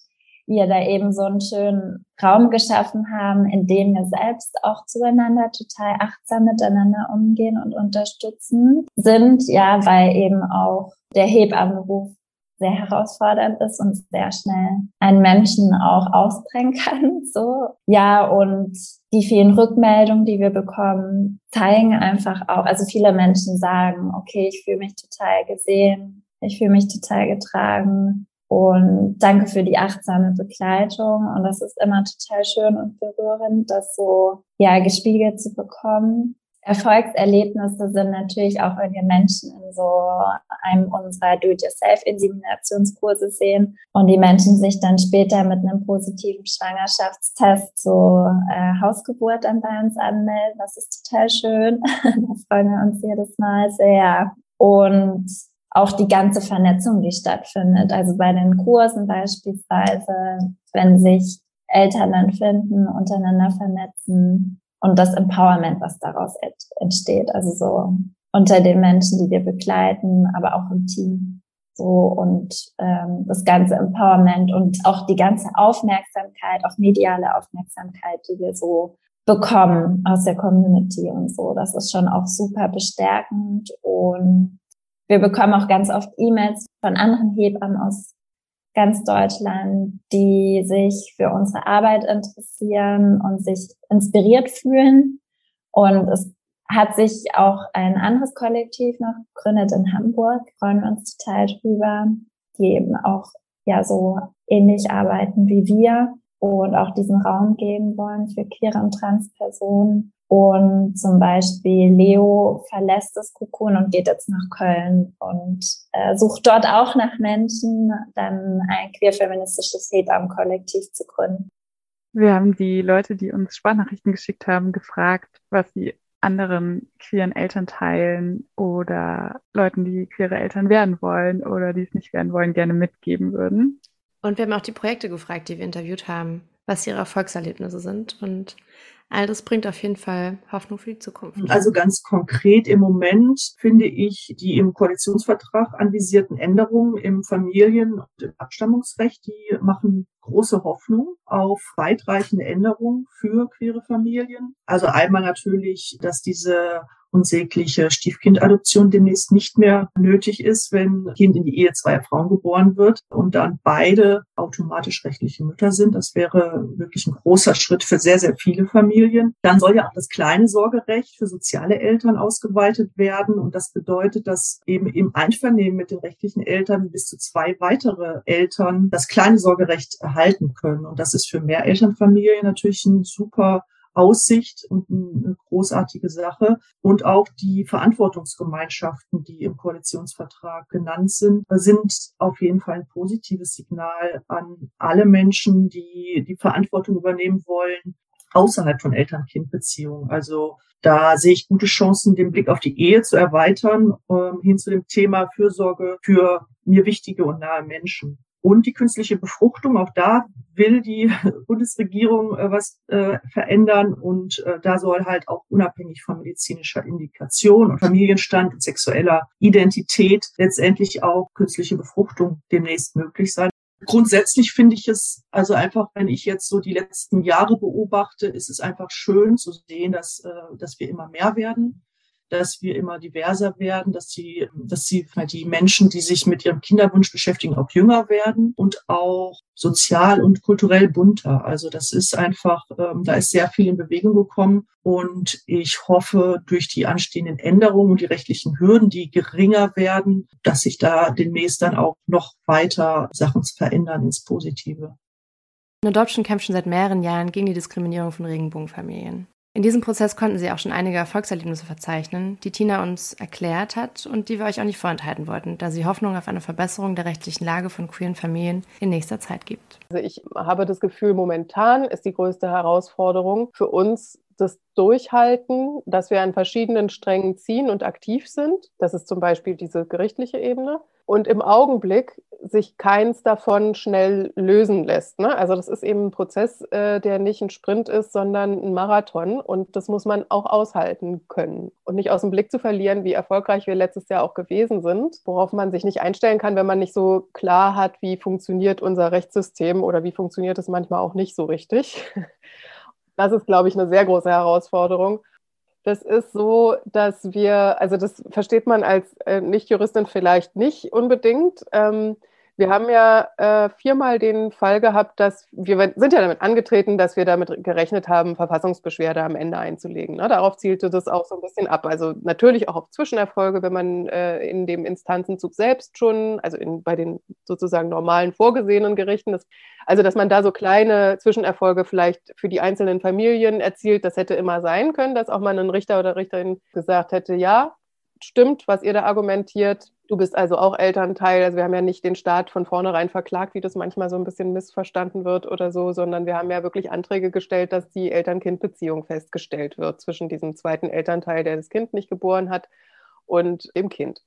wir da eben so einen schönen Raum geschaffen haben, in dem wir selbst auch zueinander total achtsam miteinander umgehen und unterstützen sind, ja, weil eben auch der Hebammenruf sehr herausfordernd ist und sehr schnell einen Menschen auch ausbringen kann, so. Ja, und die vielen Rückmeldungen, die wir bekommen, zeigen einfach auch, also viele Menschen sagen, okay, ich fühle mich total gesehen, ich fühle mich total getragen, und danke für die achtsame Begleitung. Und das ist immer total schön und berührend, das so, ja, gespiegelt zu bekommen. Erfolgserlebnisse sind natürlich auch, wenn wir Menschen in so einem unserer Do-it-yourself-Inseminationskurse sehen und die Menschen sich dann später mit einem positiven Schwangerschaftstest zur äh, Hausgeburt dann bei uns anmelden. Das ist total schön. da freuen wir uns jedes Mal sehr. Und auch die ganze Vernetzung, die stattfindet. Also bei den Kursen beispielsweise, wenn sich Eltern dann finden, untereinander vernetzen und das Empowerment, was daraus entsteht. Also so unter den Menschen, die wir begleiten, aber auch im Team. So und ähm, das ganze Empowerment und auch die ganze Aufmerksamkeit, auch mediale Aufmerksamkeit, die wir so bekommen aus der Community und so. Das ist schon auch super bestärkend und wir bekommen auch ganz oft E-Mails von anderen Hebammen aus ganz Deutschland, die sich für unsere Arbeit interessieren und sich inspiriert fühlen. Und es hat sich auch ein anderes Kollektiv noch gegründet in Hamburg, freuen wir uns total drüber, die eben auch ja so ähnlich arbeiten wie wir und auch diesen Raum geben wollen für queere und trans Personen. Und zum Beispiel Leo verlässt das Kokon und geht jetzt nach Köln und äh, sucht dort auch nach Menschen, dann ein queer-feministisches Hebammenkollektiv zu gründen. Wir haben die Leute, die uns Sprachnachrichten geschickt haben, gefragt, was sie anderen queeren Elternteilen oder Leuten, die queere Eltern werden wollen oder die es nicht werden wollen, gerne mitgeben würden. Und wir haben auch die Projekte gefragt, die wir interviewt haben, was ihre Erfolgserlebnisse sind. Und All das bringt auf jeden Fall Hoffnung für die Zukunft. Also ganz konkret im Moment finde ich die im Koalitionsvertrag anvisierten Änderungen im Familien- und im Abstammungsrecht, die machen große Hoffnung auf weitreichende Änderungen für queere Familien. Also einmal natürlich, dass diese unsägliche Stiefkindadoption demnächst nicht mehr nötig ist, wenn ein Kind in die Ehe zweier Frauen geboren wird und dann beide automatisch rechtliche Mütter sind. Das wäre wirklich ein großer Schritt für sehr, sehr viele Familien. Dann soll ja auch das kleine Sorgerecht für soziale Eltern ausgeweitet werden. Und das bedeutet, dass eben im Einvernehmen mit den rechtlichen Eltern bis zu zwei weitere Eltern das kleine Sorgerecht erhalten können. Und das ist für Mehrelternfamilien natürlich ein super Aussicht und eine großartige Sache. Und auch die Verantwortungsgemeinschaften, die im Koalitionsvertrag genannt sind, sind auf jeden Fall ein positives Signal an alle Menschen, die die Verantwortung übernehmen wollen, außerhalb von Eltern-Kind-Beziehungen. Also da sehe ich gute Chancen, den Blick auf die Ehe zu erweitern, ähm, hin zu dem Thema Fürsorge für mir wichtige und nahe Menschen. Und die künstliche Befruchtung, auch da will die Bundesregierung äh, was äh, verändern und äh, da soll halt auch unabhängig von medizinischer Indikation und Familienstand und sexueller Identität letztendlich auch künstliche Befruchtung demnächst möglich sein. Grundsätzlich finde ich es also einfach, wenn ich jetzt so die letzten Jahre beobachte, ist es einfach schön zu sehen, dass, äh, dass wir immer mehr werden dass wir immer diverser werden, dass sie, dass sie die Menschen, die sich mit ihrem Kinderwunsch beschäftigen, auch jünger werden und auch sozial und kulturell bunter. Also das ist einfach, ähm, da ist sehr viel in Bewegung gekommen und ich hoffe durch die anstehenden Änderungen und die rechtlichen Hürden, die geringer werden, dass sich da demnächst dann auch noch weiter Sachen verändern ins Positive. Adoption kämpft schon seit mehreren Jahren gegen die Diskriminierung von Regenbogenfamilien. In diesem Prozess konnten sie auch schon einige Erfolgserlebnisse verzeichnen, die Tina uns erklärt hat und die wir euch auch nicht vorenthalten wollten, da sie Hoffnung auf eine Verbesserung der rechtlichen Lage von queeren Familien in nächster Zeit gibt. Also ich habe das Gefühl, momentan ist die größte Herausforderung für uns das Durchhalten, dass wir an verschiedenen Strängen ziehen und aktiv sind. Das ist zum Beispiel diese gerichtliche Ebene und im Augenblick sich keins davon schnell lösen lässt. Ne? Also das ist eben ein Prozess, äh, der nicht ein Sprint ist, sondern ein Marathon und das muss man auch aushalten können und nicht aus dem Blick zu verlieren, wie erfolgreich wir letztes Jahr auch gewesen sind, worauf man sich nicht einstellen kann, wenn man nicht so klar hat, wie funktioniert unser Rechtssystem oder wie funktioniert es manchmal auch nicht so richtig. Das ist, glaube ich, eine sehr große Herausforderung. Das ist so, dass wir, also das versteht man als äh, Nicht-Juristin vielleicht nicht unbedingt. Ähm, wir haben ja äh, viermal den Fall gehabt, dass wir sind ja damit angetreten, dass wir damit gerechnet haben, Verfassungsbeschwerde am Ende einzulegen. Ne? Darauf zielte das auch so ein bisschen ab. Also natürlich auch auf Zwischenerfolge, wenn man äh, in dem Instanzenzug selbst schon, also in, bei den sozusagen normalen vorgesehenen Gerichten, das, also dass man da so kleine Zwischenerfolge vielleicht für die einzelnen Familien erzielt, das hätte immer sein können, dass auch mal ein Richter oder Richterin gesagt hätte, ja, stimmt, was ihr da argumentiert. Du bist also auch Elternteil. Also wir haben ja nicht den Staat von vornherein verklagt, wie das manchmal so ein bisschen missverstanden wird oder so, sondern wir haben ja wirklich Anträge gestellt, dass die Eltern-Kind-Beziehung festgestellt wird zwischen diesem zweiten Elternteil, der das Kind nicht geboren hat, und dem Kind.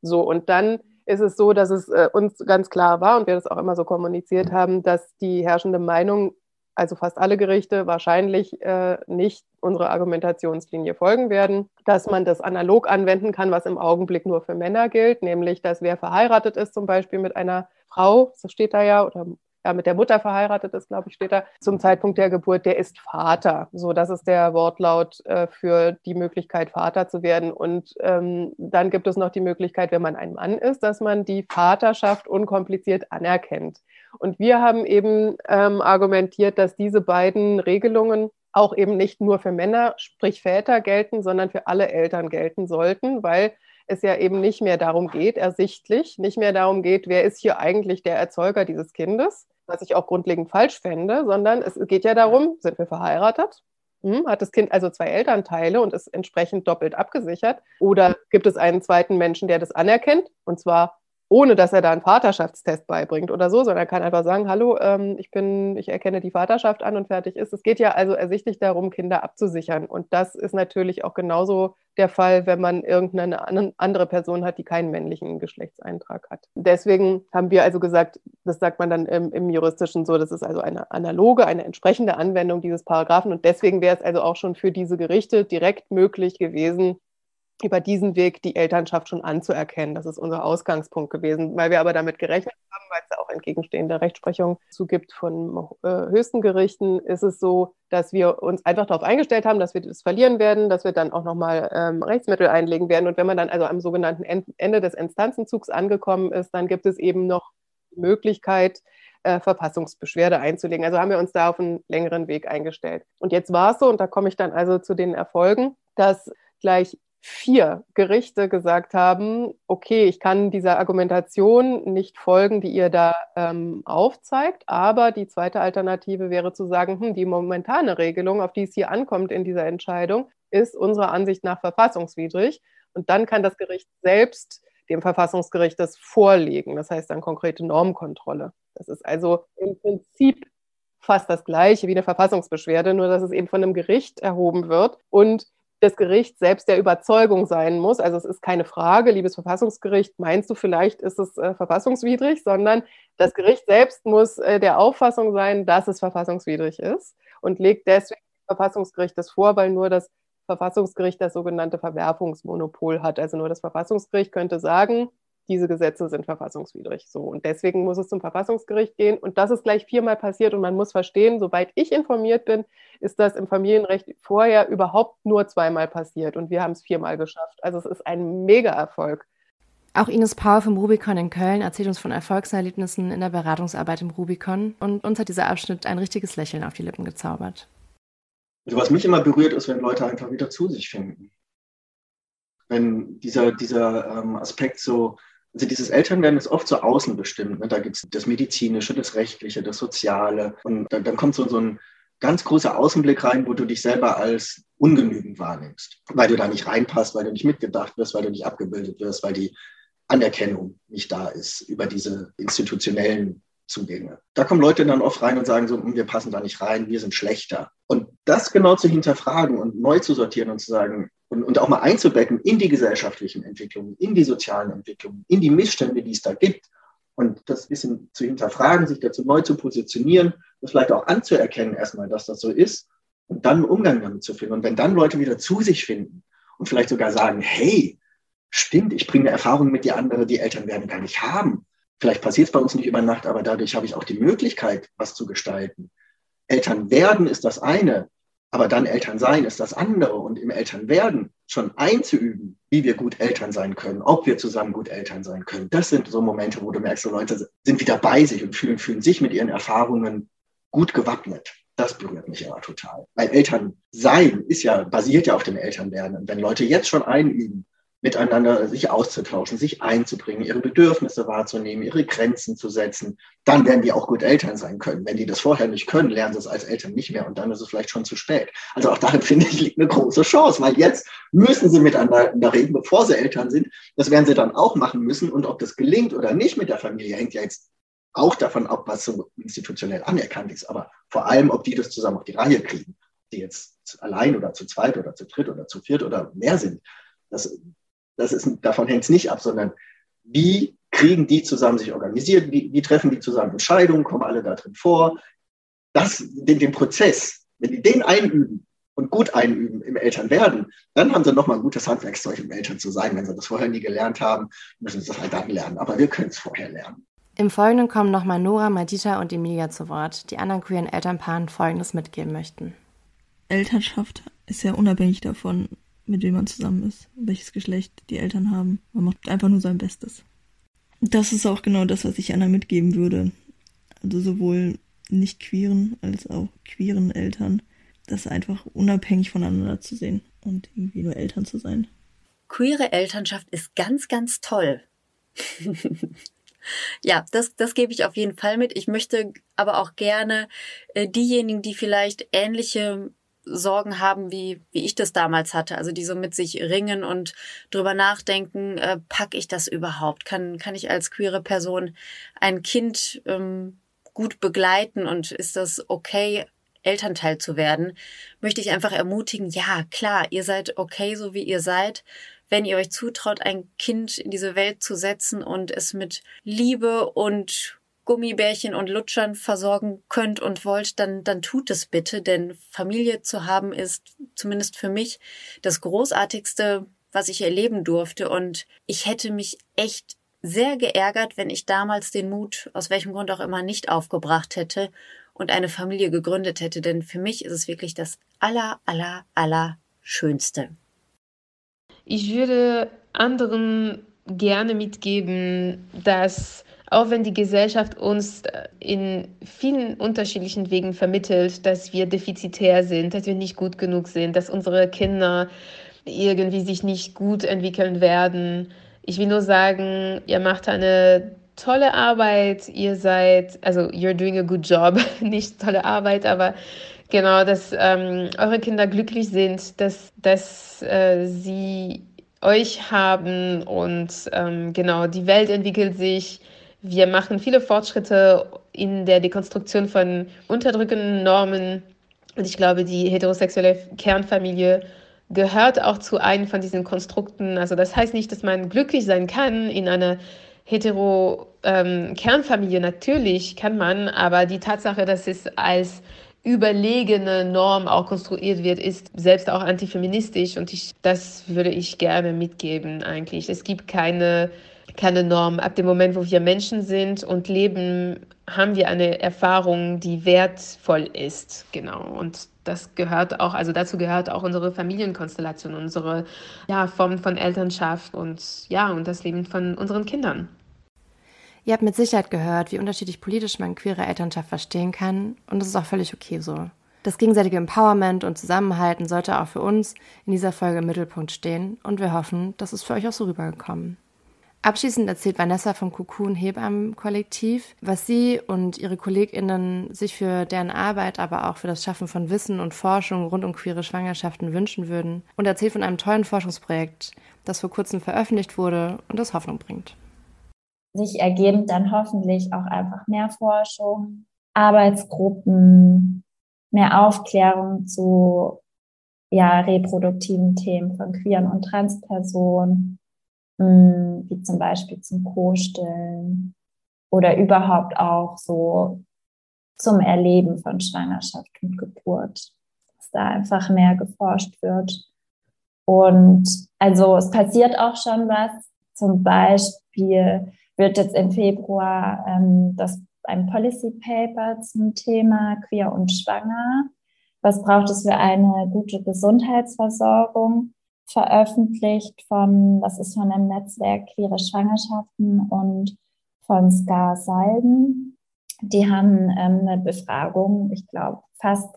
So, und dann ist es so, dass es äh, uns ganz klar war und wir das auch immer so kommuniziert haben, dass die herrschende Meinung also fast alle Gerichte wahrscheinlich äh, nicht unsere Argumentationslinie folgen werden, dass man das analog anwenden kann, was im Augenblick nur für Männer gilt, nämlich dass wer verheiratet ist, zum Beispiel mit einer Frau, so steht da ja, oder ja, mit der Mutter verheiratet ist, glaube ich, steht da, zum Zeitpunkt der Geburt, der ist Vater. So, das ist der Wortlaut äh, für die Möglichkeit, Vater zu werden. Und ähm, dann gibt es noch die Möglichkeit, wenn man ein Mann ist, dass man die Vaterschaft unkompliziert anerkennt. Und wir haben eben ähm, argumentiert, dass diese beiden Regelungen auch eben nicht nur für Männer, sprich Väter gelten, sondern für alle Eltern gelten sollten, weil es ja eben nicht mehr darum geht, ersichtlich, nicht mehr darum geht, wer ist hier eigentlich der Erzeuger dieses Kindes, was ich auch grundlegend falsch fände, sondern es geht ja darum, sind wir verheiratet? Hm, hat das Kind also zwei Elternteile und ist entsprechend doppelt abgesichert? Oder gibt es einen zweiten Menschen, der das anerkennt, und zwar ohne dass er da einen Vaterschaftstest beibringt oder so, sondern er kann einfach sagen, hallo, ähm, ich bin, ich erkenne die Vaterschaft an und fertig ist. Es geht ja also ersichtlich darum, Kinder abzusichern. Und das ist natürlich auch genauso der Fall, wenn man irgendeine andere Person hat, die keinen männlichen Geschlechtseintrag hat. Deswegen haben wir also gesagt, das sagt man dann im, im juristischen so, das ist also eine analoge, eine entsprechende Anwendung dieses Paragraphen. Und deswegen wäre es also auch schon für diese Gerichte direkt möglich gewesen, über diesen Weg die Elternschaft schon anzuerkennen. Das ist unser Ausgangspunkt gewesen, weil wir aber damit gerechnet haben, weil es ja auch entgegenstehende Rechtsprechung zugibt von äh, höchsten Gerichten, ist es so, dass wir uns einfach darauf eingestellt haben, dass wir das verlieren werden, dass wir dann auch nochmal ähm, Rechtsmittel einlegen werden. Und wenn man dann also am sogenannten Ende des Instanzenzugs angekommen ist, dann gibt es eben noch die Möglichkeit, äh, Verfassungsbeschwerde einzulegen. Also haben wir uns da auf einen längeren Weg eingestellt. Und jetzt war es so, und da komme ich dann also zu den Erfolgen, dass gleich vier Gerichte gesagt haben, okay, ich kann dieser Argumentation nicht folgen, die ihr da ähm, aufzeigt, aber die zweite Alternative wäre zu sagen, hm, die momentane Regelung, auf die es hier ankommt in dieser Entscheidung, ist unserer Ansicht nach verfassungswidrig. Und dann kann das Gericht selbst dem Verfassungsgericht das vorlegen. Das heißt dann konkrete Normkontrolle. Das ist also im Prinzip fast das Gleiche wie eine Verfassungsbeschwerde, nur dass es eben von einem Gericht erhoben wird und das Gericht selbst der Überzeugung sein muss. Also es ist keine Frage, liebes Verfassungsgericht, meinst du vielleicht, ist es äh, verfassungswidrig, sondern das Gericht selbst muss äh, der Auffassung sein, dass es verfassungswidrig ist und legt deswegen das Verfassungsgericht das vor, weil nur das Verfassungsgericht das sogenannte Verwerfungsmonopol hat. Also nur das Verfassungsgericht könnte sagen, diese Gesetze sind verfassungswidrig. So. Und deswegen muss es zum Verfassungsgericht gehen. Und das ist gleich viermal passiert. Und man muss verstehen, soweit ich informiert bin, ist das im Familienrecht vorher überhaupt nur zweimal passiert. Und wir haben es viermal geschafft. Also es ist ein Mega-Erfolg. Auch Ines Paul vom Rubicon in Köln erzählt uns von Erfolgserlebnissen in der Beratungsarbeit im Rubicon und uns hat dieser Abschnitt ein richtiges Lächeln auf die Lippen gezaubert. Also was mich immer berührt, ist, wenn Leute einfach wieder zu sich finden. Wenn dieser, dieser ähm, Aspekt so, also dieses Elternwerden ist oft so außenbestimmt. Ne? Da gibt es das Medizinische, das Rechtliche, das Soziale. Und dann, dann kommt so, so ein ganz großer Außenblick rein, wo du dich selber als ungenügend wahrnimmst, weil du da nicht reinpasst, weil du nicht mitgedacht wirst, weil du nicht abgebildet wirst, weil die Anerkennung nicht da ist über diese institutionellen Zugänge. Da kommen Leute dann oft rein und sagen so, hm, wir passen da nicht rein, wir sind schlechter. Und das genau zu hinterfragen und neu zu sortieren und zu sagen und, und auch mal einzubetten in die gesellschaftlichen Entwicklungen, in die sozialen Entwicklungen, in die Missstände, die es da gibt. Und das bisschen zu hinterfragen, sich dazu neu zu positionieren, das vielleicht auch anzuerkennen erstmal, dass das so ist und dann einen Umgang damit zu finden. Und wenn dann Leute wieder zu sich finden und vielleicht sogar sagen, hey, stimmt, ich bringe eine Erfahrung mit, die andere, die Eltern werden gar nicht haben. Vielleicht passiert es bei uns nicht über Nacht, aber dadurch habe ich auch die Möglichkeit, was zu gestalten. Eltern werden ist das eine, aber dann Eltern sein ist das andere. Und im Elternwerden schon einzuüben, wie wir gut Eltern sein können, ob wir zusammen gut Eltern sein können. Das sind so Momente, wo du merkst, so Leute sind wieder bei sich und fühlen, fühlen sich mit ihren Erfahrungen gut gewappnet. Das berührt mich aber total. Weil Eltern sein ist ja, basiert ja auf dem Elternwerden. Und wenn Leute jetzt schon einüben, miteinander sich auszutauschen, sich einzubringen, ihre Bedürfnisse wahrzunehmen, ihre Grenzen zu setzen, dann werden die auch gut Eltern sein können. Wenn die das vorher nicht können, lernen sie es als Eltern nicht mehr und dann ist es vielleicht schon zu spät. Also auch darin finde ich liegt eine große Chance, weil jetzt müssen sie miteinander reden, bevor sie Eltern sind. Das werden sie dann auch machen müssen und ob das gelingt oder nicht mit der Familie hängt ja jetzt auch davon ab, was so institutionell anerkannt ist, aber vor allem, ob die das zusammen auf die Reihe kriegen, die jetzt allein oder zu zweit oder zu dritt oder zu viert oder mehr sind. Das, das ist, davon hängt es nicht ab, sondern wie kriegen die zusammen sich organisiert, wie, wie treffen die zusammen Entscheidungen, kommen alle da drin vor. Das, den, den Prozess, wenn die den einüben und gut einüben im Elternwerden, dann haben sie nochmal ein gutes Handwerkszeug, um Eltern zu sein. Wenn sie das vorher nie gelernt haben, müssen sie das halt dann lernen. Aber wir können es vorher lernen. Im Folgenden kommen nochmal Nora, Madita und Emilia zu Wort, die anderen queeren Elternpaaren Folgendes mitgeben möchten. Elternschaft ist ja unabhängig davon, mit wem man zusammen ist, welches Geschlecht die Eltern haben. Man macht einfach nur sein Bestes. Das ist auch genau das, was ich Anna mitgeben würde. Also sowohl nicht queeren als auch queeren Eltern, das einfach unabhängig voneinander zu sehen und irgendwie nur Eltern zu sein. Queere Elternschaft ist ganz, ganz toll. ja, das, das gebe ich auf jeden Fall mit. Ich möchte aber auch gerne äh, diejenigen, die vielleicht ähnliche Sorgen haben, wie, wie ich das damals hatte. Also die so mit sich ringen und drüber nachdenken, äh, pack ich das überhaupt? Kann, kann ich als queere Person ein Kind ähm, gut begleiten und ist das okay, Elternteil zu werden? Möchte ich einfach ermutigen, ja, klar, ihr seid okay, so wie ihr seid. Wenn ihr euch zutraut, ein Kind in diese Welt zu setzen und es mit Liebe und Gummibärchen und Lutschern versorgen könnt und wollt, dann, dann tut es bitte, denn Familie zu haben ist zumindest für mich das Großartigste, was ich erleben durfte. Und ich hätte mich echt sehr geärgert, wenn ich damals den Mut, aus welchem Grund auch immer, nicht aufgebracht hätte und eine Familie gegründet hätte. Denn für mich ist es wirklich das aller, aller, aller Schönste. Ich würde anderen gerne mitgeben, dass auch wenn die Gesellschaft uns äh, in vielen unterschiedlichen Wegen vermittelt, dass wir defizitär sind, dass wir nicht gut genug sind, dass unsere Kinder irgendwie sich nicht gut entwickeln werden. Ich will nur sagen, ihr macht eine tolle Arbeit, ihr seid, also you're doing a good job, nicht tolle Arbeit, aber genau, dass ähm, eure Kinder glücklich sind, dass, dass äh, sie euch haben und ähm, genau, die Welt entwickelt sich wir machen viele Fortschritte in der Dekonstruktion von unterdrückenden Normen. Und ich glaube, die heterosexuelle Kernfamilie gehört auch zu einem von diesen Konstrukten. Also das heißt nicht, dass man glücklich sein kann in einer hetero ähm. Natürlich kann man, aber die Tatsache, dass es als überlegene Norm auch konstruiert wird, ist selbst auch antifeministisch und ich, das würde ich gerne mitgeben eigentlich. Es gibt keine keine Norm. Ab dem Moment, wo wir Menschen sind und leben, haben wir eine Erfahrung, die wertvoll ist. Genau. Und das gehört auch, also dazu gehört auch unsere Familienkonstellation, unsere ja, Form von Elternschaft und ja, und das Leben von unseren Kindern. Ihr habt mit Sicherheit gehört, wie unterschiedlich politisch man queere Elternschaft verstehen kann und das ist auch völlig okay so. Das gegenseitige Empowerment und Zusammenhalten sollte auch für uns in dieser Folge im Mittelpunkt stehen und wir hoffen, das ist für euch auch so rübergekommen. Abschließend erzählt Vanessa vom Cocoon Hebammen-Kollektiv, was sie und ihre KollegInnen sich für deren Arbeit, aber auch für das Schaffen von Wissen und Forschung rund um queere Schwangerschaften wünschen würden und erzählt von einem tollen Forschungsprojekt, das vor kurzem veröffentlicht wurde und das Hoffnung bringt. Sich ergeben dann hoffentlich auch einfach mehr Forschung, Arbeitsgruppen, mehr Aufklärung zu ja, reproduktiven Themen von queeren und Transpersonen wie zum Beispiel zum Co-Stillen oder überhaupt auch so zum Erleben von Schwangerschaft und Geburt, dass da einfach mehr geforscht wird. Und also es passiert auch schon was. Zum Beispiel wird jetzt im Februar ähm, das ein Policy Paper zum Thema queer und schwanger. Was braucht es für eine gute Gesundheitsversorgung? Veröffentlicht von, das ist von dem Netzwerk Queere Schwangerschaften und von Ska Salden. Die haben ähm, eine Befragung, ich glaube, fast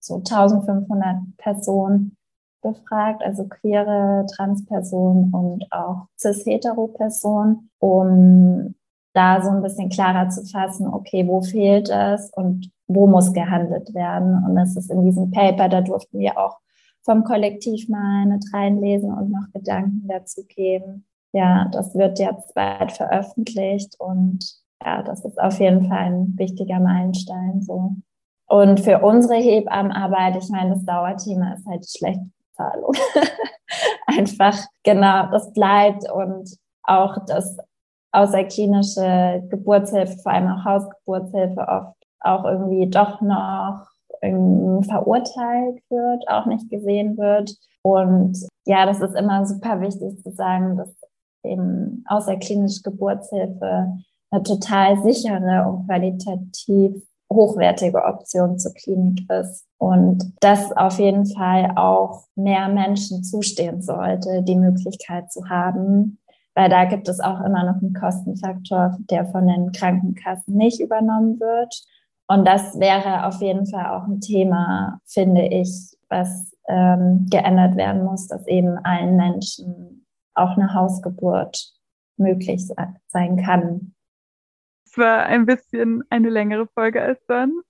so 1500 Personen befragt, also queere Transpersonen und auch cis-hetero-Personen, um da so ein bisschen klarer zu fassen, okay, wo fehlt es und wo muss gehandelt werden. Und das ist in diesem Paper, da durften wir auch vom Kollektiv mal mit reinlesen und noch Gedanken dazu geben. Ja, das wird jetzt bald veröffentlicht und ja, das ist auf jeden Fall ein wichtiger Meilenstein so. Und für unsere Hebammenarbeit, ich meine, das Dauerthema ist halt die schlechte Bezahlung. Einfach, genau, das bleibt und auch das außerklinische Geburtshilfe, vor allem auch Hausgeburtshilfe oft auch irgendwie doch noch verurteilt wird, auch nicht gesehen wird. Und ja, das ist immer super wichtig zu sagen, dass eben außerklinische Geburtshilfe eine total sichere und qualitativ hochwertige Option zur Klinik ist und dass auf jeden Fall auch mehr Menschen zustehen sollte, die Möglichkeit zu haben, weil da gibt es auch immer noch einen Kostenfaktor, der von den Krankenkassen nicht übernommen wird. Und das wäre auf jeden Fall auch ein Thema, finde ich, was ähm, geändert werden muss, dass eben allen Menschen auch eine Hausgeburt möglich sein kann. Es war ein bisschen eine längere Folge als sonst.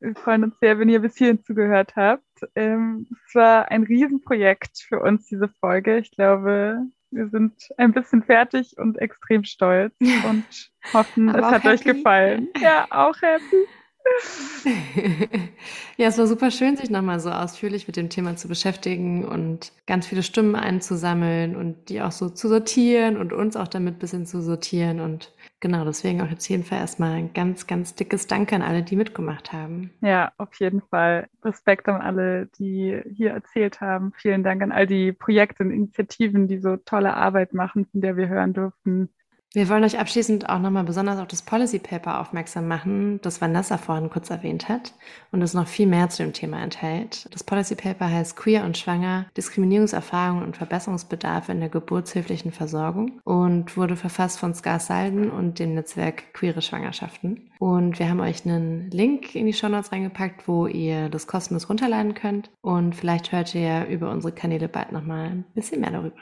Wir freuen uns sehr, wenn ihr bis hierhin zugehört habt. Ähm, es war ein Riesenprojekt für uns, diese Folge. Ich glaube, wir sind ein bisschen fertig und extrem stolz und hoffen, es hat happy. euch gefallen. Ja, auch happy. ja, es war super schön, sich nochmal so ausführlich mit dem Thema zu beschäftigen und ganz viele Stimmen einzusammeln und die auch so zu sortieren und uns auch damit ein bisschen zu sortieren. Und genau, deswegen auch jetzt jeden Fall erstmal ein ganz, ganz dickes Danke an alle, die mitgemacht haben. Ja, auf jeden Fall. Respekt an alle, die hier erzählt haben. Vielen Dank an all die Projekte und Initiativen, die so tolle Arbeit machen, von der wir hören durften. Wir wollen euch abschließend auch nochmal besonders auf das Policy Paper aufmerksam machen, das Vanessa vorhin kurz erwähnt hat und das noch viel mehr zu dem Thema enthält. Das Policy Paper heißt Queer und Schwanger, Diskriminierungserfahrungen und Verbesserungsbedarfe in der geburtshilflichen Versorgung und wurde verfasst von Ska Salden und dem Netzwerk Queere Schwangerschaften. Und wir haben euch einen Link in die Show Notes reingepackt, wo ihr das kostenlos runterladen könnt und vielleicht hört ihr über unsere Kanäle bald nochmal ein bisschen mehr darüber.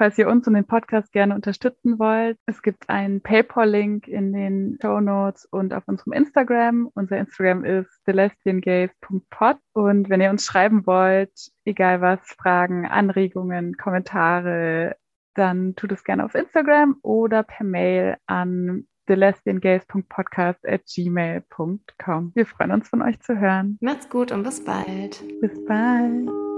Falls ihr uns und den Podcast gerne unterstützen wollt, es gibt einen PayPal-Link in den Show Notes und auf unserem Instagram. Unser Instagram ist thelesbiangays.pod. Und wenn ihr uns schreiben wollt, egal was, Fragen, Anregungen, Kommentare, dann tut es gerne auf Instagram oder per Mail an gmail.com. Wir freuen uns von euch zu hören. Macht's gut und bis bald. Bis bald.